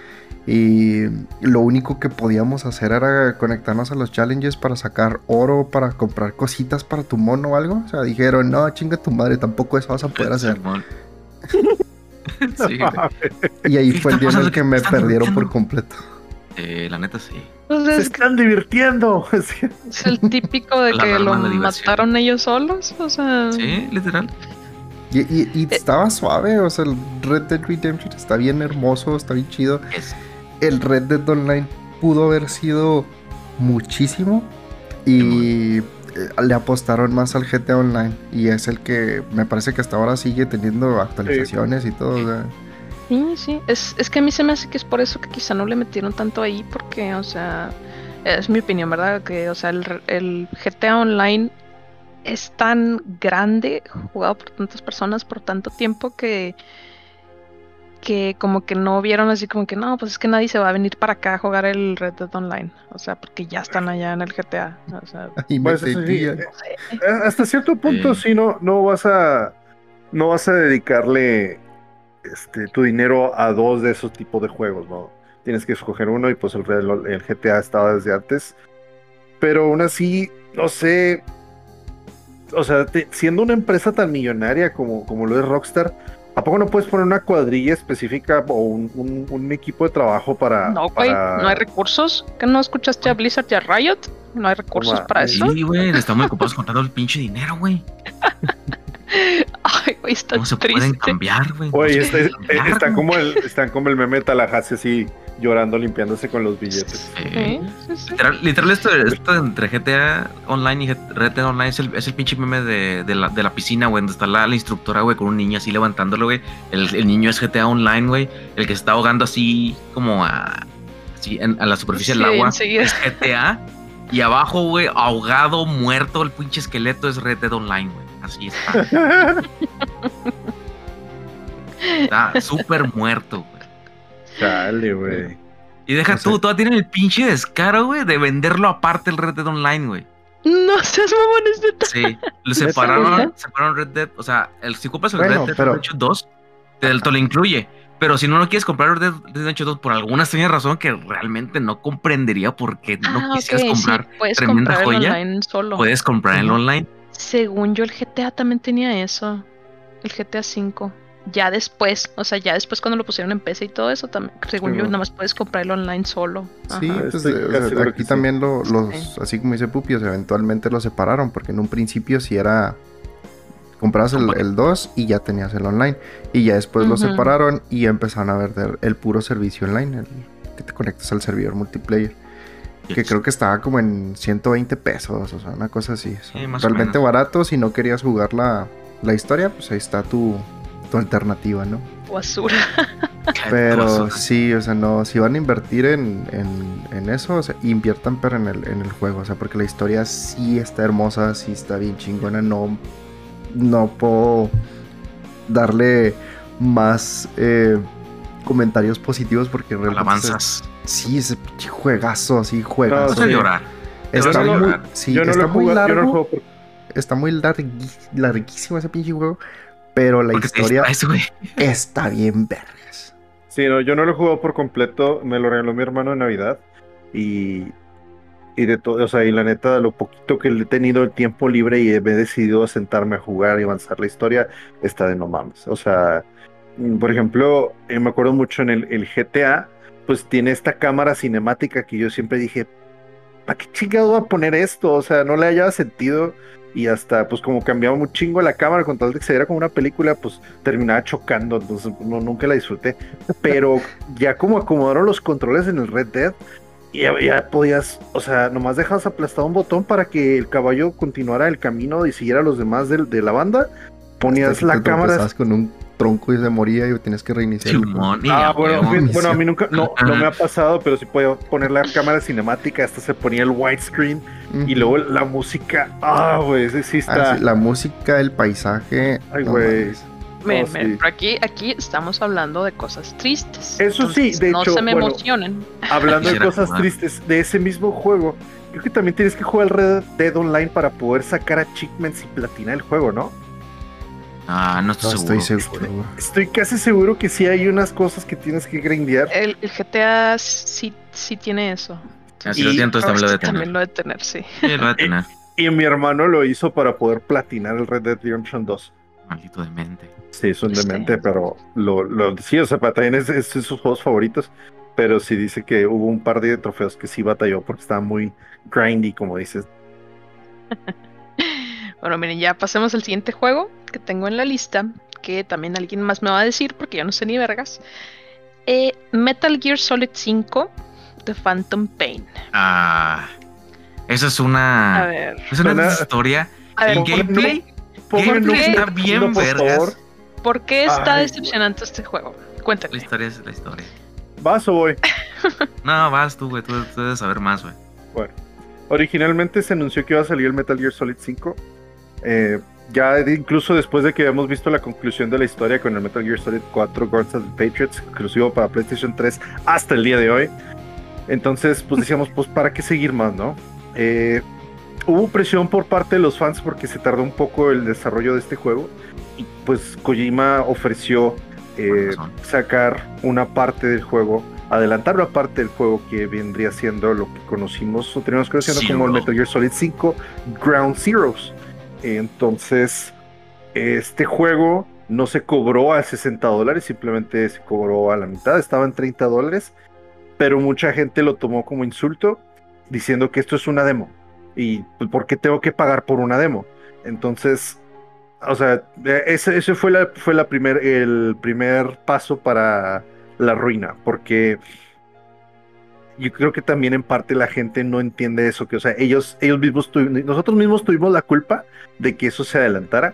Speaker 4: Y lo único que podíamos hacer era conectarnos a los challenges para sacar oro, para comprar cositas para tu mono o algo. O sea, dijeron, no, chinga tu madre, tampoco eso vas a poder hacer. (laughs)
Speaker 3: Sí.
Speaker 4: Y ahí
Speaker 3: ¿Qué
Speaker 4: fue el día en el que
Speaker 3: ¿Qué
Speaker 4: me perdieron por completo.
Speaker 3: Eh, la neta sí.
Speaker 1: Pues
Speaker 2: Se
Speaker 1: es,
Speaker 2: están divirtiendo. (laughs)
Speaker 1: Es el típico de (laughs) que lo mataron ellos solos. O sea,
Speaker 3: Sí, literal.
Speaker 4: Y, y- y estaba suave, o sea, el Red Dead Redemption está bien hermoso, está bien chido.
Speaker 3: Es-
Speaker 4: el Red Dead Online pudo haber sido muchísimo y eh, le apostaron más al GTA Online y es el que me parece que hasta ahora sigue teniendo actualizaciones y todo. o sea,
Speaker 1: Sí, sí. Es, es que a mí se me hace que es por eso que quizá no le metieron tanto ahí, porque, o sea, es mi opinión, ¿verdad? Que, o sea, el, re- el GTA Online es tan grande, jugado por tantas personas por tanto tiempo que que como que no vieron así como que no, pues es que nadie se va a venir para acá a jugar el Red Dead Online, o sea, porque ya están allá en el GTA, o sea, (laughs)
Speaker 4: y
Speaker 2: Pues sí, eh, Eh, Hasta cierto punto,
Speaker 3: Sí.
Speaker 2: sí, no, no vas a. No vas a dedicarle este, tu dinero a dos de esos tipos de juegos, ¿no? Tienes que escoger uno y pues el, el- el GTA estaba desde antes. Pero aún así, no sé. O sea, te- siendo una empresa tan millonaria como, como lo es Rockstar, ¿A poco no puedes poner una cuadrilla específica o un, un- un equipo de trabajo para.
Speaker 1: No, güey,
Speaker 2: para-
Speaker 1: no hay recursos. ¿Que no escuchaste a Blizzard y a Riot? No hay recursos
Speaker 2: Toma,
Speaker 1: para eso.
Speaker 3: Sí, güey, estamos ocupados contando el pinche dinero, güey. (laughs)
Speaker 1: Ay, güey, está
Speaker 3: No se pueden
Speaker 1: triste.
Speaker 3: cambiar, güey.
Speaker 2: Está-
Speaker 3: pueden cambiar,
Speaker 2: están,
Speaker 3: güey.
Speaker 2: como el, están como el meme de Tallahassee así llorando, limpiándose con los billetes.
Speaker 3: Sí.
Speaker 1: Sí, sí, sí.
Speaker 3: Literal, literal esto, esto entre GTA Online y Red Dead Online es el, es el pinche meme de, de la, de la piscina, güey, donde está la, la instructora, güey, con un niño así levantándolo, güey. El, el niño es GTA Online, güey. El que se está ahogando así como a, así en- a la superficie
Speaker 1: Sí,
Speaker 3: del agua
Speaker 1: enseguida.
Speaker 3: es GTA. Y abajo, güey, ahogado, muerto, el pinche esqueleto es Red Dead Online, güey. Así está. (laughs) Está súper muerto, güey.
Speaker 2: Chale, güey.
Speaker 3: Y deja
Speaker 4: O sea-
Speaker 3: tú, todavía tienen el pinche descaro, güey, de venderlo aparte el Red Dead Online, güey.
Speaker 1: No seas mamones de
Speaker 3: Sí, lo
Speaker 2: ¿Neta,
Speaker 3: separaron, separaron Red Dead, o sea, el, si ocupas el
Speaker 4: Bueno,
Speaker 3: Red Dead
Speaker 4: pero-
Speaker 3: Redemption 2, te, te lo incluye. Pero si no lo quieres comprar Red Dead Redemption 2 por alguna extraña razón que realmente no comprendería por qué no
Speaker 1: Ah,
Speaker 3: quisieras
Speaker 1: ok,
Speaker 3: comprar,
Speaker 1: sí, puedes
Speaker 3: tremenda
Speaker 1: comprar
Speaker 3: joya,
Speaker 1: online solo.
Speaker 3: puedes comprar en el online.
Speaker 1: Según yo, el GTA también tenía eso. El GTA V. Ya después, o sea, ya después cuando lo pusieron en PC y todo eso, también, según
Speaker 2: Sí,
Speaker 1: yo, nada más puedes comprar el online solo.
Speaker 4: Sí, pues,
Speaker 2: Estoy
Speaker 4: o
Speaker 2: casi
Speaker 4: sea,
Speaker 2: seguro que
Speaker 4: aquí
Speaker 2: sí.
Speaker 4: también lo- los,
Speaker 1: Sí.
Speaker 4: así como dice Pupi, o sea, eventualmente lo separaron, porque en un principio sí era, comprabas el, el 2 y ya tenías el online, y ya después lo
Speaker 1: Ujú.
Speaker 4: separaron y ya empezaron a ver el puro servicio online, el que te conectas al servidor multiplayer, que creo que estaba como en 120 pesos, o sea, una cosa así, o sea,
Speaker 3: Sí, más o
Speaker 4: realmente
Speaker 3: menos.
Speaker 4: barato, si no querías jugar la, la historia, pues ahí está tu, tu alternativa, ¿no?
Speaker 1: Basura. (laughs)
Speaker 4: Pero
Speaker 3: Basura.
Speaker 4: sí, o sea, no, si van a invertir en, en, en eso, o sea, inviertan pero en el, en el juego, o sea, porque la historia sí está hermosa, sí está bien chingona, no, no puedo darle más eh, comentarios positivos porque realmente
Speaker 3: Alabanzas.
Speaker 4: es- sí, ese pinche juegazo, así
Speaker 2: No,
Speaker 4: juegazo.
Speaker 3: A
Speaker 2: sí.
Speaker 3: llorar.
Speaker 4: está, muy,
Speaker 3: llorar.
Speaker 4: sí,
Speaker 2: no
Speaker 4: está muy
Speaker 2: no
Speaker 4: largo, está muy larguísimo ese pinche juego, pero la
Speaker 3: Porque
Speaker 4: historia
Speaker 3: distraes,
Speaker 4: está bien vergas.
Speaker 2: Sí, no, yo no lo he jugado por completo, me lo regaló mi hermano en Navidad y, y de todo, o sea, y la neta, lo poquito que le he tenido el tiempo libre y he decidido sentarme a jugar y avanzar la historia, está de no mames. O sea, mm, por ejemplo, eh, me acuerdo mucho en el, el GTA, pues tiene esta cámara cinemática que yo siempre dije, ¿para qué chingado va a poner esto? O sea, no le hallaba sentido. Y hasta, pues como cambiaba un chingo la cámara con tal de que se viera como una película, pues terminaba chocando, entonces no, nunca la disfruté. Pero (laughs) ya como acomodaron los controles en el Red Dead, ya, ya podías, o sea, nomás dejabas aplastado un botón para que el caballo continuara el camino y siguiera a los demás de, de la banda. Ponías la cámara.
Speaker 4: tropezabas con un tronco y se moría y tienes que reiniciar. el
Speaker 2: Ah,
Speaker 3: a
Speaker 2: bueno, bueno, a mí nunca, no, no me ha pasado, pero sí podía poner la cámara cinemática, hasta se ponía el widescreen y luego la música, ah, güey, ese sí
Speaker 4: Ah,
Speaker 2: está.
Speaker 4: sí, la música, el paisaje.
Speaker 2: Ay,
Speaker 4: no
Speaker 2: güey. Oh,
Speaker 1: miren,
Speaker 2: sí.
Speaker 1: pero aquí, aquí estamos hablando de cosas tristes.
Speaker 2: Eso sí, de
Speaker 1: no
Speaker 2: hecho,
Speaker 1: se me
Speaker 2: bueno,
Speaker 1: emocionen.
Speaker 2: Hablando de (laughs) cosas
Speaker 3: jugar.
Speaker 2: tristes de ese mismo juego, creo que también tienes que jugar el Red Dead Online para poder sacar achievements y platinar el juego, ¿no?
Speaker 3: Ah, no estoy
Speaker 4: No
Speaker 3: seguro.
Speaker 4: estoy seguro.
Speaker 2: Estoy casi seguro que sí hay unas cosas que tienes que grindear.
Speaker 1: El, el GTA sí, sí tiene eso.
Speaker 3: Así
Speaker 2: Y-
Speaker 3: lo siento, también lo de tener.
Speaker 1: también lo de tener, sí.
Speaker 3: Sí, lo de (laughs) tener.
Speaker 2: Y mi hermano lo hizo para poder platinar el Red Dead Redemption 2.
Speaker 3: Maldito demente.
Speaker 2: Sí, es un
Speaker 1: Sí.
Speaker 2: demente, pero lo, lo sí, o sea, para también es, es de sus juegos favoritos. Pero sí dice que hubo un par de trofeos que sí batalló porque estaba muy grindy, como dices. (laughs)
Speaker 1: Bueno, miren, ya pasemos al siguiente juego que tengo en la lista, que también alguien más me va a decir porque yo no sé ni vergas. Eh, Metal Gear Solid 5 The Phantom Pain.
Speaker 3: Ah. Esa es
Speaker 1: A
Speaker 3: una.
Speaker 1: ver,
Speaker 3: Es una historia.
Speaker 1: a ver,
Speaker 3: El
Speaker 2: ¿por qué
Speaker 3: gameplay. Gameplay está bien
Speaker 2: por
Speaker 3: vergas.
Speaker 2: favor.
Speaker 1: ¿por qué está
Speaker 2: Ay.
Speaker 1: decepcionante este juego?
Speaker 3: La
Speaker 1: Cuéntame.
Speaker 3: historia es la historia.
Speaker 2: ¿Vas o voy? (laughs)
Speaker 3: No, vas tú, güey. Tú, tú debes saber más, güey.
Speaker 2: Bueno, originalmente se anunció que iba a salir el Metal Gear Solid 5. Eh, ya de- incluso después de que habíamos visto la conclusión de la historia con el Metal Gear Solid 4 Guards of the Patriots, exclusivo para PlayStation 3 hasta el día de hoy. Entonces, pues (laughs) decíamos, pues para qué seguir más, ¿no? Eh, hubo presión por parte de los fans porque se tardó un poco el desarrollo de este juego. Y pues Kojima ofreció eh, sacar una parte del juego, adelantar una parte del juego que vendría siendo lo que conocimos o tenemos conociendo como el. Metal Gear Solid 5 Ground Zeroes. Entonces, este juego no se cobró a 60 dólares, simplemente se cobró a la mitad, estaba en 30 dólares, pero mucha gente lo tomó como insulto, diciendo que esto es una demo. ¿Y pues, por qué tengo que pagar por una demo? Entonces, o sea, ese, ese fue, fue la primer, el primer paso para la ruina, porque yo creo que también en parte la gente no entiende eso, que o sea, ellos, ellos mismos, nosotros mismos tuvimos la culpa de que eso se adelantara,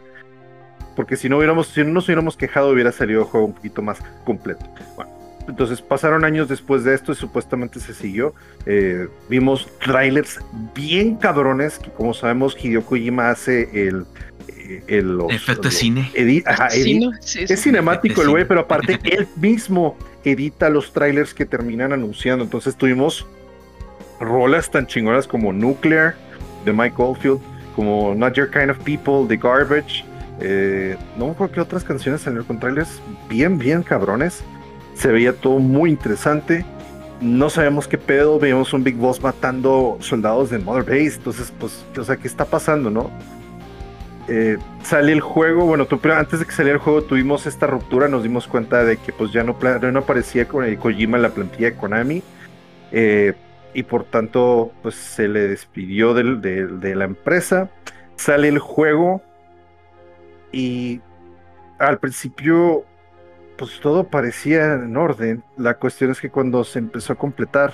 Speaker 2: porque si no hubiéramos, si no nos hubiéramos quejado hubiera salido el juego un poquito más completo. Bueno, entonces pasaron años después de esto y supuestamente se siguió. Eh, vimos trailers bien cabrones, que como sabemos Hideo Kojima hace el...
Speaker 3: Eh, el Efecto de cine.
Speaker 2: es cinemático el güey, pero aparte él mismo edita los trailers que terminan anunciando. Entonces tuvimos rolas tan chingonas como Nuclear de Mike Oldfield, como Not Your Kind of People The Garbage. Eh, no me acuerdo qué otras canciones salieron con trailers bien, bien cabrones. Se veía todo muy interesante. No sabemos qué pedo. Veíamos un Big Boss matando soldados de Mother Base. Entonces, pues, o sea, ¿qué está pasando, no? Eh, sale el juego, bueno, antes de que saliera el juego tuvimos esta ruptura, nos dimos cuenta de que pues ya no, no aparecía con el Kojima la plantilla de Konami eh, y por tanto pues se le despidió de la empresa, sale el juego y al principio pues todo parecía en orden, la cuestión es que cuando se empezó a completar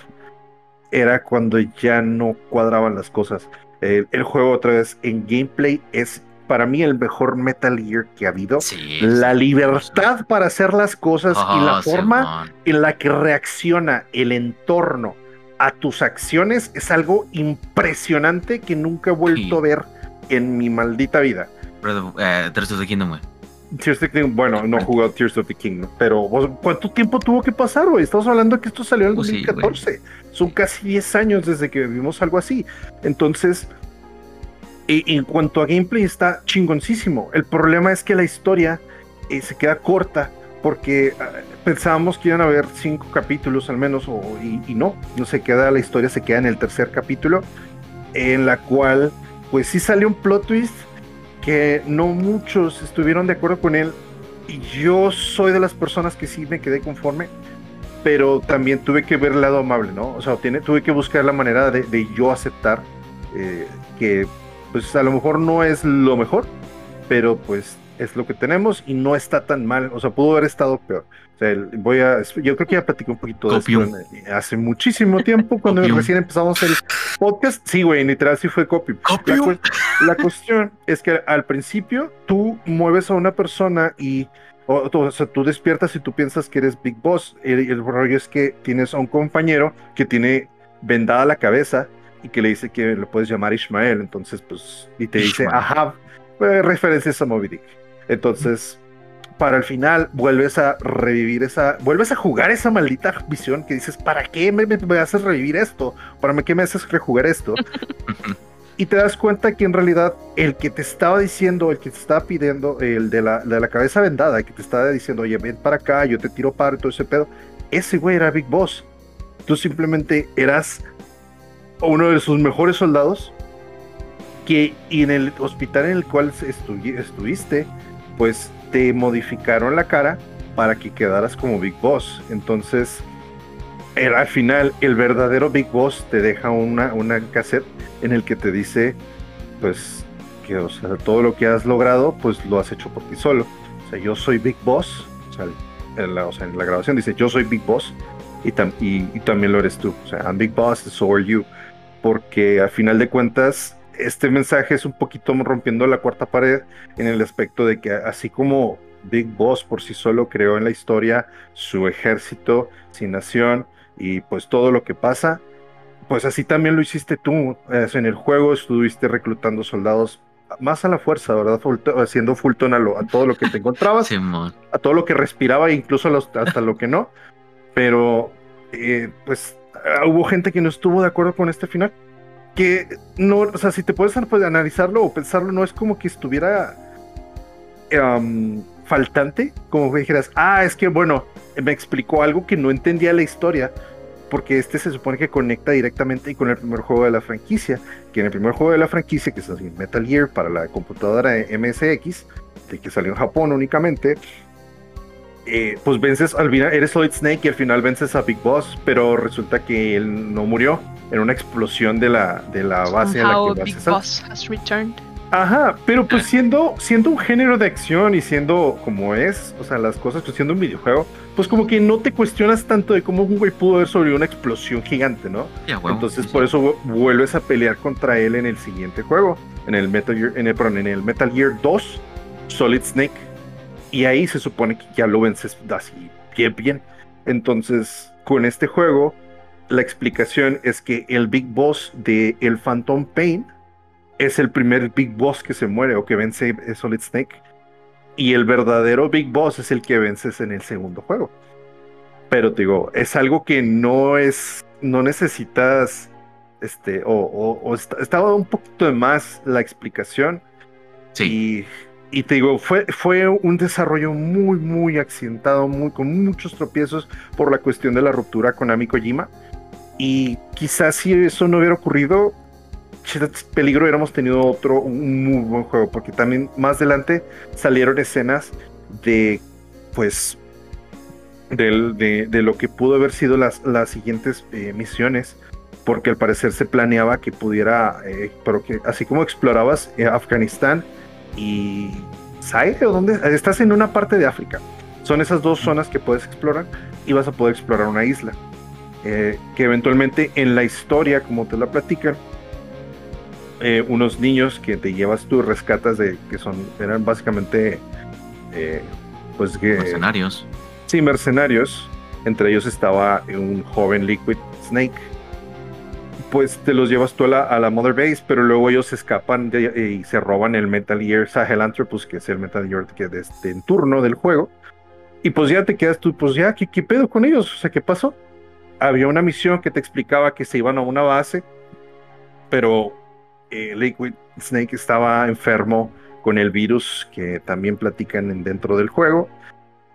Speaker 2: era cuando ya no cuadraban las cosas. el juego otra vez en gameplay es para mí el mejor Metal Gear que ha habido. la libertad para hacer las cosas y la forma en la que reacciona el entorno a tus acciones es algo impresionante que nunca he vuelto a ver en mi maldita vida.
Speaker 3: Eh, Tears of the Kingdom,
Speaker 2: Tears of the Kingdom, bueno, no he jugado Tears of the Kingdom, pero ¿cuánto tiempo tuvo que pasar, güey? Estamos hablando que esto salió en el 2014. Son casi 10 años desde que vimos algo así. Entonces, y en cuanto a gameplay está chingoncísimo. El problema es que la historia eh, se queda corta porque ah, pensábamos que iban a haber cinco capítulos al menos y, no, no se queda, la historia se queda en el tercer capítulo en la cual pues sí sale un plot twist que no muchos estuvieron de acuerdo con él y yo soy de las personas que sí me quedé conforme pero también tuve que ver el lado amable, ¿no? O sea, tiene, tuve que buscar la manera de, yo aceptar eh, que pues a lo mejor no es lo mejor, pero pues es lo que tenemos y no está tan mal. O sea, pudo haber estado peor. O sea, voy a, yo creo que ya platicé un poquito de esto hace muchísimo tiempo, cuando recién empezamos el podcast. Sí, güey, literal sí fue copy. La, cuestión es que al principio tú mueves a una persona y o, sea, tú despiertas y tú piensas que eres Big Boss. El, el rollo es que tienes a un compañero que tiene vendada la cabeza y que le dice que lo puedes llamar Ismael, entonces pues, y te dice, ajá, pues, referencias a Moby Dick. Entonces, para el final vuelves a revivir esa, vuelves a jugar esa maldita visión que dices, ¿para qué me, me, haces revivir esto? ¿Para qué me haces rejugar esto? (laughs) y te das cuenta que en realidad el que te estaba diciendo, el que te estaba pidiendo, el de la, de la cabeza vendada, que te estaba diciendo, oye, ven para acá, yo te tiro para todo ese pedo, ese güey era Big Boss. Tú simplemente eras uno de sus mejores soldados, que y en el hospital en el cual estuviste, pues te modificaron la cara para que quedaras como Big Boss. Entonces, al final, el verdadero Big Boss te deja una, una cassette en el que te dice, pues, que o sea, todo lo que has logrado, pues lo has hecho por ti solo. O sea, yo soy Big Boss. O sea, en la, en la grabación dice, yo soy Big Boss. Y, y, y, también lo eres tú. O sea, I'm Big Boss, so are you porque al final de cuentas este mensaje es un poquito rompiendo la cuarta pared en el aspecto de que así como Big Boss por sí solo creó en la historia su ejército sin nación y pues todo lo que pasa, pues así también lo hiciste tú. en el juego estuviste reclutando soldados más a la fuerza, ¿verdad? haciendo Fulton a, a todo lo que te encontrabas, a todo lo que respiraba, incluso hasta lo que no. Pero, eh, pues Ah, hubo gente que no estuvo de acuerdo con este final. Que no, o sea, si te puedes pues, analizarlo o pensarlo, no es como que estuviera faltante, como que dijeras, ah, es que bueno, me explicó algo que no entendía la historia, porque este se supone que conecta directamente con el primer juego de la franquicia, que en el primer juego de la franquicia, que es Metal Gear para la computadora MSX, que salió en Japón únicamente, eh, pues vences al final, eres Solid Snake y al final vences a Big Boss, pero resulta que él no murió en una explosión de la, de la base a la que
Speaker 1: Big Boss has returned.
Speaker 2: Ajá, pero pues siendo, siendo un género de acción y siendo como es, o sea, las cosas, pues siendo un videojuego, pues como que no te cuestionas tanto de cómo un güey pudo haber sobrevivido una explosión gigante, ¿no? Entonces por eso vuelves a pelear contra él en el siguiente juego, en el Metal Gear, en el, perdón, en el Metal Gear 2, Solid Snake, y ahí se supone que ya lo vences así bien, bien. Entonces, con este juego, la explicación es que el Big Boss de el Phantom Pain es el primer Big Boss que se muere o que vence Solid Snake. Y el verdadero Big Boss es el que vences en el segundo juego. Pero te digo, es algo que no es, no necesitas, este, o, estaba un poquito de más la explicación.
Speaker 3: Sí.
Speaker 2: Y, y, te digo, fue, fue un desarrollo muy, muy accidentado, muy, con muchos tropiezos por la cuestión de la ruptura con Ami Kojima. Y quizás si eso no hubiera ocurrido, peligro hubiéramos tenido otro un muy buen juego, porque también más adelante salieron escenas de, pues, de, de, lo que pudo haber sido las, las siguientes eh, misiones, porque al parecer se planeaba que pudiera, eh, pero que así como explorabas eh, Afganistán y Zaire, o dónde estás en una parte de África, son esas dos zonas que puedes explorar y vas a poder explorar una isla. que eventualmente en la historia, como te la platican, eh, unos niños que te llevas tú, rescatas de que son, eran básicamente, eh, pues que...
Speaker 3: Mercenarios.
Speaker 2: Sí, mercenarios. Entre ellos estaba un joven Liquid Snake. Pues te los llevas tú a la, Mother Base, pero luego ellos escapan y se roban el Metal Gear Sahelanthropus, que es el Metal Gear que desde este, en turno del juego. Y pues ya te quedas tú, pues ya, ¿qué, ¿qué pedo con ellos? O sea, ¿qué pasó? Había una misión que te explicaba que se iban a una base, pero eh, Liquid Snake estaba enfermo con el virus que también platican dentro del juego.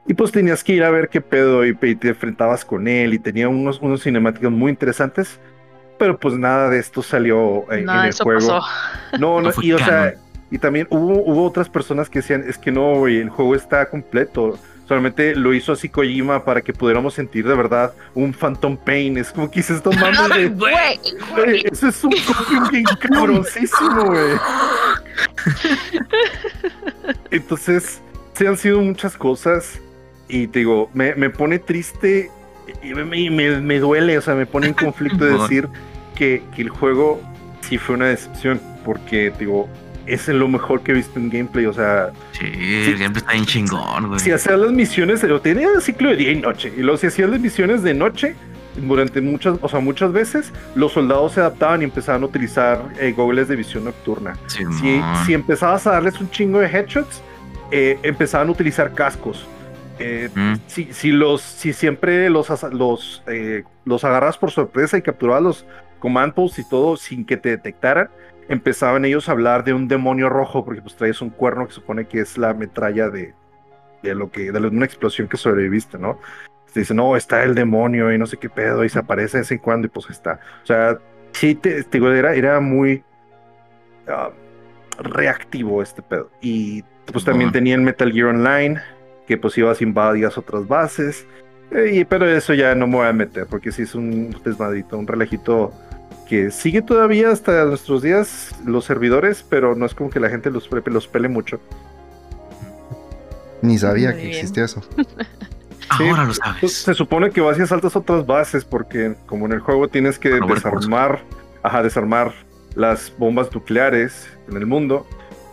Speaker 2: Y pues tenías que ir a ver qué pedo y, te enfrentabas con él y tenía unos, unos cinemáticos muy interesantes. Pero pues nada de esto salió eh, en el juego. No, no, y o sea, y también hubo, hubo otras personas que decían, es que no, el juego está completo solamente lo hizo así Kojima para que pudiéramos sentir de verdad un Phantom Pain. Es como que dices, no (laughs) mames, güey. Eso es un copio bien cabrosísimo, güey. Entonces, se han sido muchas cosas y te digo, me, me pone triste y me, me, me, duele, o sea, me pone en conflicto (laughs) de decir que, que el juego sí fue una decepción, porque digo, es lo mejor que he visto en gameplay. O sea,
Speaker 3: sí, el gameplay está bien chingón, güey.
Speaker 2: Si hacías las misiones, lo tenía el ciclo de día y noche. Y luego, si hacías las misiones de noche, durante muchas, o sea, muchas veces los soldados se adaptaban y empezaban a utilizar eh, goggles de visión nocturna. si, si, empezabas a darles un chingo de headshots, eh, empezaban a utilizar cascos. Eh, mm. si, si, los, si siempre los, los, los agarras por sorpresa y capturabas los command posts y todo sin que te detectaran, empezaban ellos a hablar de un demonio rojo, porque pues traes un cuerno que supone que es la metralla de, de lo que, de una explosión que sobreviviste, ¿no? Se dice, no, está el demonio y no sé qué pedo, y se aparece de vez en cuando y pues está. O sea, sí, te, digo, era, era muy ah, reactivo este pedo. Y pues también tenían Metal Gear Online, que pues ibas invadías otras bases. Eh, y, pero eso ya no me voy a meter, porque sí es un desmadrito, un relajito que sigue todavía hasta nuestros días los servidores, pero no es como que la gente los, los pele mucho.
Speaker 4: Ni sabía que existía eso. (laughs)
Speaker 3: Ahora lo sabes.
Speaker 2: Se supone que vas y asaltas otras bases porque como en el juego tienes que desarmar, ajá, desarmar las bombas nucleares en el mundo,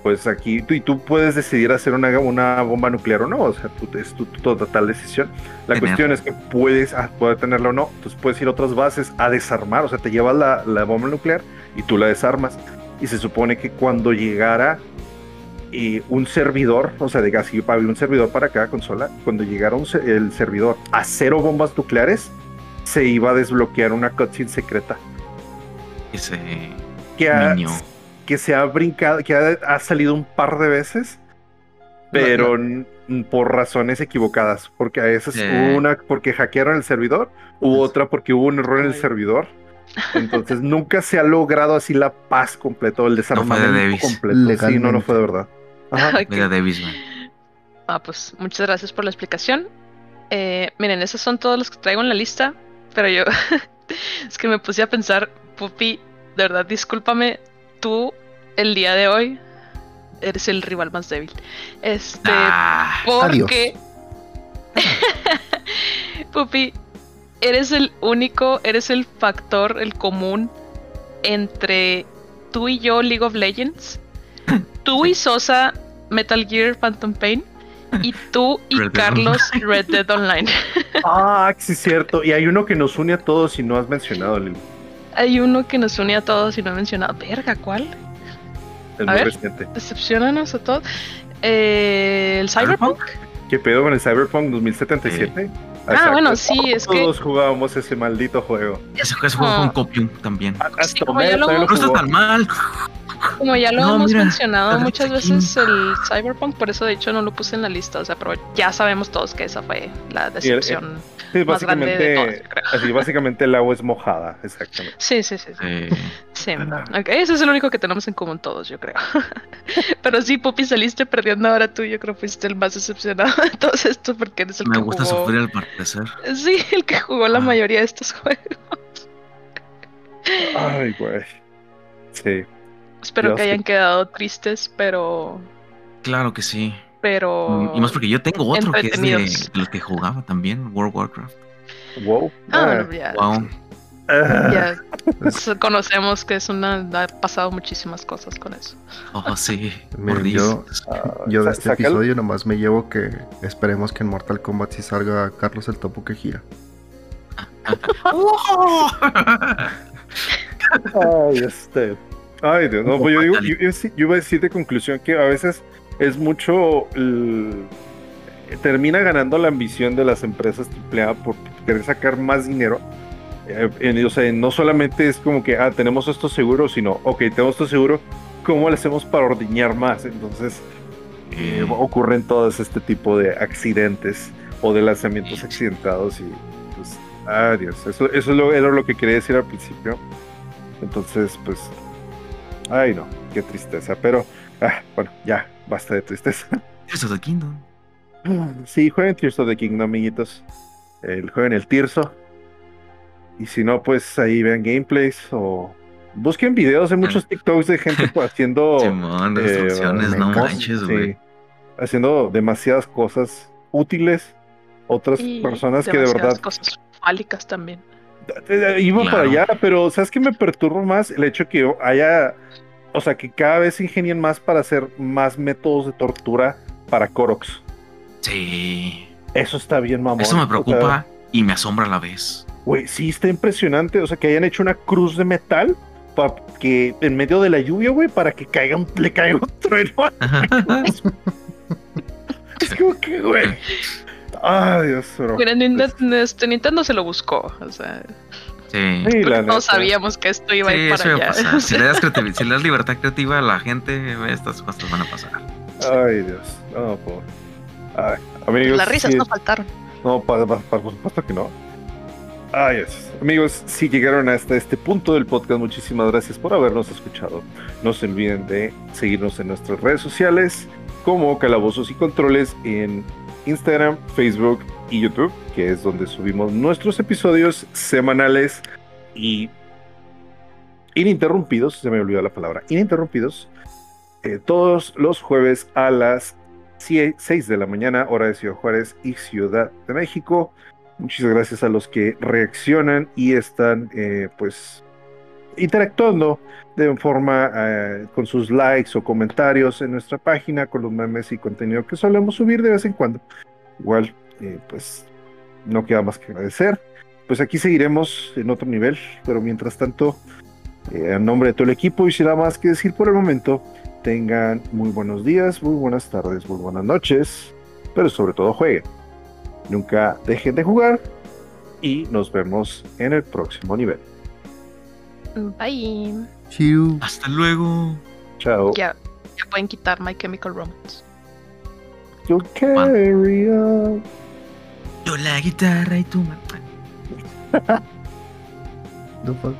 Speaker 2: pues aquí tú, y tú puedes decidir hacer una, una bomba nuclear o no, o sea, tú, es tu, total decisión. La cuestión es que puedes ah, poder tenerla o no, entonces puedes ir a otras bases a desarmar, o sea, te llevas la, la bomba nuclear y tú la desarmas. Y se supone que cuando llegara eh, un servidor, o sea, de así había un servidor para cada consola, cuando llegara el servidor a cero bombas nucleares, se iba a desbloquear una cutscene secreta.
Speaker 3: Ese
Speaker 2: que que se ha brincado, que ha, salido un par de veces, pero mm, por razones equivocadas, porque a veces hubo una porque hackearon el servidor, hubo otra porque hubo un error en el
Speaker 1: Ay.
Speaker 2: servidor. (laughs) Entonces nunca se ha logrado así la paz completo, el desarmamento
Speaker 3: Davis.
Speaker 2: completo. Sí, no, no fue de verdad. Ajá.
Speaker 3: Media Davis.
Speaker 1: Ah, pues muchas gracias por la explicación. Eh, miren, esos son todos los que traigo en la lista, pero yo (laughs) es que me puse a pensar, Pupi, de verdad, discúlpame, tú el día de hoy eres el rival más débil. Este,
Speaker 3: Ah,
Speaker 1: porque (laughs) Pupi, eres el único, eres el factor, el común entre tú y yo League of Legends, (laughs) tú y Sosa Metal Gear Phantom Pain y tú y
Speaker 3: Red Dead
Speaker 1: Carlos Red Dead Online. (laughs)
Speaker 2: Ah, sí, es cierto. Y hay uno que nos une a todos y no has mencionado, Lili.
Speaker 1: Hay uno que nos une a todos y no he mencionado. Verga, ¿cuál?
Speaker 2: Es
Speaker 1: A
Speaker 2: muy
Speaker 1: ver.
Speaker 2: reciente.
Speaker 1: Decepcionanos a todos. Eh, el Cyberpunk.
Speaker 2: ¿Qué pedo con el Cyberpunk 2077?
Speaker 1: Ah, bueno, sí, es que
Speaker 2: Todos jugábamos ese maldito juego.
Speaker 3: ese, juego fue un
Speaker 1: Ah.
Speaker 3: copium también.
Speaker 2: Hasta
Speaker 1: lo
Speaker 3: No está tan mal.
Speaker 1: Como ya lo
Speaker 3: No,
Speaker 1: hemos
Speaker 3: mira,
Speaker 1: mencionado muchas
Speaker 3: aquí.
Speaker 1: veces el Cyberpunk, por eso de hecho no lo puse en la lista, o sea, pero ya sabemos todos que esa fue la decepción
Speaker 2: Sí,
Speaker 1: más grande de
Speaker 2: básicamente,
Speaker 1: creo.
Speaker 2: así, básicamente el agua es mojada, exactamente.
Speaker 1: Sí, sí, sí, sí.
Speaker 3: Eh,
Speaker 1: sí. Ok, ese es el único que tenemos en común todos, yo creo. (laughs) pero sí, Pupi, saliste perdiendo ahora tú, yo creo que fuiste el más decepcionado de todo esto porque eres el
Speaker 3: me
Speaker 1: que
Speaker 3: gusta
Speaker 1: jugó.
Speaker 3: sufrir al parecer.
Speaker 1: Sí, el que jugó la
Speaker 3: Ah.
Speaker 1: mayoría de estos (laughs) juegos.
Speaker 2: Ay, güey. Sí.
Speaker 1: Espero
Speaker 2: Dios,
Speaker 1: que hayan quedado tristes, pero.
Speaker 3: Claro que sí.
Speaker 1: Pero.
Speaker 3: Y más porque yo tengo otro que es de, los que jugaba también, World of Warcraft.
Speaker 2: Wow.
Speaker 1: Ah,
Speaker 2: Ah,
Speaker 1: bueno, ya.
Speaker 3: Wow.
Speaker 2: ah,
Speaker 1: Ya conocemos que es una. Ha pasado muchísimas cosas con eso.
Speaker 3: Oh, sí.
Speaker 4: Miren, yo, yo de este episodio nomás me llevo que esperemos que en Mortal Kombat sí salga Carlos el topo que gira. (laughs)
Speaker 2: Ay, este. Ay, Dios. No, pues yo, digo, yo, yo iba a decir de conclusión que a veces es mucho. el- termina ganando la ambición de las empresas AAA por querer sacar más dinero. Eh, en- o sea, no solamente es como que, ah, tenemos esto seguro, sino, ok, tenemos esto seguro, ¿cómo le hacemos para ordeñar más? Entonces, eh,
Speaker 3: Eh,
Speaker 2: ocurren todos este tipo de accidentes o de lanzamientos accidentados y pues adiós. Eso, eso es lo, era lo que quería decir al principio. Entonces, pues, ay no, qué tristeza. Pero, ah, bueno, ya, basta de tristeza.
Speaker 3: Tears of the Kingdom.
Speaker 2: Sí, jueguen Tears of the Kingdom, amiguitos. El, jueguen el Tirso. Y si no, pues ahí vean gameplays o busquen videos. Hay muchos (laughs) TikToks de gente pues, haciendo
Speaker 3: Simón,
Speaker 2: eh,
Speaker 3: destrucciones, no manches,
Speaker 2: Sí,
Speaker 3: güey.
Speaker 2: haciendo demasiadas cosas útiles. Otras
Speaker 1: Y
Speaker 2: personas que de
Speaker 1: demasiadas
Speaker 2: verdad
Speaker 1: cosas fálicas también.
Speaker 2: eh, iba
Speaker 3: Claro.
Speaker 2: para allá, pero ¿sabes qué me perturba más? El hecho que haya, o sea, que cada vez se ingenien más para hacer más métodos de tortura para Koroks.
Speaker 3: Sí.
Speaker 2: Eso está bien, mamón.
Speaker 3: Eso me
Speaker 2: O sea,
Speaker 3: preocupa y me asombra a la vez.
Speaker 2: Güey, sí, está impresionante. O sea, que hayan hecho una cruz de metal para que en medio de la lluvia, güey, para que caiga un, le caiga un trueno. (laughs) Es como que, güey. Ay, Dios, bro.
Speaker 1: Mira, Nintendo, Nintendo se lo buscó. O sea,
Speaker 3: Sí.
Speaker 2: Sí, la neta.
Speaker 1: sabíamos que esto iba a ir
Speaker 3: eso
Speaker 1: para
Speaker 3: a pasar. Si le, das (laughs) creativi- si le das libertad creativa a la gente, estas cosas van a pasar.
Speaker 2: Ay, Dios. No, por. Ay, amigos.
Speaker 1: Las risas
Speaker 2: sí,
Speaker 1: no faltaron.
Speaker 2: No, pa- pa- pa- por supuesto que no. Ay, Dios. Amigos, si llegaron hasta este punto del podcast, muchísimas gracias por habernos escuchado. No se olviden de seguirnos en nuestras redes sociales como Calabozos y Controles en Instagram, Facebook YouTube, que es donde subimos nuestros episodios semanales y ininterrumpidos, se me olvidó la palabra, ininterrumpidos, eh, todos los jueves a las 6 de la mañana, hora de Ciudad Juárez y Ciudad de México. Muchas gracias a los que reaccionan y están eh, pues interactuando de forma eh, con sus likes o comentarios en nuestra página con los memes y contenido que solemos subir de vez en cuando. Igual, eh, pues no queda más que agradecer. Pues aquí seguiremos en otro nivel, pero mientras tanto, eh, en nombre de todo el equipo y sin nada más que decir por el momento, tengan muy buenos días, muy buenas tardes, muy buenas noches, pero sobre todo jueguen. Nunca dejen de jugar y nos vemos en el próximo nivel.
Speaker 1: Bye.
Speaker 4: Chiu.
Speaker 3: Hasta luego.
Speaker 2: Chao.
Speaker 1: Ya, ya pueden quitar My Chemical Romance.
Speaker 2: Yo carry on.
Speaker 3: Yo la guitarra y tú.
Speaker 4: The (laughs) fuck?